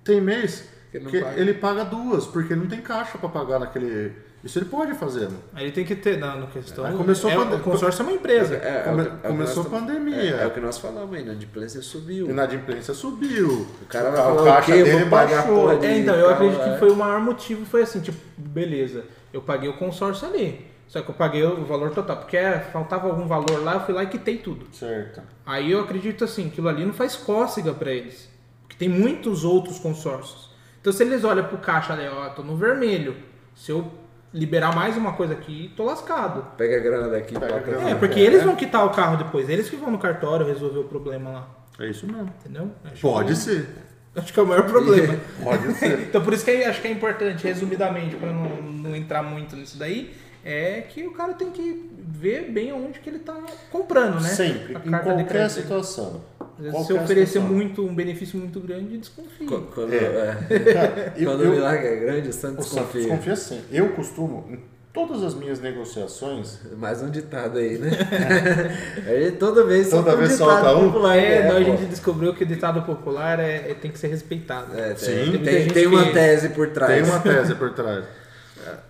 Tem mês Que ele que paga. ele paga duas, porque ele não tem caixa para pagar naquele. Isso ele pode fazer. Aí ele tem que ter, não, no questão. Aí começou é, a pande- o consórcio é uma empresa. É, é o Come- é o que começou a pandemia. É, é o que nós falamos aí, a inadimplência subiu. Inadimplência subiu. O cara vai falar o caixa quê? dele baixou. porra de É, então, eu acredito é. que foi o maior motivo, foi assim, tipo, beleza, eu paguei o consórcio ali. Só que eu paguei o valor total, porque é, faltava algum valor lá, eu fui lá e quitei tudo. Certo. Aí eu acredito assim, aquilo ali não faz cócega pra eles. Porque tem muitos outros consórcios. Então se eles olham pro caixa ali, ó, tô no vermelho. Se eu liberar mais uma coisa aqui, tô lascado. Pega a grana daqui, Pega a grana. É, porque eles vão quitar o carro depois, eles que vão no cartório resolver o problema lá. É isso mesmo. Entendeu? Acho Pode que, ser. Acho que é o maior problema. Pode ser. então por isso que eu acho que é importante, resumidamente, para não, não entrar muito nisso daí, é que o cara tem que ver bem onde que ele tá comprando, né? Sempre. A Em qualquer situação. Vezes, se Qualquer oferecer situação. muito, um benefício muito grande, desconfia. Qu- Quando, É. é. Cara, eu- Quando eu- o milagre é grande, o santo O santo desconfia. desconfia sim. Eu costumo, todas as minhas negociações, Mais um ditado aí, né? aí toda vez Toda solta um vez ditado solta um? popular. É, né, então a gente descobriu que o ditado popular é, é- tem que ser respeitado. É, Sim. tem, Tem tem, uma que- tese por trás. tem uma tese por trás.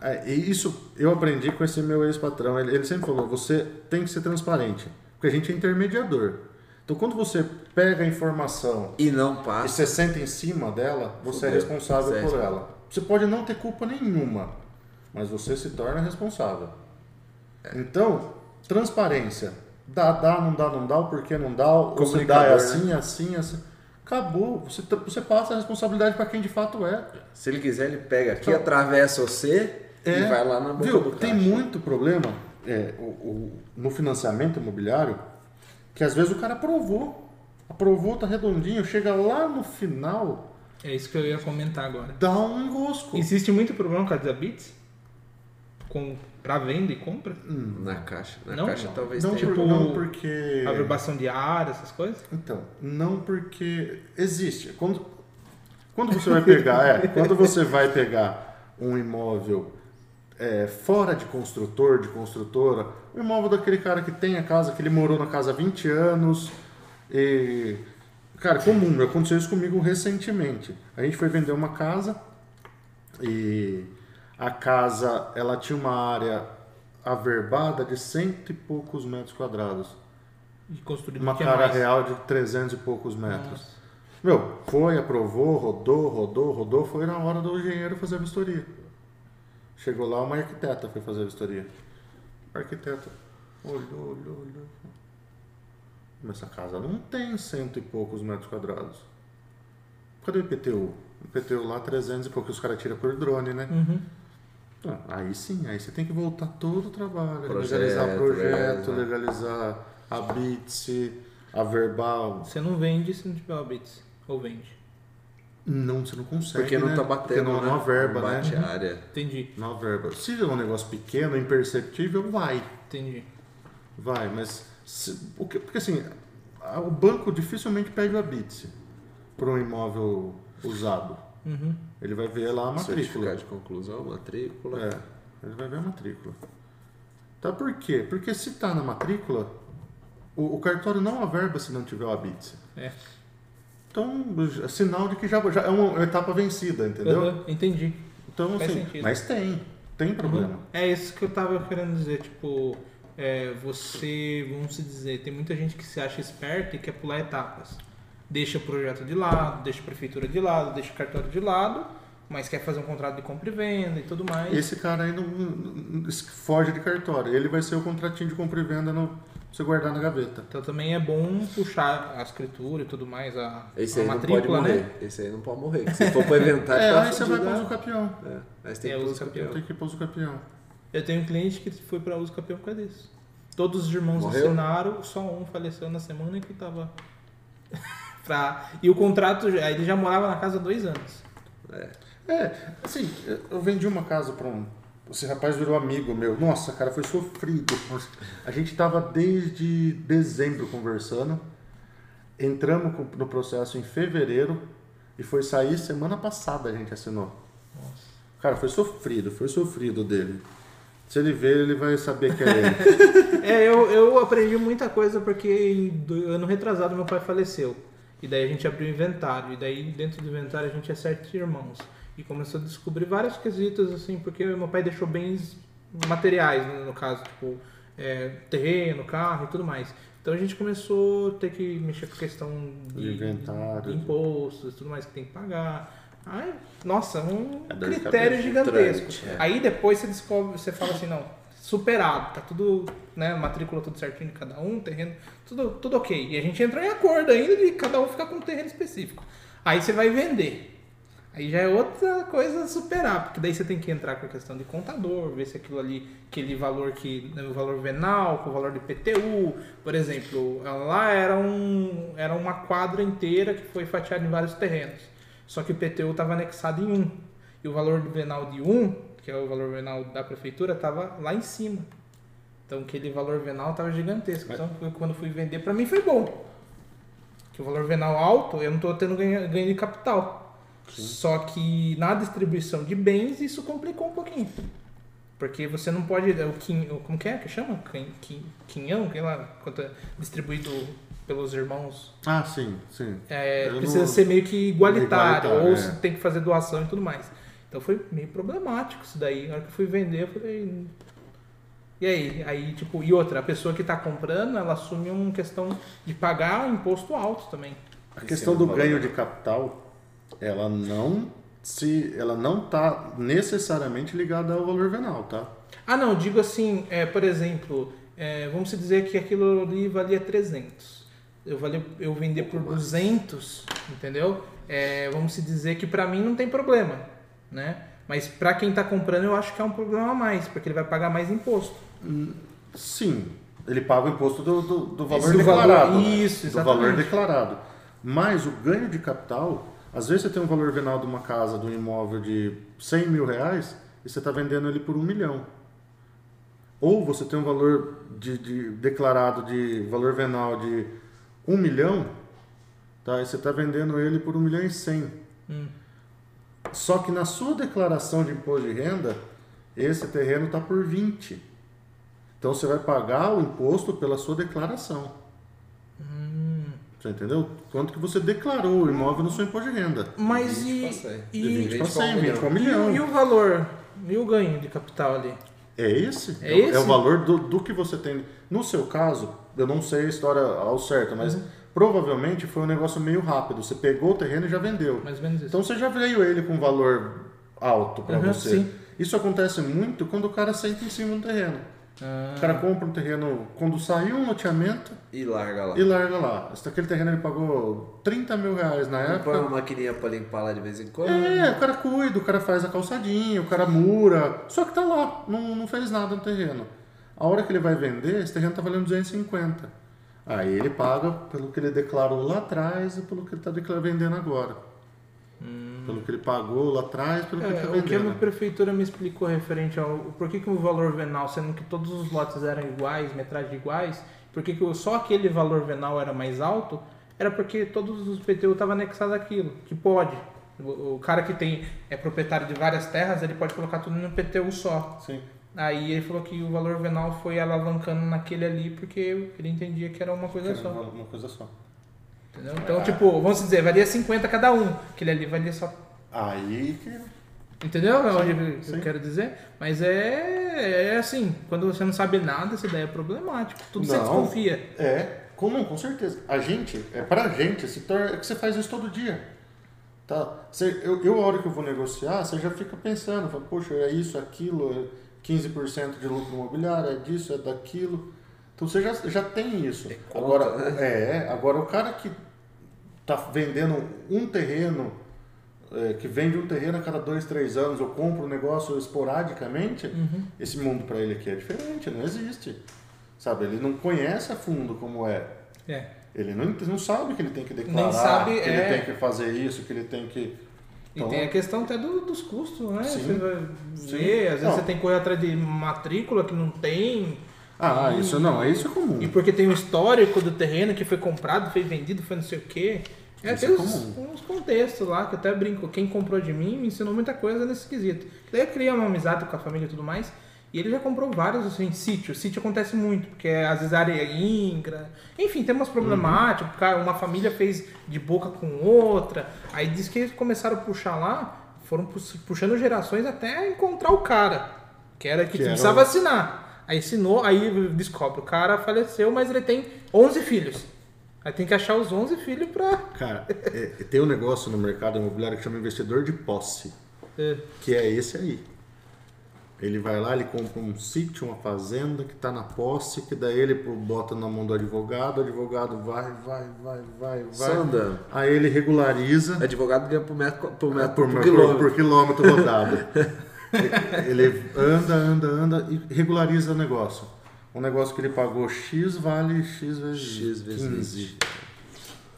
É, E isso eu aprendi com esse meu ex-patrão. Ele, ele sempre falou: você tem que ser transparente, porque a gente é intermediador. Então, quando você pega a informação E não e passa. você senta em cima dela, você é Fudeu. responsável é por responsável. ela. Você pode não ter culpa nenhuma, mas você se torna responsável. Então, transparência. Dá, dá, não dá, não dá, o porquê não dá, ou se dá é assim, assim, assim. Acabou. Você, você passa a responsabilidade para quem de fato é. Se ele quiser, ele pega aqui, Então- atravessa você e É, vai lá na boca Viu? do Tem muito problema é, o- o- no financiamento imobiliário que às vezes o cara aprovou. Aprovou, tá redondinho, chega lá no final, É isso que eu ia comentar agora. dá um enrosco. Existe muito problema com a Desabits? Com, pra venda e compra? Na caixa. Na Não? caixa talvez Não, tenha. por- Tipo, não porque. Averbação de área, essas coisas? Então, não porque existe. Quando, quando você vai pegar, é, quando você vai pegar um imóvel é, fora de construtor, de construtora, o imóvel daquele cara que tem a casa, que ele morou na casa há 20 anos, e, cara, comum, aconteceu isso comigo recentemente. A gente foi vender uma casa e a casa, ela tinha uma área averbada de cento e poucos metros quadrados. E construído Uma cara mais? real de 300 e poucos metros. Nossa. Meu, foi, aprovou, rodou, rodou, rodou, foi na hora do engenheiro fazer a vistoria. Chegou lá, uma arquiteta foi fazer a vistoria. Arquiteta olhou, olhou, olhou. Mas essa casa não tem cento e poucos metros quadrados. Cadê o IPTU? O IPTU lá 300 e poucos, os caras tiram por drone, né? Uhum. Ah, Aí sim, aí você tem que voltar todo o trabalho, Projeto, legalizar projeto, legalizar. legalizar a BITS, a verbal. Você não vende se não tiver o Bits. Ou vende. Não, você não consegue. Porque não né? tá Porque batendo, não, né? não há verba, não bate né? a área. Entendi, Não verba. Se é um negócio pequeno, imperceptível, vai. entendi. Vai, mas. se- o que- porque assim, a- o banco dificilmente pede o ABITS para um imóvel usado. Uhum. Ele vai ver lá a matrícula. Certificado de conclusão, matrícula. É, ele vai ver a matrícula. Tá por quê? Porque se tá na matrícula, o, o cartório não averba se não tiver o ABITS. É. Então, é sinal de que já, já é uma etapa vencida, entendeu? Uhum, Entendi. Então, Faz assim, sentido. mas tem, tem problema. É isso que eu tava querendo dizer, tipo, é, você, vamos se dizer, tem muita gente que se acha esperta e quer pular etapas. Deixa o projeto de lado, deixa a prefeitura de lado, deixa o cartório de lado, mas quer fazer um contrato de compra e venda e tudo mais. Esse cara aí não, não- foge de cartório. Ele vai ser o contratinho de compra e venda no, pra você guardar na gaveta. Então também é bom puxar a escritura e tudo mais, a, Esse a aí não pode matrícula, morrer. né? Esse aí não pode morrer. Se for pra inventar, É, tá aí você vai para né? uso capião. É, aí você tem É, que uso pôr o campeão. campeão. Tem que ir para uso capião. Eu tenho um cliente que foi pra uso campeão por causa disso. Todos os irmãos Morreu? assinaram, só um faleceu na semana que tava. Pra... E o contrato, ele já morava na casa há dois anos. É, assim, eu vendi uma casa para um. Esse rapaz virou amigo meu. Nossa, cara, foi sofrido. Nossa, A gente tava desde dezembro conversando. Entramos no processo em fevereiro e foi sair semana passada a gente assinou. Cara, foi sofrido, foi sofrido dele. Se ele ver, ele vai saber que é ele. É, eu, eu aprendi muita coisa porque do- ano retrasado meu pai faleceu. E daí a gente abriu o inventário. E daí dentro do inventário a gente é sete irmãos. E começou a descobrir vários quesitos, assim, porque meu pai deixou bens materiais, no, no caso, tipo, é, terreno, carro e tudo mais. Então a gente começou a ter que mexer com a questão de, De inventário. de impostos e tudo mais que tem que pagar. Ai, nossa, um É critério gigantesco. É. Aí depois você descobre, você fala assim, não, superado, tá tudo, né, matrícula tudo certinho de cada um, terreno, tudo, tudo ok. E a gente entrou em acordo ainda de cada um ficar com um terreno específico. Aí você vai vender. Aí já é outra coisa a superar, porque daí você tem que entrar com a questão de contador, ver se aquilo ali, aquele valor que, né, o valor venal, com o valor de PTU, por exemplo, lá era, um, era uma quadra inteira que foi fatiada em vários terrenos. Só que o PTU estava anexado em um. E o valor venal de um, que é o valor venal da prefeitura, estava lá em cima. Então aquele valor venal estava gigantesco. Então foi- quando fui vender, para mim foi bom. Que o valor venal alto, eu não estou tendo ganho, ganho de capital. Só que na distribuição de bens, isso complicou um pouquinho. Porque você não pode. O quin, o- como que é que chama? Quin- quin- Quinhão, que lá, quanto é distribuído pelos irmãos. Ah, sim, sim. É, precisa não- ser meio que igualitário, Igualitário, ou é. você tem que fazer doação e tudo mais. Então foi meio problemático isso daí. Na hora que eu fui vender, eu falei. E aí? Aí, tipo, e outra, a pessoa que tá comprando, ela assume uma questão de pagar um imposto alto também. A questão é do ganho de capital, ela não se, ela não tá necessariamente ligada ao valor venal, tá? Ah, não, digo assim, é, por exemplo, é, vamos se dizer que aquilo ali valia 300. Eu, vali, eu vender por 200, entendeu? É, vamos se dizer que pra mim não tem problema, né? Mas pra quem tá comprando eu acho que é um problema a mais, porque ele vai pagar mais imposto. Sim, ele paga o imposto do, do, do valor do declarado. valor- né? isso, Do valor exatamente. declarado. Mas o ganho de capital, às vezes você tem um valor venal de uma casa, de um imóvel de 100 mil reais, e você está vendendo ele por um milhão. Ou você tem um valor de, de- declarado de valor venal de um milhão, tá? e você está vendendo ele por um milhão e cem. Hum. Só que na sua declaração de imposto de renda, esse terreno está por 20. Então você vai pagar o imposto pela sua declaração. Hum. Você entendeu? Quanto que você declarou o imóvel no seu imposto de renda. Mas 20 e, e, De 20 para vinte pra um 100, 20 para um e, milhão. o- e o valor? E o ganho de capital ali? É esse? É o- esse? o valor do, do que você tem. No seu caso, eu não sei a história ao certo, mas provavelmente foi um negócio meio rápido. Você pegou o terreno e já vendeu. Mais ou menos isso. Então você já veio ele com valor alto para Uhum, você. sim. Isso acontece muito quando o cara senta em cima do terreno. Ah, O cara compra um terreno quando saiu um loteamento E larga lá. e larga lá. Esse aquele terreno ele pagou 30 mil reais na Não põe época. uma maquininha pra limpar lá de vez em quando. É, o cara cuida, o cara faz a calçadinha, o cara mura. Só que tá lá, não, não fez nada no terreno. A hora que ele vai vender, esse terreno tá valendo 250. Aí ele paga pelo que ele declarou lá atrás e pelo que ele tá declar- vendendo agora. Pelo que ele pagou lá atrás, pelo que ele tá É, o que a vendendo. prefeitura me explicou referente ao por que, que o valor venal, sendo que todos os lotes eram iguais, metragem iguais, por que, que só aquele valor venal era mais alto, era porque todos os PTU estavam anexados àquilo, que pode. O, o cara que tem é proprietário de várias terras, ele pode colocar tudo no PTU só. Sim. Aí ele falou que o valor venal foi alavancando naquele ali porque ele entendia que era uma coisa Era só. uma, coisa só. Entendeu? Então, tipo, vamos dizer, valia 50 cada um. Aquele ali valia só Aí que. Entendeu onde eu sim. quero dizer? Mas é, é assim, quando você não sabe nada, isso daí é problemático. Tudo você Não. desconfia. É, com, com certeza. A gente, é pra gente, se torna, é que você faz isso todo dia. Tá? Você, eu, eu, a hora que eu vou negociar, você já fica pensando, fala, poxa, é isso, aquilo, é 15% de lucro imobiliário, é disso, é daquilo. Então você já, já tem isso. É conta, agora, né? é, agora o cara que tá vendendo um terreno, é, que vende um terreno a cada dois, três anos, ou compra um negócio esporadicamente, Uhum. esse mundo para ele aqui é diferente, não existe. Sabe, ele não conhece a fundo como é. É. Ele não, não sabe que ele tem que declarar, sabe, que é. ele tem que fazer isso, que ele tem que... E tem a questão até do- dos custos, né? Sim. Você vai ver, às vezes Não. você tem que correr atrás de matrícula que não tem. Ah, E- isso não, isso é comum. E porque tem o histórico do terreno que foi comprado, foi vendido, foi não sei o quê. É, Isso tem é uns, uns contextos lá que eu até brinco. Quem comprou de mim me ensinou muita coisa nesse quesito. Daí eu criei uma amizade com a família e tudo mais. E ele já comprou vários, assim, sítio. Sítio acontece muito, porque às vezes a área é íngra. Enfim, tem umas problemáticas. cara, Uma família fez de boca com outra. Aí diz que eles começaram a puxar lá, foram pu- puxando gerações até encontrar o cara. Que era que, Que era precisava o- assinar. Aí assinou, aí descobre, o cara faleceu, mas ele tem 11 filhos. Aí tem que achar os 11 filhos pra... Cara, é- é- tem um negócio no mercado imobiliário que chama investidor de posse, É, que é esse aí. Ele vai lá, ele compra um sítio, uma fazenda que está na posse, que daí ele bota na mão do advogado, o advogado vai, vai, vai, vai, vai. Só andando. Aí ele regulariza. Advogado ganha por metro, por, É, metro, por, por, por- quilômetro. por quilômetro rodado. ele anda, anda, anda e regulariza o negócio. Um negócio que ele pagou X vale X vezes X vezes 15.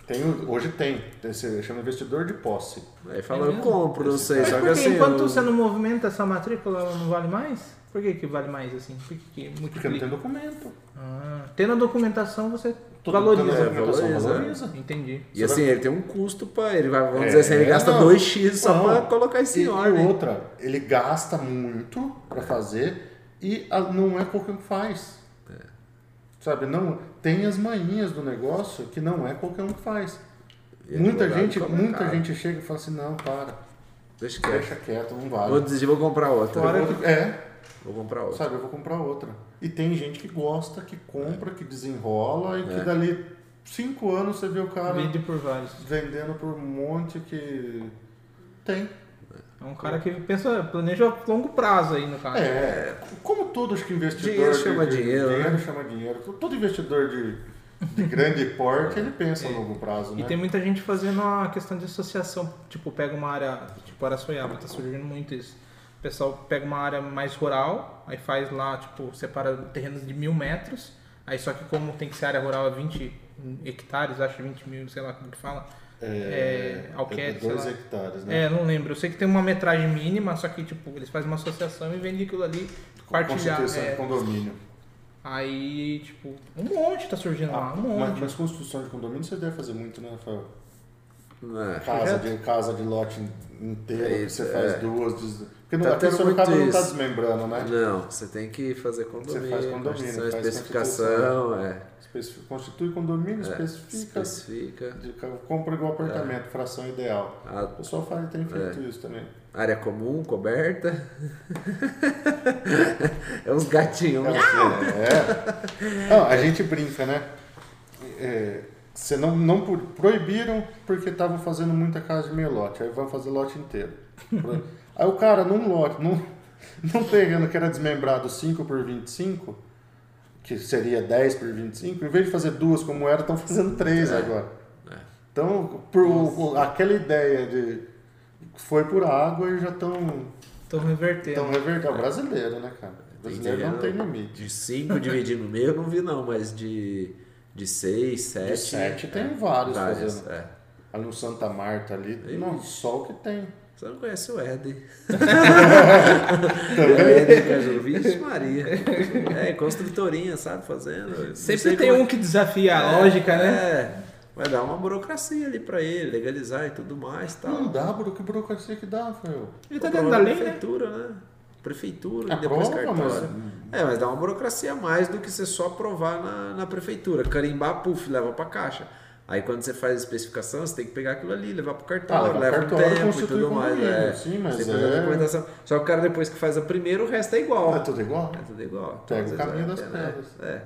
Tem, hoje tem, tem esse, chama investidor de posse. Aí fala, É eu compro, não sei, Mas só que assim. enquanto eu- você não movimenta essa matrícula, ela não vale mais? Por que, que vale mais assim? Por que, que Porque não tem documento. Ah, tendo a documentação, você Todo- valoriza. toda a É, documentação valoriza. valoriza. Entendi. E assim, ele tem um custo pra ele, vai, vamos É, dizer assim, ele gasta não. 2x só pra colocar isso E, em e ordem. outra, ele gasta muito pra fazer e a- não é qualquer um que faz. Sabe, não, tem as manhinhas do negócio que não é qualquer um que faz. E muita advogado gente, muita gente chega e fala assim, não, para, Deixa quieto. deixa quieto, não vale. Vou desistir, vou comprar outra. Vou- é, Vou comprar outra. sabe, eu vou comprar outra. E tem gente que gosta, que compra, que desenrola e que É. dali cinco anos você vê o cara Vende por vários. vendendo por um monte que tem. É um cara que pensa, planeja a longo prazo aí no caso. É, como todo acho que investidor. Dinheiro de- chama de- dinheiro, Dinheiro né? chama dinheiro. Todo investidor de, de grande porte, ele pensa a longo prazo, E né? tem muita gente fazendo a questão de associação. Tipo, pega uma área, tipo Araçoiaba, tá surgindo muito isso. O pessoal pega uma área mais rural, aí faz lá, tipo, separa terrenos de mil metros. Aí só que como tem que ser área rural a 20 hectares, acho 20 mil, sei lá como que fala. É, alquete, sei dois lá. hectares, né? É, não lembro. Eu sei que tem uma metragem mínima, só que tipo, eles fazem uma associação e vendem aquilo ali partilhar. Constituição de É, condomínio. aí, tipo, um monte tá surgindo lá, um monte. mas, mas construção de condomínio você deve fazer muito, né, Rafael? É. Casa de, casa de lote inteiro, É isso, você faz é. duas. Porque Tá não, aqui em tendo Sorocaba não tá isso. desmembrando, né? Não, você tem que fazer condomínio, Você faz condomínio, faz especificação, é, Constitui condomínio, especifica. especifica. de- compra igual apartamento, fração ideal. A O pessoal faz, tem feito isso também. área comum, coberta. é uns gatinhos. É, é. Não, a gente brinca, né? É, você não, não pro- proibiram porque estavam fazendo muita casa de meio lote. Aí vão fazer lote inteiro. Aí o cara, num lote, num, não pegando que era desmembrado 5 por 25, que seria 10 por 25, em vez de fazer duas como era, estão fazendo três É. agora. É. Então, por, aquela ideia de foi por água e já estão Estão revertendo. Então, reverter. O brasileiro, né, cara? Brasileiro não tem limite. De 5 dividir no meio eu não vi não, mas de 6, 7. De sete tem vários fazendo. É. Ali no Santa Marta ali, não, só o que tem. Você não conhece o Éden. Caju, Vixe Maria. É, construtorinha, sabe, fazendo. Sempre tem como- um que desafia a lógica, né? É, vai dar uma burocracia ali pra ele, legalizar e tudo mais e tal. Não dá, que burocracia que dá, Rafael. Ele tá dentro da lei, né? prefeitura, né? Prefeitura, É, depois cartório. É, mas dá uma burocracia a mais do que você só aprovar na, na prefeitura. Carimbar, puf, leva pra caixa. Aí quando você faz a especificação, você tem que pegar aquilo ali, levar pro cartório, Ah, leva pro um cartório, tempo e tudo mais. É. sim, mas Você é- documentação. Só que o cara depois que faz a primeira, o resto é igual. É tudo igual? É tudo igual. Pega o caminho é, das né? pedras. É.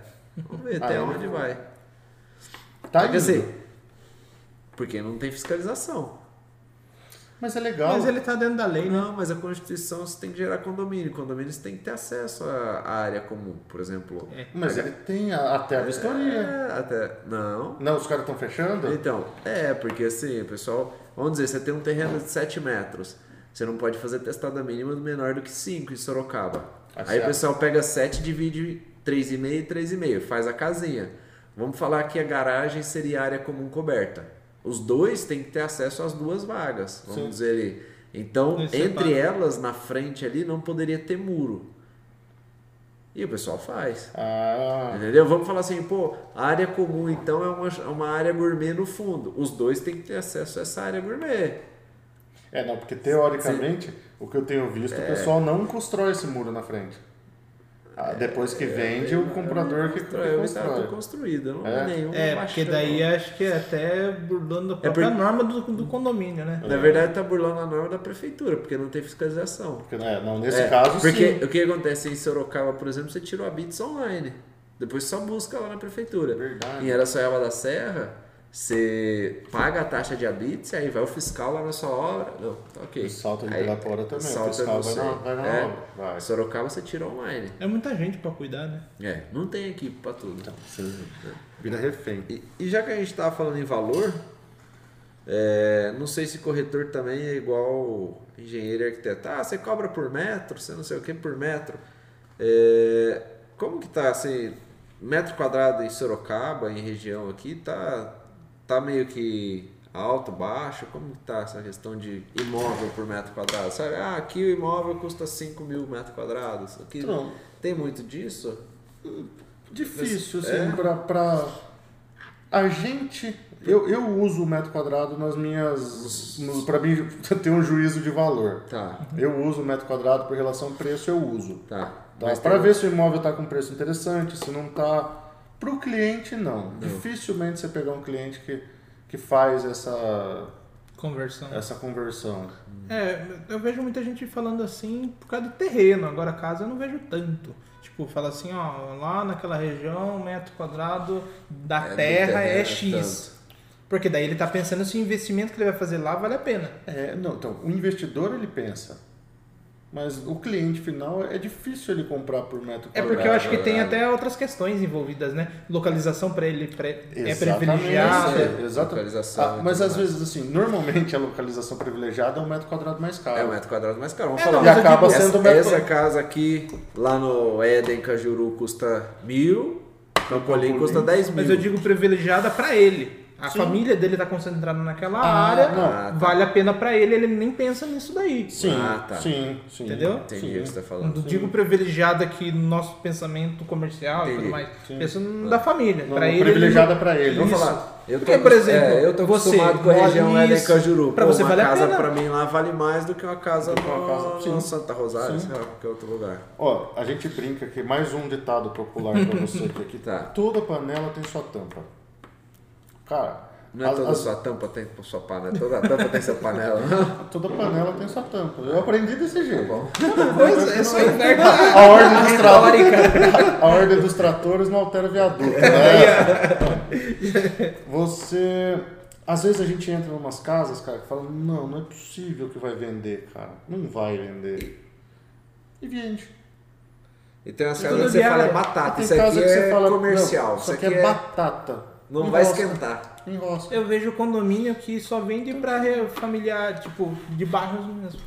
Vamos ver Ah, até é? onde vai. Tá que indo. assim, porque não tem fiscalização. Mas é legal. Mas ele tá dentro da lei, né? Não, mas a Constituição você tem que gerar condomínio. Condomínio você tem que ter acesso à à área comum, por exemplo. É. Mas ele tem a- até a vistoria. É, até. Não. Não, os caras estão fechando? Então, é, porque assim, o pessoal. Vamos dizer, você tem um terreno de 7 metros. Você não pode fazer testada mínima menor do que 5 em Sorocaba. Ah, Aí certo. o pessoal pega 7 divide 3,5 e 3,5, faz a casinha. Vamos falar que a garagem seria área comum coberta. Os dois têm que ter acesso às duas vagas, vamos Sim. dizer ali. Então, Eles entre elas, na frente ali, não poderia ter muro. E o pessoal faz. Ah, Entendeu? Vamos falar assim, pô, a área comum então é uma, é uma área gourmet no fundo. Os dois têm que ter acesso a essa área gourmet. é não, porque teoricamente, o que eu tenho visto, É. o pessoal não constrói esse muro na frente. Ah, depois que vende, o comprador que, Constrói, o Estado constrói. construído, não É. é nenhum. É, porque daí acho que é até burlando a própria porque- norma do, do condomínio, né? Na verdade, tá burlando a norma da prefeitura, porque não tem fiscalização. Porque, é, não, nesse É, caso, porque sim. o que acontece em Sorocaba, por exemplo, você tirou a Bits online. Depois só busca lá na prefeitura. Verdade. Em Araçoiaba da Serra, você paga a taxa de habits, aí vai o fiscal lá na sua obra. Não, tá ok. O salto de Aí, Ibirapuera também, o salta fiscal vai você. na, vai na É. obra. Vai. Sorocaba você tira online. É muita gente pra cuidar, né? É, não tem equipe pra tudo. Então, Sim. Vira refém. E, e já que a gente tava falando em valor, é, não sei se corretor também é igual engenheiro e arquiteto. Ah, você cobra por metro, você não sei o que por metro. É, como que tá assim, metro quadrado em Sorocaba, em região aqui, tá, tá meio que alto, baixo? Como que tá essa questão de imóvel por metro quadrado? Sabe, ah, aqui o imóvel custa 5 mil metros quadrados. Aqui Não. tem muito disso? Difícil, É? assim, pra, pra... A gente... Eu, eu uso o metro quadrado nas minhas... Pra mim ter um juízo de valor. Tá, Eu uso o metro quadrado por relação ao preço, eu uso. tá. Tá? Mas Para ver se o imóvel está com preço interessante, se não está. Para o cliente, não. Dificilmente você pegar um cliente que, que faz essa, Conversão. essa conversão. É, eu vejo muita gente falando assim por causa do terreno. Agora, casa eu não vejo tanto. Tipo, fala assim, ó, lá naquela região, metro quadrado da É, terra é X. Porque daí ele tá pensando se o investimento que ele vai fazer lá vale a pena. É, não, então, o investidor ele pensa. Mas o cliente final é difícil ele comprar por metro É quadrado. porque eu acho que tem até outras questões envolvidas, né? Localização para ele pre- é privilegiada. É, exatamente. Localização Ah, mas às vezes, assim, normalmente a localização privilegiada é um metro quadrado mais caro. É o metro quadrado mais caro. Vamos É, falar. não, E acaba digo- sendo essa, metro essa casa aqui, lá no Éden Cajuru, custa mil. Campolim custa 10 mil. Mas eu digo privilegiada para ele. A Sim. família dele tá concentrada naquela Ah, área, não. Ah, tá. vale a pena para ele, ele nem pensa nisso daí. Sim, Ah, tá. sim, sim. Entendeu? Entendi Sim. o que você tá Não falando. digo privilegiada aqui no nosso pensamento comercial e Entendi. tudo mais. Sim. Pensa no da família. Não, Pra ele, privilegiada ele- pra ele. Vamos falar. Eu tô, Porque, por exemplo, é, eu tô você acostumado com a região Éden nisso, Cajuru. pra Pô, você uma vale a casa pena. pra mim lá vale mais do que uma casa Do uma casa, sim. no Santa Rosário, Sim. sei lá, qualquer outro lugar. Ó, a gente brinca aqui, mais um ditado popular pra você que aqui Tá. Toda panela tem sua tampa. Cara, Não é as- toda as- sua tampa tem sua panela, toda tampa tem sua panela. toda panela tem sua tampa. Eu aprendi desse jeito. Tá bom. Coisa, é só inverno. A ordem dos a ordem dos tratores não altera o viaduto. Né? Você, às vezes a gente entra em umas casas, cara, que fala, não, não é possível que vai vender, cara. Não vai vender. E vende. E tem umas casas que você fala é batata, isso aqui é comercial, isso aqui é é... batata. Não vai esquentar. Eu vejo condomínio que só vende pra familiar, tipo, de bairros mesmo.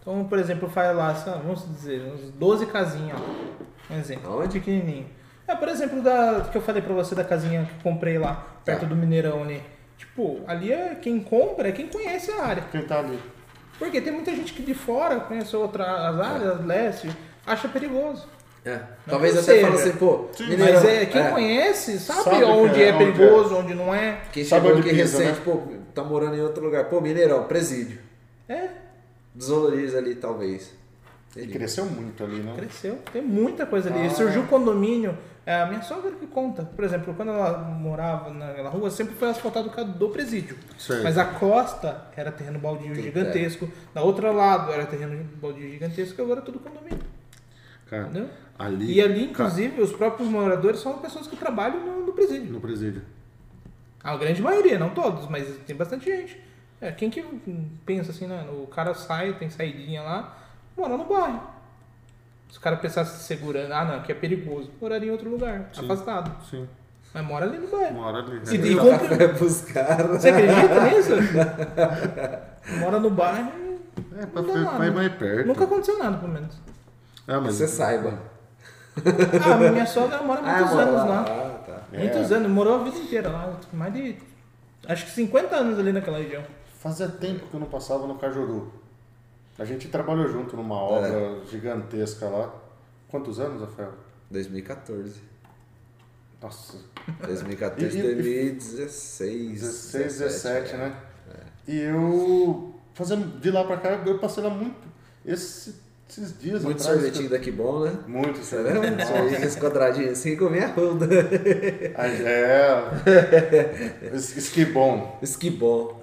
Então, por exemplo, faz lá, vamos dizer, uns 12 casinhas, ó. Um exemplo. Aonde? Pequenininho. É, por exemplo, da que eu falei pra você da casinha que eu comprei lá, perto Tá. do Mineirão ali. Tipo, ali é quem compra, é quem conhece a área. Quem tá ali. Porque tem muita gente que de fora conhece outras áreas, leste, acha perigoso. É. Talvez até seja. assim, pô, Sim, Mineirão, Mas é, quem é, conhece sabe, Sabe onde que é, é, onde perigoso, onde não é. Quem Sabe chegou onde aqui pisa, recente, né? pô, tá morando em outro lugar. Pô, Mineirão, presídio. É, Desvaloriza ali, talvez. E cresceu muito ali, né? cresceu. Tem muita coisa ali. Ah. Surgiu condomínio. É, a minha sogra que conta. Por exemplo, quando ela morava naquela rua, sempre foi asfaltado do presídio. Certo. Mas a costa era terreno baldio Tudo gigantesco. Da outra lado era terreno baldio gigantesco. Agora é tudo condomínio. Cara, Entendeu? ali. E ali, cara, inclusive, os próprios moradores são pessoas que trabalham no, no presídio. no presídio. A grande maioria, não todos, mas tem bastante gente. É, quem que pensa assim, né? O cara sai, tem saidinha lá, mora no bairro. Se o cara pensasse segurando, ah não, que é perigoso, moraria em outro lugar, Sim. afastado. Sim. Mas mora ali no bairro. Uma hora ali. Se né? E Dá compra- pros caras. Você acredita nisso? mora no bairro e É, pra não dá nada. mais, mais perto. nunca aconteceu nada, pelo menos. Ah, mas Você saiba. Ah, minha sogra mora há muitos anos lá. Ah, tá. É. Muitos anos, morou a vida inteira lá. Mais de. Acho que 50 anos ali naquela região. Fazia tempo que eu não passava no Cajuru. A gente trabalhou junto numa obra gigantesca lá. Quantos anos, Rafael? 2014. Nossa, 2014, E- e- 2016. 16, 17, é. né? E eu, fazendo de lá pra cá, eu passei lá muito. Esse- esses dias Muito atrás. sorvetinho daqui bom, né? Muito Você. Sorvete, Esse quadradinho assim com minha onda. Ah, É. Esse esse que bom. Isso que bom.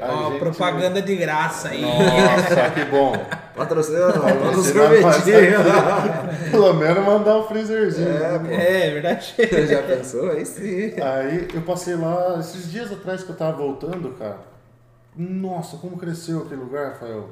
A Ó, gente- propaganda de graça aí. Nossa, que bom. Patrocina manda um Patrocina sorvetinho. Pelo menos mandar um freezerzinho. É, é verdade. Já pensou? Aí sim. Aí eu passei lá, esses dias atrás que eu tava voltando, cara. Nossa, como cresceu aquele lugar, Rafael.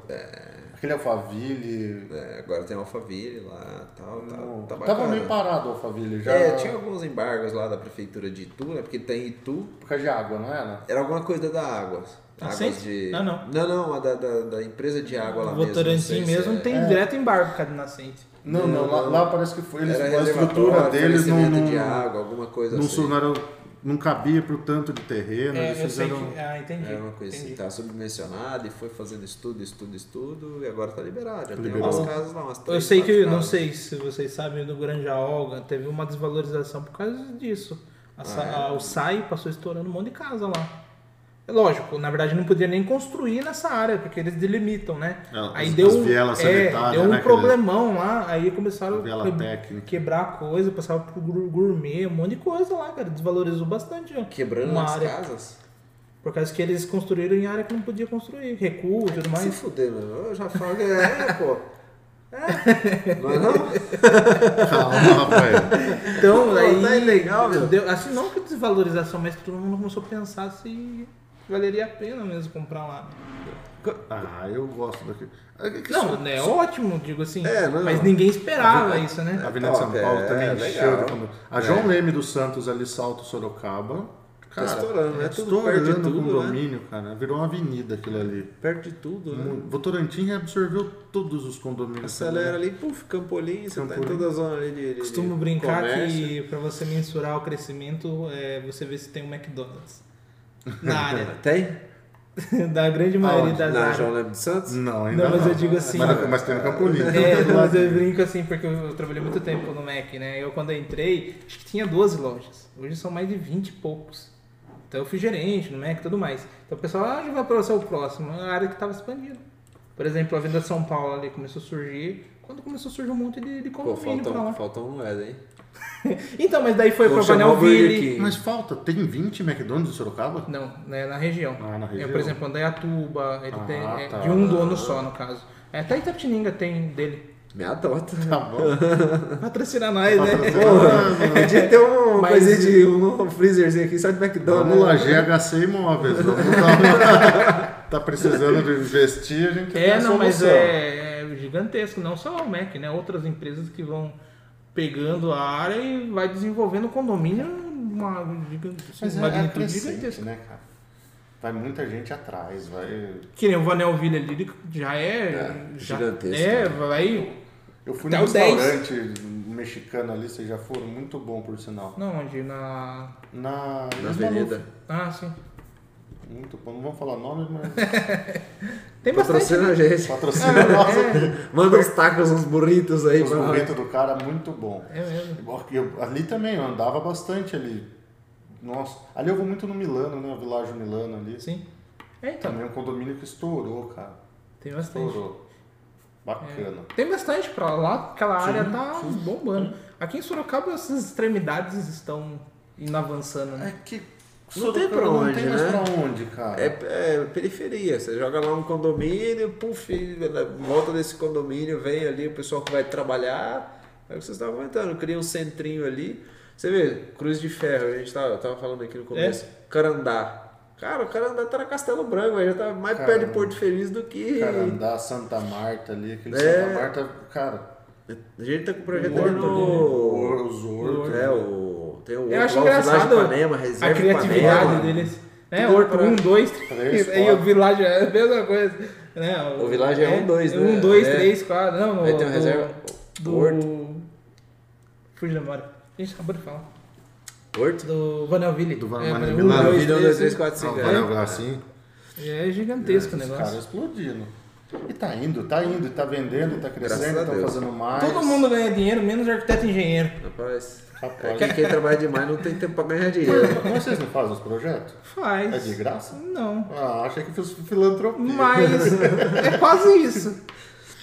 Aquele Alphaville. É, agora tem Alphaville lá tal, tá, Não, tá tava meio parado o Alphaville já. É, tinha alguns embargos lá da prefeitura de Itu, né? Porque tem Itu, Por causa de água, não era? era alguma coisa da Águas. Águas Nascente? de. Ah, não. Não, não, a da, da, da empresa de água lá mesmo. não Votorantim se mesmo é- tem direto embargo por causa de nascente. Não, não, lá, lá parece que foi. Eles, a estrutura deles não. não de água, alguma coisa não, assim. não não cabia pro tanto de terreno, É, eles eu sei fizeram... que. Ah, entendi. É uma coisa assim, entendi. tá subdimensionado e foi fazendo estudo, estudo, estudo e agora tá liberado. Já tem Liberou. umas casas lá, umas Eu três, sei que, quatro não casas. sei se vocês sabem, do Granja Olga teve uma desvalorização por causa disso. A Ah, é? a- o SAI passou estourando um monte de casa lá. Lógico, na verdade não podia nem construir nessa área, porque eles delimitam, né? Não, aí as- deu, as um- vielas é, deu um né, problemão lá, aí começaram a técnica. quebrar coisa, passava pro gourmet, um monte de coisa lá, cara. Desvalorizou bastante. ó, Quebrando as área. casas? Por causa que eles construíram em área que não podia construir, recuo e tudo Se mais. fuder, mano. Eu já falo que é, pô. É. Não é não? Calma, Rafael. Então, Pô, aí. tá ilegal, meu. deu- assim, não que desvalorização, mas todo mundo começou a pensar se valeria a pena mesmo comprar lá. Ah, eu gosto daqui. É que Não, isso- é ótimo, digo assim. É, não. Mas ninguém esperava isso, A né? Avenida de São Paulo é, também é encheu condo- A João Leme dos Santos ali, Salto Sorocaba. Cara, Tá estourando, né? é Tudo perto de estourando o tudo, condomínio, cara. Virou uma avenida aquilo ali. Perto de tudo, né? Votorantim absorveu todos os condomínios. Acelera ali, puf, Campolim, você tá em Campolim. toda a zona ali de. de Costumo brincar comércio. que pra você mensurar o crescimento, é você vê se tem um McDonald's na área. Tem? da grande maioria Aonde? das Na áreas. João Leme dos Santos? Não, ainda Não, não. mas eu digo assim- Mas, mas tem no Campolim. É, mas eu brinco assim, porque eu trabalhei muito tempo no Mac, né? Eu quando eu entrei, acho que tinha 12 lojas. Hoje são mais de 20 e poucos. Então eu fui gerente no Mac e tudo mais. Então o pessoal, ah, já vai para o próximo. É a área que estava expandindo. Por exemplo, a Venda de São Paulo ali começou a surgir. Quando começou a surgir um monte de, de Pô, condomínio pra falta, lá. falta uma moeda, hein? Então, mas daí foi Vou pra Vanelville. Mas falta, tem 20 McDonald's em Sorocaba? Não, né, na região. Ah, na É, região. por exemplo, Andaiatuba, ele Ah, tem é, tá. de um dono só, no caso. É, até Itapetininga tem dele. Me adota. Tá bom. Patrocina nós, né? Podia ter uma Mas- coisinha de um freezerzinho aqui só de McDonald's. Vamos lá? GHC Imóveis. Vamos dar- tá precisando de investir, a gente tem É, a não, mas é, é gigantesco, não só o Mac, né? Outras empresas que vão pegando a área e vai desenvolvendo condomínio uma gigante, assim, Mas é, é magnitude crescente, gigantesca. né, cara? Vai muita gente atrás, vai... Que nem o Vanelville ali, já é, É, já, gigantesco, É, né? vai. Eu fui Até num o 10. restaurante mexicano ali, vocês já foram, muito bom, por sinal. Não, onde? Na. Na, Na avenida. Ah, sim. Muito bom, não vamos falar nomes, mas Tem bastante. Patrocina a gente. patrocina nossa. Manda uns tacos, uns burritos aí Os pra nós. burritos do cara, muito bom. É mesmo. Eu- ali também, eu andava bastante ali. Nossa, ali eu vou muito no Milano, né? O Világio Milano ali. Sim. É, então. Também é um condomínio que estourou, cara. Tem bastante. Estourou. Bacana. Tem bastante pra lá, aquela área tá bombando. Aqui em Sorocaba essas extremidades estão indo avançando, né? É que Não tem pra Não onde, tem mais né? pra onde, cara. É, é periferia. Você joga lá um condomínio, puf, volta desse condomínio vem ali o pessoal que vai trabalhar. É o que vocês estavam comentando, cria um centrinho ali. Você vê, Cruz de Ferro, a gente tava, tava falando aqui no começo. Carandá. Cara, o Carandá tá na Castelo Branco, aí já tá mais Caramba. perto de Porto Feliz do que. Carandá, Santa Marta ali, aquele É. Santa Marta, cara. A gente tá com o projeto ali no. O- Os hortos. É, o. Tem o Eu acho o engraçado Ipanema, a criatividade Ipanema. deles. É, Horto pra- 1, 2, Três, 3. Aí o. Village é a mesma coisa. Né? O Village é 1, 2, né? 1, 2, É. 3, 4. Não, no, Aí tem o reserva. Do. Horto. Fugiu da memória. A gente acabou de falar. Horto? Do Vanelville. Do é, Vanelville. um, Vanelville, dois, Vida 1, três, 2, 3, cinco. 4, 5. Ah, vai jogar assim. É gigantesco o Os negócio. caras explodindo. E tá indo, tá indo, tá vendendo, tá crescendo, a tá fazendo mais. Todo mundo ganha dinheiro, menos arquiteto e engenheiro. Rapaz, Rapaz. quem, quem trabalha demais não tem tempo pra ganhar dinheiro. Mas vocês não fazem os projetos? Faz. É de graça? Não. Ah, achei que fosse filantropia. Mas é quase isso.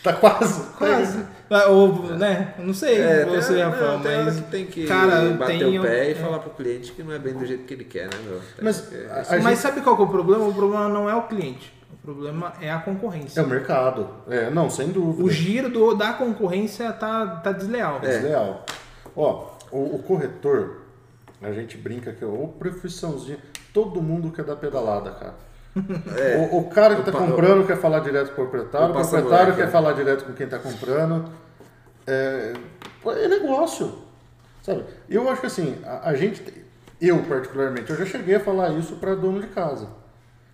Tá quase. Quase. Ou, né? Não sei É, você, tem, Rafael, não, tem hora mas. que tem que cara, bater tem o pé e falar pro cliente que não é bem do jeito que ele quer, né, meu? Tem Mas que- Mas gente... sabe qual que é o problema? O problema não é o cliente. O problema é a concorrência. É o mercado. É, não, sem dúvida. O giro do, da concorrência tá, tá desleal. É desleal. Ó, o, o corretor, a gente brinca que, ô, profissãozinha, todo mundo quer dar pedalada, cara. É. O, o cara que O tá pa- comprando quer falar direto com o proprietário, o o proprietário quer né? falar direto com quem tá comprando. É, é negócio, sabe? Eu acho que assim, a, a gente, tem- eu particularmente, eu já cheguei a falar isso para dono de casa.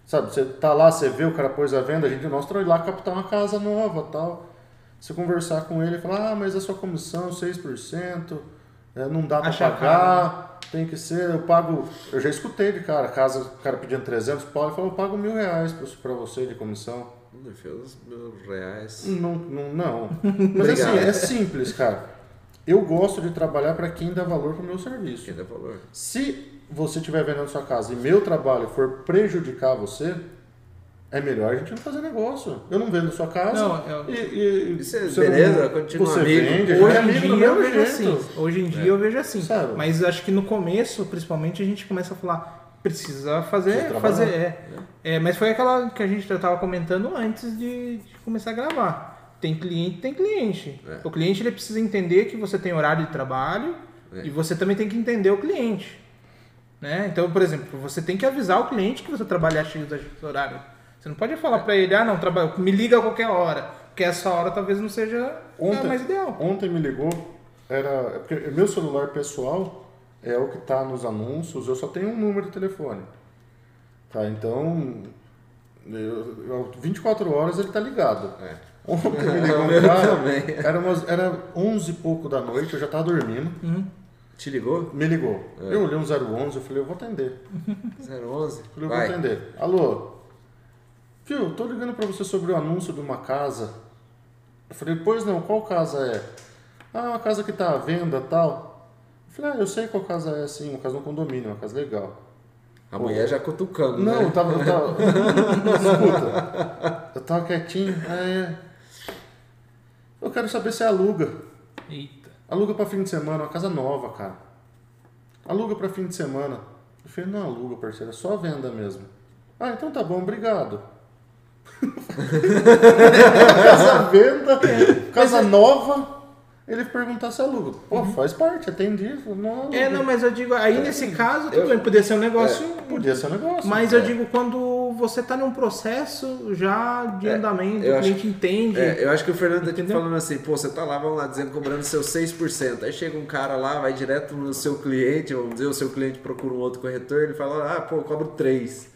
Sabe, você tá lá, você vê o cara pôs a venda, a gente, nós ir lá captar uma casa nova tal. Você conversar com ele e falar, ah, mas a sua comissão 6%, é, não dá para pagar, tem que ser, eu pago, eu já escutei de cara, casa, o cara pedindo 300 pau, ele falou, eu pago mil reais pra, pra você de comissão. Meus meus reais. Não, não, não. Mas assim, é simples, cara. Eu gosto de trabalhar para quem dá valor pro meu serviço. Quem dá valor? Se você estiver vendendo sua casa e meu trabalho for prejudicar você, é melhor a gente não fazer negócio. Eu não vendo sua casa. Não, eu- e, e, Isso é você beleza, não- continua você amigo. vende, Hoje é em dia eu vejo jeito. assim. Hoje em dia eu vejo assim. Mas acho que no começo, principalmente, a gente começa a falar, precisa fazer, fazer, é. É, Mas foi aquela que a gente já estava comentando antes de, de começar a gravar. Tem cliente, tem cliente. É. O cliente ele precisa entender que você tem horário de trabalho É. e você também tem que entender o cliente. Né? Então, por exemplo, você tem que avisar o cliente que você trabalha X horário. Você não pode falar para ele, ah, não, trabalho, me liga a qualquer hora. Porque essa hora talvez não seja a Ontem, mais ideal. ontem me ligou, era. é Porque meu celular pessoal é o que está nos anúncios, eu só tenho um número de telefone. Tá, então. Eu, eu- 24 horas ele tá ligado. É. Ontem me ligou um cara, era, umas, era 11 e pouco da noite, eu já tava dormindo. Te ligou? Me ligou. É. Eu olhei um 011, eu falei, eu vou atender. 011? Eu falei, eu vou Vai. atender. Alô? Viu, tô ligando pra você sobre o anúncio de uma casa. Eu falei, pois não, qual casa é? Ah, uma casa que tá à venda tal. Eu falei, ah, eu sei qual casa é, sim, uma casa no condomínio, uma casa legal. A mulher já cutucando, Não, eu né? tava. Eu tava escuta. Eu tava quietinho. É. Eu quero saber se aluga. Eita. Aluga pra fim de semana, uma casa nova, cara. Aluga pra fim de semana. Eu falei, não aluga, parceiro, é só venda mesmo. Ah, então tá bom, obrigado. casa venda, casa nova. Ele perguntar se aluga. Pô, faz parte, atendi. Eu falei, Não, É, não, mas eu digo, aí nesse caso, tudo Eu- bem, poderia ser um negócio. Podia ser um negócio. Mas eu digo, quando você tá num processo já de andamento, eu o cliente entende. É, eu acho que o Fernando tá Entendeu? falando assim, pô, você tá lá, vamos lá, dizendo, cobrando seus 6%. Aí chega um cara lá, vai direto no seu cliente, vamos dizer, o seu cliente procura um outro corretor, ele fala, ah, pô, eu cobro 3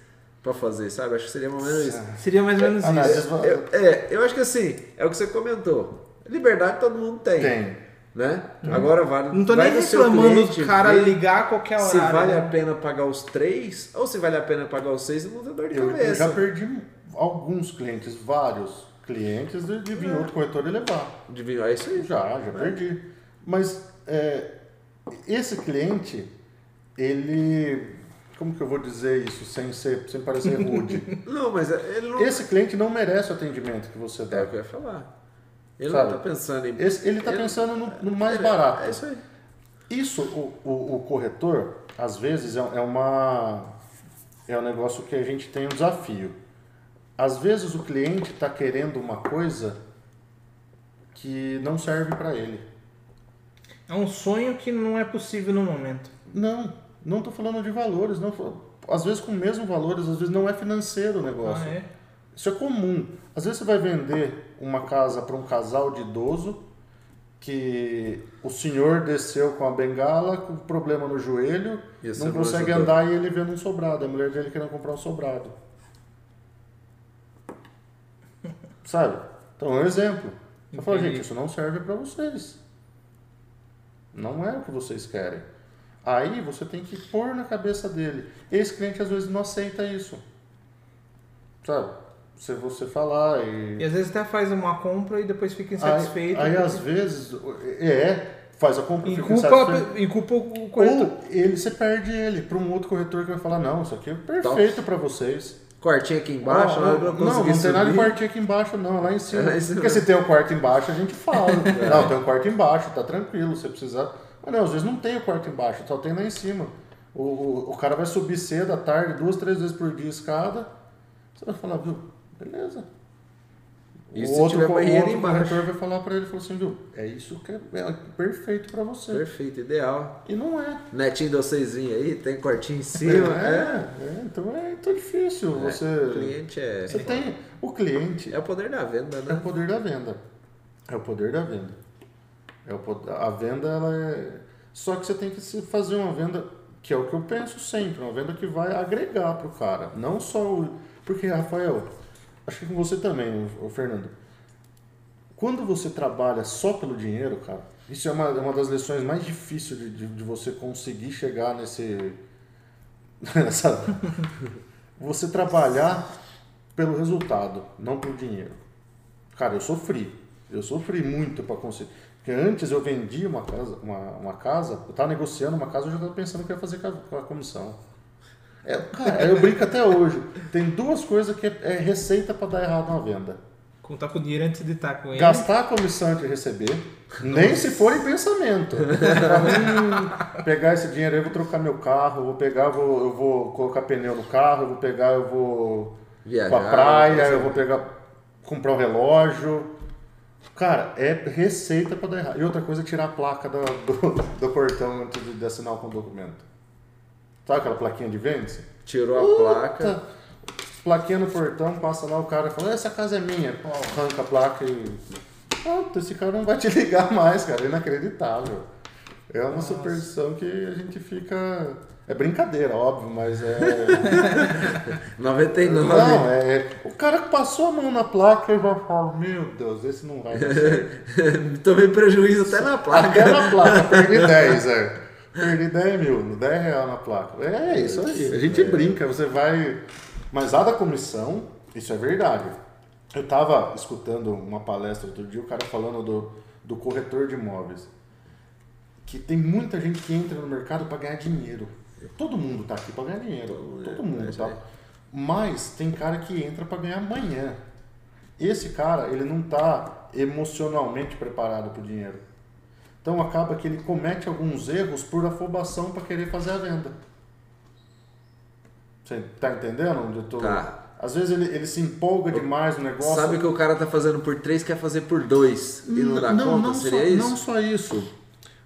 pra fazer, sabe? Acho que seria mais ou menos isso. Seria mais ou menos às isso. Eu, é, eu acho que assim, é o que você comentou. Liberdade todo mundo tem. Tem. Né? Agora vale. Não tô nem reclamando do cara ligar a qualquer horário. Se vale né? a pena pagar os 3 ou se vale a pena pagar os 6 e não ter dor de Eu, eu cabeça. já perdi alguns clientes, vários clientes, de, de vir outro corretor e levar. De vir- É isso aí. Já, já perdi. Mas é, esse cliente, ele. Como que eu vou dizer isso sem, ser, sem parecer rude? Não, mas ele não. esse cliente não merece o atendimento que você É dá. o que eu ia falar. Ele Sabe? não tá pensando em. Esse, ele está pensando no, no mais barato. É isso aí. Isso, o, o, o corretor, às vezes, é, é uma. É um negócio que a gente tem um desafio. Às vezes o cliente está querendo uma coisa que não serve para ele. É um sonho que não é possível no momento. Não, não estou falando de valores. Não, às vezes com o mesmo valores, às vezes não é financeiro o negócio. Ah, é? Isso é comum. Às vezes você vai vender uma casa para um casal de idoso que o senhor desceu com a bengala, com problema no joelho, E você não não consegue ajudou. andar e ele vendo um sobrado. A mulher dele querendo comprar um sobrado. Sabe? Então é um exemplo. Fala, Entendi. gente, isso não serve para vocês. Não é o que vocês querem. Aí você tem que pôr na cabeça dele. Esse cliente às vezes não aceita isso. Sabe? Se você falar e. E às vezes até faz uma compra e depois fica Aí, insatisfeito. aí às vezes. É, faz a compra e fica culpa, insatisfeito. e culpa o corretor. Ou ele, você perde ele para um outro corretor que vai falar: não, isso aqui é perfeito para vocês. Quartinho aqui embaixo, Ó, né? não, não tem nada de quartinho aqui embaixo, não, é lá em cima. É lá em cima. Porque se tem um quarto embaixo, a gente fala. Não, tem um quarto embaixo, tá tranquilo, você precisar. Mas não, às vezes não tem o quarto embaixo, só tem lá em cima. O, o, o cara vai subir cedo à tarde, duas, três vezes por dia escada. Você vai falar, viu, beleza. E o se outro, tiver banheiro outro embaixo? corretor vai falar pra ele, falou assim, viu, é isso que é, é perfeito pra você. Perfeito, ideal. E não é. Netinho de aí, tem quartinho em cima. é, é, então é então é difícil. É, Você, O cliente é. você tem. O cliente É o poder da venda, É o né? poder da venda. É o poder da venda. É o pod- a venda, ela é. Só que você tem que fazer uma venda, que é o que eu penso sempre, uma venda que vai agregar pro cara. Não só o. Porque, Rafael, acho que com você também, o, Fernando. Quando você trabalha só pelo dinheiro, cara, isso é uma, é uma das lições mais difíceis de, de, de você conseguir chegar nesse. nessa. você trabalhar pelo resultado, não pelo dinheiro. Cara, eu sofri. Eu sofri muito para conseguir. Porque antes eu vendia uma casa, uma, uma casa, eu estava negociando uma casa, eu já estava pensando que ia fazer com a comissão. É, cara, eu brinco até hoje. Tem duas coisas que é, é receita para dar errado na venda. Contar com o dinheiro antes de estar com ele. Gastar a comissão de receber, nem se for em pensamento. Hum, pegar esse dinheiro aí, eu vou trocar meu carro, eu vou pegar, eu vou, eu vou colocar pneu no carro, eu vou pegar, eu vou Viajar, pra praia, eu vou pegar, comprar um relógio. Cara, é receita para dar errado. E outra coisa é tirar a placa do, do, do portão antes de, de assinar com o documento. Sabe aquela plaquinha de vende? Tirou a placa. Plaquinha no portão, passa lá o cara fala, essa casa é minha. Pô, arranca a placa e. Pronto, esse cara não vai te ligar mais, cara. É inacreditável. É uma superstição que a gente fica. É brincadeira, óbvio, mas é. 99. Não, é. O cara que passou a mão na placa e já fala, meu Deus, esse não vai. Tomei prejuízo até na placa. Até na placa, perdi 10, é. Perdi 10 mil, 10 reais na placa. É isso aí. A gente brinca, você vai. Mas a da comissão, isso é verdade. Eu tava escutando uma palestra outro dia, o cara falando do, do corretor de imóveis. Que tem muita gente que entra no mercado para ganhar dinheiro. Todo mundo tá aqui para ganhar dinheiro. Todo mundo, tá? Mas tem cara que entra para ganhar amanhã. Esse cara, ele não tá emocionalmente preparado para o dinheiro. Então acaba que ele comete alguns erros por afobação para querer fazer a venda. Você tá entendendo onde eu tô? Tá. Às vezes ele, ele se empolga demais no negócio. Sabe que o cara tá fazendo por 3, quer fazer por 2 e não dá conta? não Seria só, isso? Não só isso.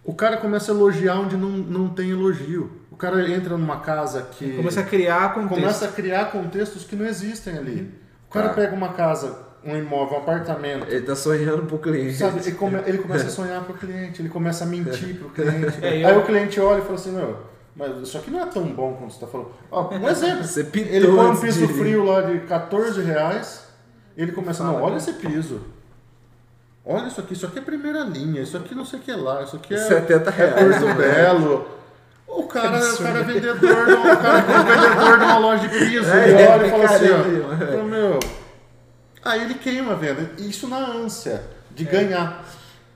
O cara começa a elogiar onde não, não tem elogio. O cara entra numa casa que. Começa a criar contexto. começa a criar contextos que não existem ali. O cara Tá. pega uma casa, um imóvel, um apartamento. Ele tá sonhando pro cliente. Sabe, ele, come- ele começa a sonhar pro cliente, ele começa a mentir pro cliente. É, eu- Aí o cliente olha e fala assim, meu, mas isso aqui não é tão bom quanto você tá falando. Ó, um exemplo. Você pintou ele põe um piso de- frio lá de 14 reais, ele começa, não, olha esse piso. Olha isso aqui, isso aqui é primeira linha, isso aqui não sei o que lá, isso aqui é, 70 é reais, Porto né? Belo. O cara, o cara é vendedor, de uma- o cara é vendedor de uma loja de piso, É, ele é, olha e fala assim, ó, fala, meu, Aí ele queima a venda. Isso na ânsia É. de ganhar.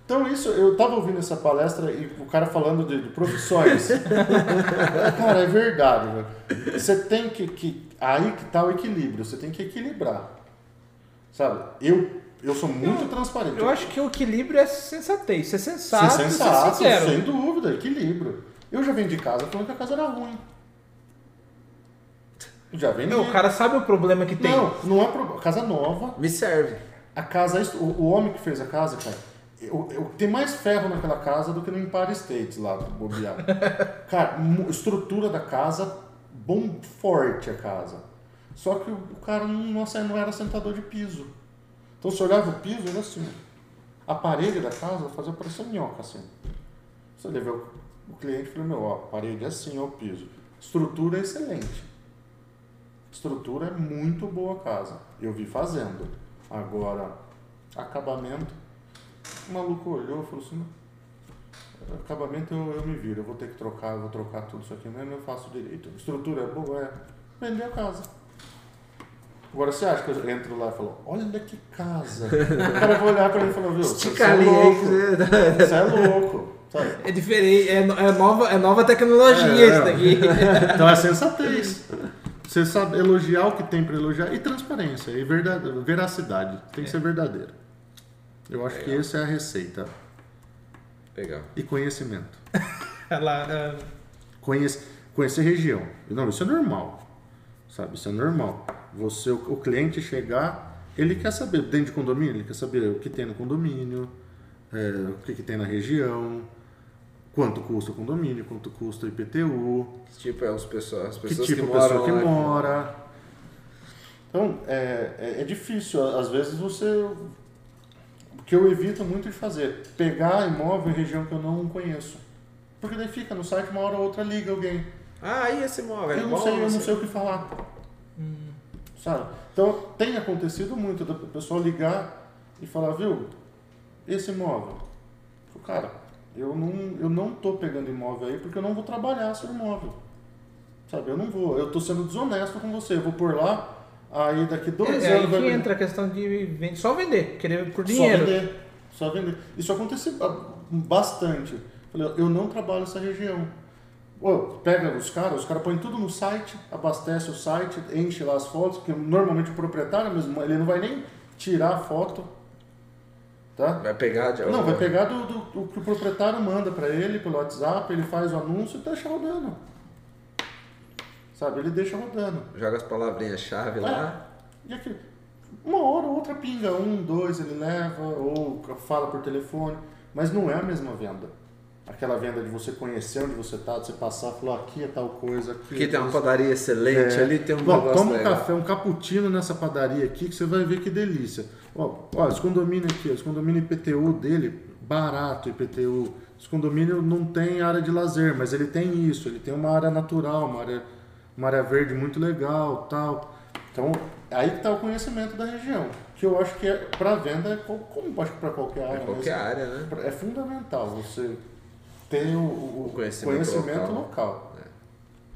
Então isso, eu tava ouvindo essa palestra e o cara falando de, de profissões. cara, é verdade, velho. Você tem que, que. Aí que tá o equilíbrio, você tem que equilibrar. Sabe? Eu, eu sou muito transparente. Eu acho que o equilíbrio é sensatez. Ser sensato, Ser ser sensato, sincero. sem dúvida, equilíbrio. Eu já vendi casa falando que a casa era ruim. Já vendi. Meu, o cara sabe o problema que tem. Não, não é problema. Casa nova, Me serve. A casa, o, o homem que fez a casa, cara, eu, eu- tem mais ferro naquela casa do que no Empire State lá, do bobear. cara, estrutura da casa, bom, forte a casa. Só que o, o cara não, não não era sentador de piso. Então você olhava o piso, era assim. A parede da casa fazia parecer minhoca, assim. Você levou o, o cliente e falou, meu, ó, a parede é assim, ó, o piso. Estrutura é excelente. Estrutura é muito boa a casa. Eu vi fazendo. Agora, acabamento. O maluco olhou e falou assim: "Não, acabamento eu, eu me viro, eu vou ter que trocar, eu vou trocar tudo isso aqui mesmo, eu faço direito. Estrutura é boa, é. Vender a casa. Agora você acha que eu entro lá e falo, olha que casa. o cara vai olhar pra mim e falar, viu, você Estica é ali aí louco. que você... É louco. Sabe? É diferente, é, é nova, é nova tecnologia É, isso daqui. Então é sensatez. Você sabe elogiar o que tem para elogiar e transparência e verdade, veracidade. Tem que ser verdadeiro. Eu acho que essa é a receita. Legal. E conhecimento. Ela, é, Conhece, conhecer região. Não, isso é normal. Sabe? Isso é normal. Você, o, o cliente chegar, ele quer saber, dentro de condomínio, ele quer saber o que tem no condomínio, é, o que, que tem na região, quanto custa o condomínio, quanto custa o IPTU, Tipo, é as pessoas, as que pessoas tipo que moram pessoa que lá, mora. Então, é, é, é difícil. Às vezes você. O que eu evito muito de fazer, pegar imóvel em região que eu não conheço. Porque daí fica no site, uma hora ou outra liga alguém. Ah, e esse móvel? é Eu não bom, sei, eu não assim? sei o que falar. Sabe? Então, tem acontecido muito da pessoa ligar e falar, viu, esse imóvel. Falo, cara, eu não, eu não tô pegando imóvel aí porque eu não vou trabalhar seu imóvel. Sabe, eu não vou, eu tô sendo desonesto com você, eu vou por lá, aí daqui dois É, aí anos vai que vir- entra a questão de só vender, querer por Só dinheiro. vender. Só vender. Isso acontece ba- bastante. Eu não trabalho essa região. Pô, pega os caras, os caras põem tudo no site, abastece o site, enche lá as fotos, que normalmente o proprietário mesmo, ele não vai nem tirar a foto. Tá? Vai pegar de Não, vai pegar do, do- do que o proprietário manda pra ele pelo WhatsApp, ele faz o anúncio e deixa rodando. Sabe, ele deixa rodando. Joga as palavrinhas-chave lá. E aqui, uma hora ou outra pinga, um, dois ele leva, ou fala por telefone, mas não é a mesma venda. Aquela venda de você conhecer onde você tá, de você passar falar, aqui é tal coisa, aqui Aqui é tem uma tal padaria excelente, É. ali tem um Bom, toma um legal. café, um cappuccino nessa padaria aqui que você vai ver que delícia. Ó, ó esse condomínio aqui, esse condomínio IPTU dele, barato IPTU. Esse condomínio não tem área de lazer, mas ele tem isso, ele tem uma área natural, uma área, uma área verde muito legal, tal. Então, aí que tá o conhecimento da região, que eu acho que é para venda, é co- como acho que para qualquer área, É qualquer área, né? é fundamental você ter o, o- conhecimento conhecimento, local. local.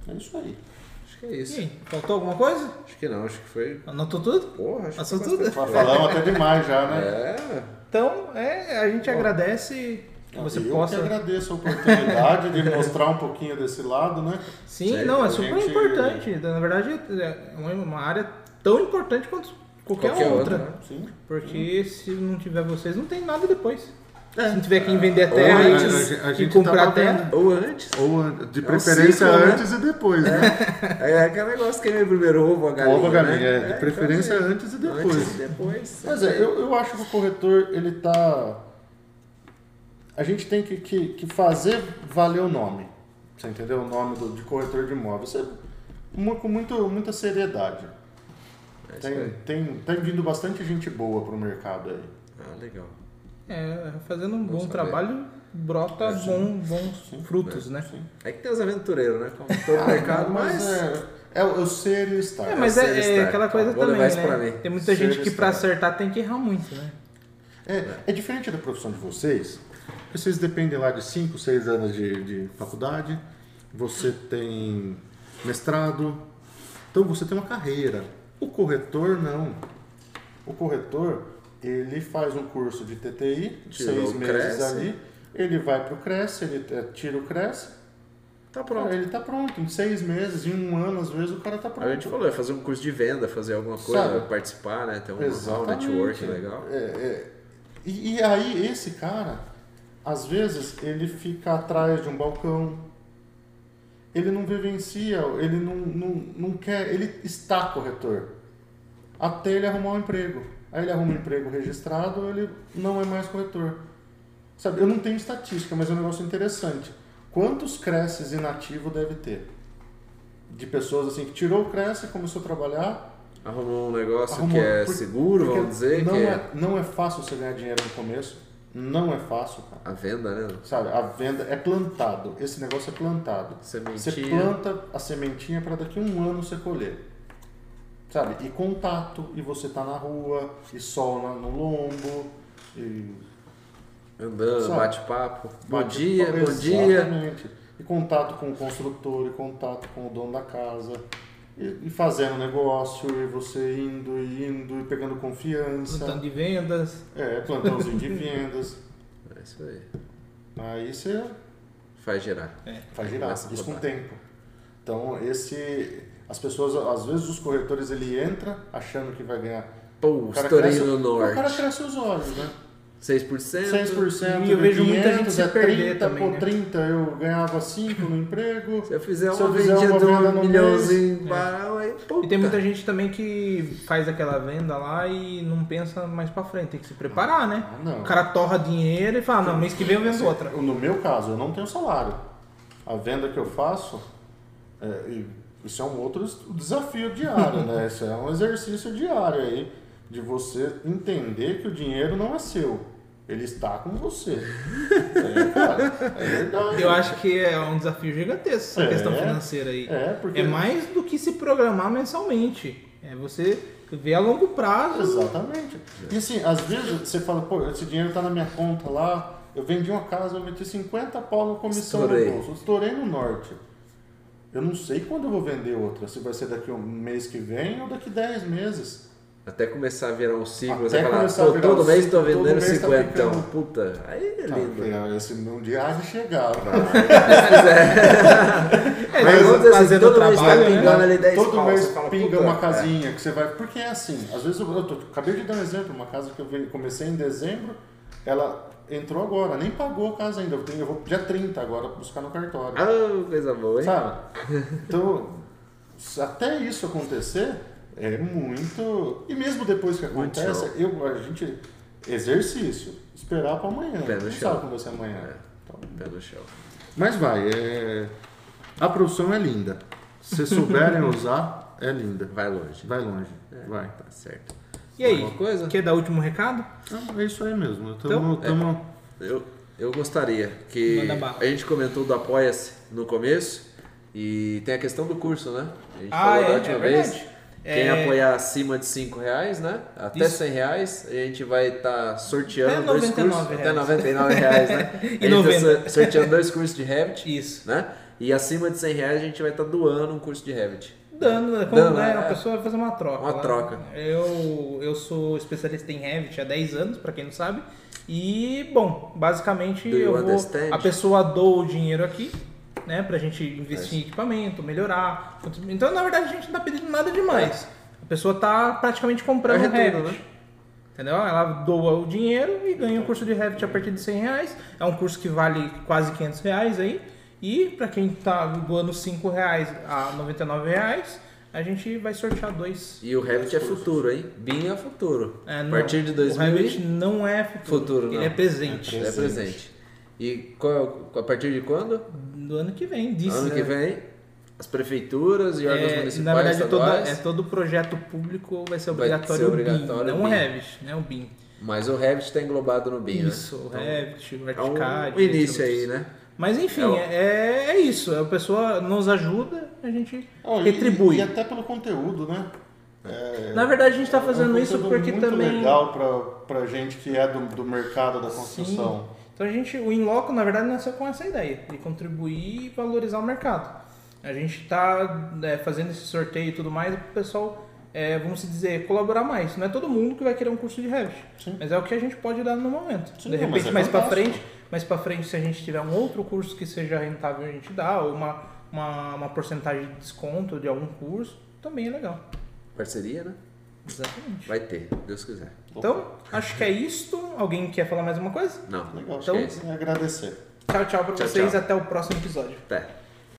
É isso aí. Acho que é isso. Faltou alguma coisa? Acho que não, acho que foi. Anotou tudo? Porra, acho Passou que tudo? foi Falamos até demais já, né? É, Então, é, a gente agradece que você eu possa. que agradeço a oportunidade de mostrar um pouquinho desse lado, né? Sim, Sei, não, é super gente- importante. Na verdade, é uma- área tão importante quanto qualquer, Qualquer outra. outra, né? Sim. Porque se não tiver vocês, não tem nada depois. É. Se não tiver quem vender a Ou terra antes, e- a- a e gente comprar tava terra. vendo. ou antes. Ou de É um preferência ciclo, né? antes e depois, né? É aquele negócio que é primeiro ovo, a galinha. Ovo a galinha, né? é, de então, preferência assim, antes e depois. Antes e depois. Mas é, eu, eu acho que o corretor, ele tá. A gente tem que, que, que fazer valer o nome. Você entendeu? O nome do, de corretor de imóveis. Você- mu- com muito, muita seriedade. É Tem, tem, tem vindo bastante gente boa pro mercado aí. Ah, legal. É, fazendo um Bom trabalho, brota É, bom, bons Sim, frutos, né? Sim. É que tem os aventureiros, né? Como todo mercado, mas. é, é o é o ser e o estar. É, mas é, é aquela coisa Vou levar também, né? Tem muita Ser gente que estar. acertar tem que errar muito, né? É, é diferente da profissão de vocês. Vocês dependem lá de 5, 6 anos de, de faculdade, você tem mestrado, então você tem uma carreira. O corretor não. O corretor, ele faz um curso de TTI, Tirou seis meses Cresce. ali, ele vai para o Cresce, ele é, tira o Cresce, Tá pronto. ele tá pronto. Em seis meses, em um ano, às vezes, o cara tá pronto. A gente falou, é fazer um curso de venda, fazer alguma coisa, Sabe? participar, né? Ter um Exatamente. network legal. É, é. E, e aí, esse cara, às vezes, ele fica atrás de um balcão, ele não vivencia, ele não, não, não quer, ele está corretor, até ele arrumar um emprego. Aí ele arruma um emprego registrado, ele não é mais corretor. Sabe, eu não tenho estatística, mas é um negócio interessante. Quantos Cresces inativo deve ter? De pessoas assim que tirou o Cresce, começou a trabalhar, Arrumou um negócio Arrumou, que é por- seguro, você dizer, não que é, é não é fácil você ganhar dinheiro no começo. Não é fácil, cara. a venda, né? Sabe, a venda é plantado. Esse negócio é plantado. Você Sementinha. planta a sementinha para daqui a um ano você colher. Sabe? E contato, e você tá na rua, e sol na- no lombo, e Andando, bate-papo. Bom bate- dia, bom dia. Exatamente. E contato com o construtor, e contato com o dono da casa. E, e fazendo negócio, e você indo e indo, e pegando confiança. Plantando de vendas. É, plantãozinho de vendas. É isso aí. Aí você Faz girar. faz Aí girar, isso com o tempo. Então, esse... As pessoas, às vezes os corretores, ele entra achando que vai ganhar... Pô, cresce- no O cara norte. cresce os olhos, né? 6%. 6% E eu vejo muita 500, gente se é perder 30, também, pô, né? 30 eu ganhava 5 no emprego. Se eu fizer Se eu uma fizer uma de venda um no milhãozinho barão, aí, puta. E tem muita gente também que faz aquela venda lá e não pensa mais pra frente. Tem que se preparar, né? Ah, não. O cara torra dinheiro e fala, não, mês que vem eu vendo outra. No meu caso, eu não tenho salário. A venda que eu faço, é, isso é um outro es- desafio diário, né? Isso é um exercício diário aí, de você entender que o dinheiro não é seu. Ele está com você. É, cara, é verdade. Eu acho que é um desafio gigantesco essa É. questão financeira aí. É, porque... É mais do que se programar mensalmente. É você Vê a longo prazo. Exatamente. E assim, às vezes você fala, pô, esse dinheiro tá na minha conta lá, eu vendi uma casa, eu meti 50 pau na comissão Estourei. no bolso, estourei no norte. Eu não sei quando eu vou vender outra, se vai ser daqui um mês que vem ou daqui 10 meses. Até começar a virar um ciclo, Até você fala, começar a "Pô, virar todo um mês todo vendendo mês tá 50. ficando- Puta, aí é Ah, lindo. é, esse um dia há de chegar. É, Mas vamos dizer assim, todo mês trabalho, tá né? pingando ali 10 Todo pau, mês fala, pinga "Puta, uma é." casinha que você vai. Porque é assim, às vezes eu, eu tô- acabei de dar um exemplo, uma casa que eu comecei em dezembro, ela entrou agora, nem pagou a casa ainda. Eu, tenho, eu vou dia 30 agora buscar no cartório. Ah, coisa boa, hein? Sabe? Então, até isso acontecer, é muito. E mesmo depois que acontece, eu, a gente. Exercício. Esperar para amanhã. Pé no chão. sabe como vai ser amanhã. É. Então, Pé no chão. mas vai, é... a profissão é linda. Se souberem usar, é linda. Vai longe. Vai longe. Vai. Tá certo. E aí, Alguma coisa? quer dar último recado? Então, é isso aí mesmo. Então, Tamo, tamo... Eu, eu gostaria que a gente comentou do Apoia-se no começo e tem a questão do curso, né? A gente Ah, falou é, da última é vez. Quem É. apoiar acima de 5 reais, né? Até Isso. 100 reais, a gente vai estar sorteando Até dois 99 cursos. Até reais. 99 reais, né? E a gente 90. tá so- sorteando dois cursos de Revit, Isso. né? E acima de 100 reais a gente vai estar doando um curso de Revit. Dando, né? Como, Dando, né? é. A pessoa vai fazer uma troca. Uma lá. troca. Eu, eu sou especialista em Revit há 10 anos, pra quem não sabe. E, bom, basicamente eu vou. A pessoa doa o dinheiro aqui, né? Pra gente investir em equipamento, melhorar. Então, na verdade, a gente não tá pedindo nada demais. A pessoa tá praticamente comprando É retorno, Revit. né? Entendeu? Ela doa o dinheiro e ganha um curso de Revit a partir de 100 reais. É um curso que vale quase 500 reais aí. E para quem tá doando 5 reais a 99 reais, a gente vai sortear dois. E o Revit é futuro, hein? BIM é futuro. É, a partir de O 2000 Revit não é futuro. Futuro, Ele não. é presente. é presente. E qual- a partir de quando? Do ano que vem, disse. ano né? que vem, as prefeituras e órgãos É, municipais, na verdade, todo, estaduais. é, todo projeto público vai ser Vai obrigatório, ser o BIM, obrigatório não o o. Revit, né? O BIM. Mas o Revit está englobado no BIM, Isso, o né? Revit, o Então, é um início aí, né? Mas enfim, É é, é isso. A pessoa nos ajuda, a gente Olha, retribui. E, e até pelo conteúdo, né? É, Na verdade, a gente está é um fazendo isso porque muito também. legal pra gente que é do, do mercado da construção. Então a gente, o Inloco, na verdade, nasceu com essa ideia de contribuir e valorizar o mercado. A gente está fazendo esse sorteio e tudo mais para o pessoal, é, vamos dizer, colaborar mais. Não é todo mundo que vai querer um curso de Revit, Sim. mas é o que a gente pode dar no momento. Sim, de repente, é mais para frente, mais para frente, se a gente tiver um outro curso que seja rentável, a gente dá, ou uma, uma, uma porcentagem de desconto de algum curso, também é legal. Parceria, né? Exatamente. Vai ter, Deus quiser. Então, acho que é isto. Alguém quer falar mais uma coisa? Não, Legal, acho que é então isso. é agradecer. Tchau, tchau para vocês. tchau. Até o próximo episódio. Até.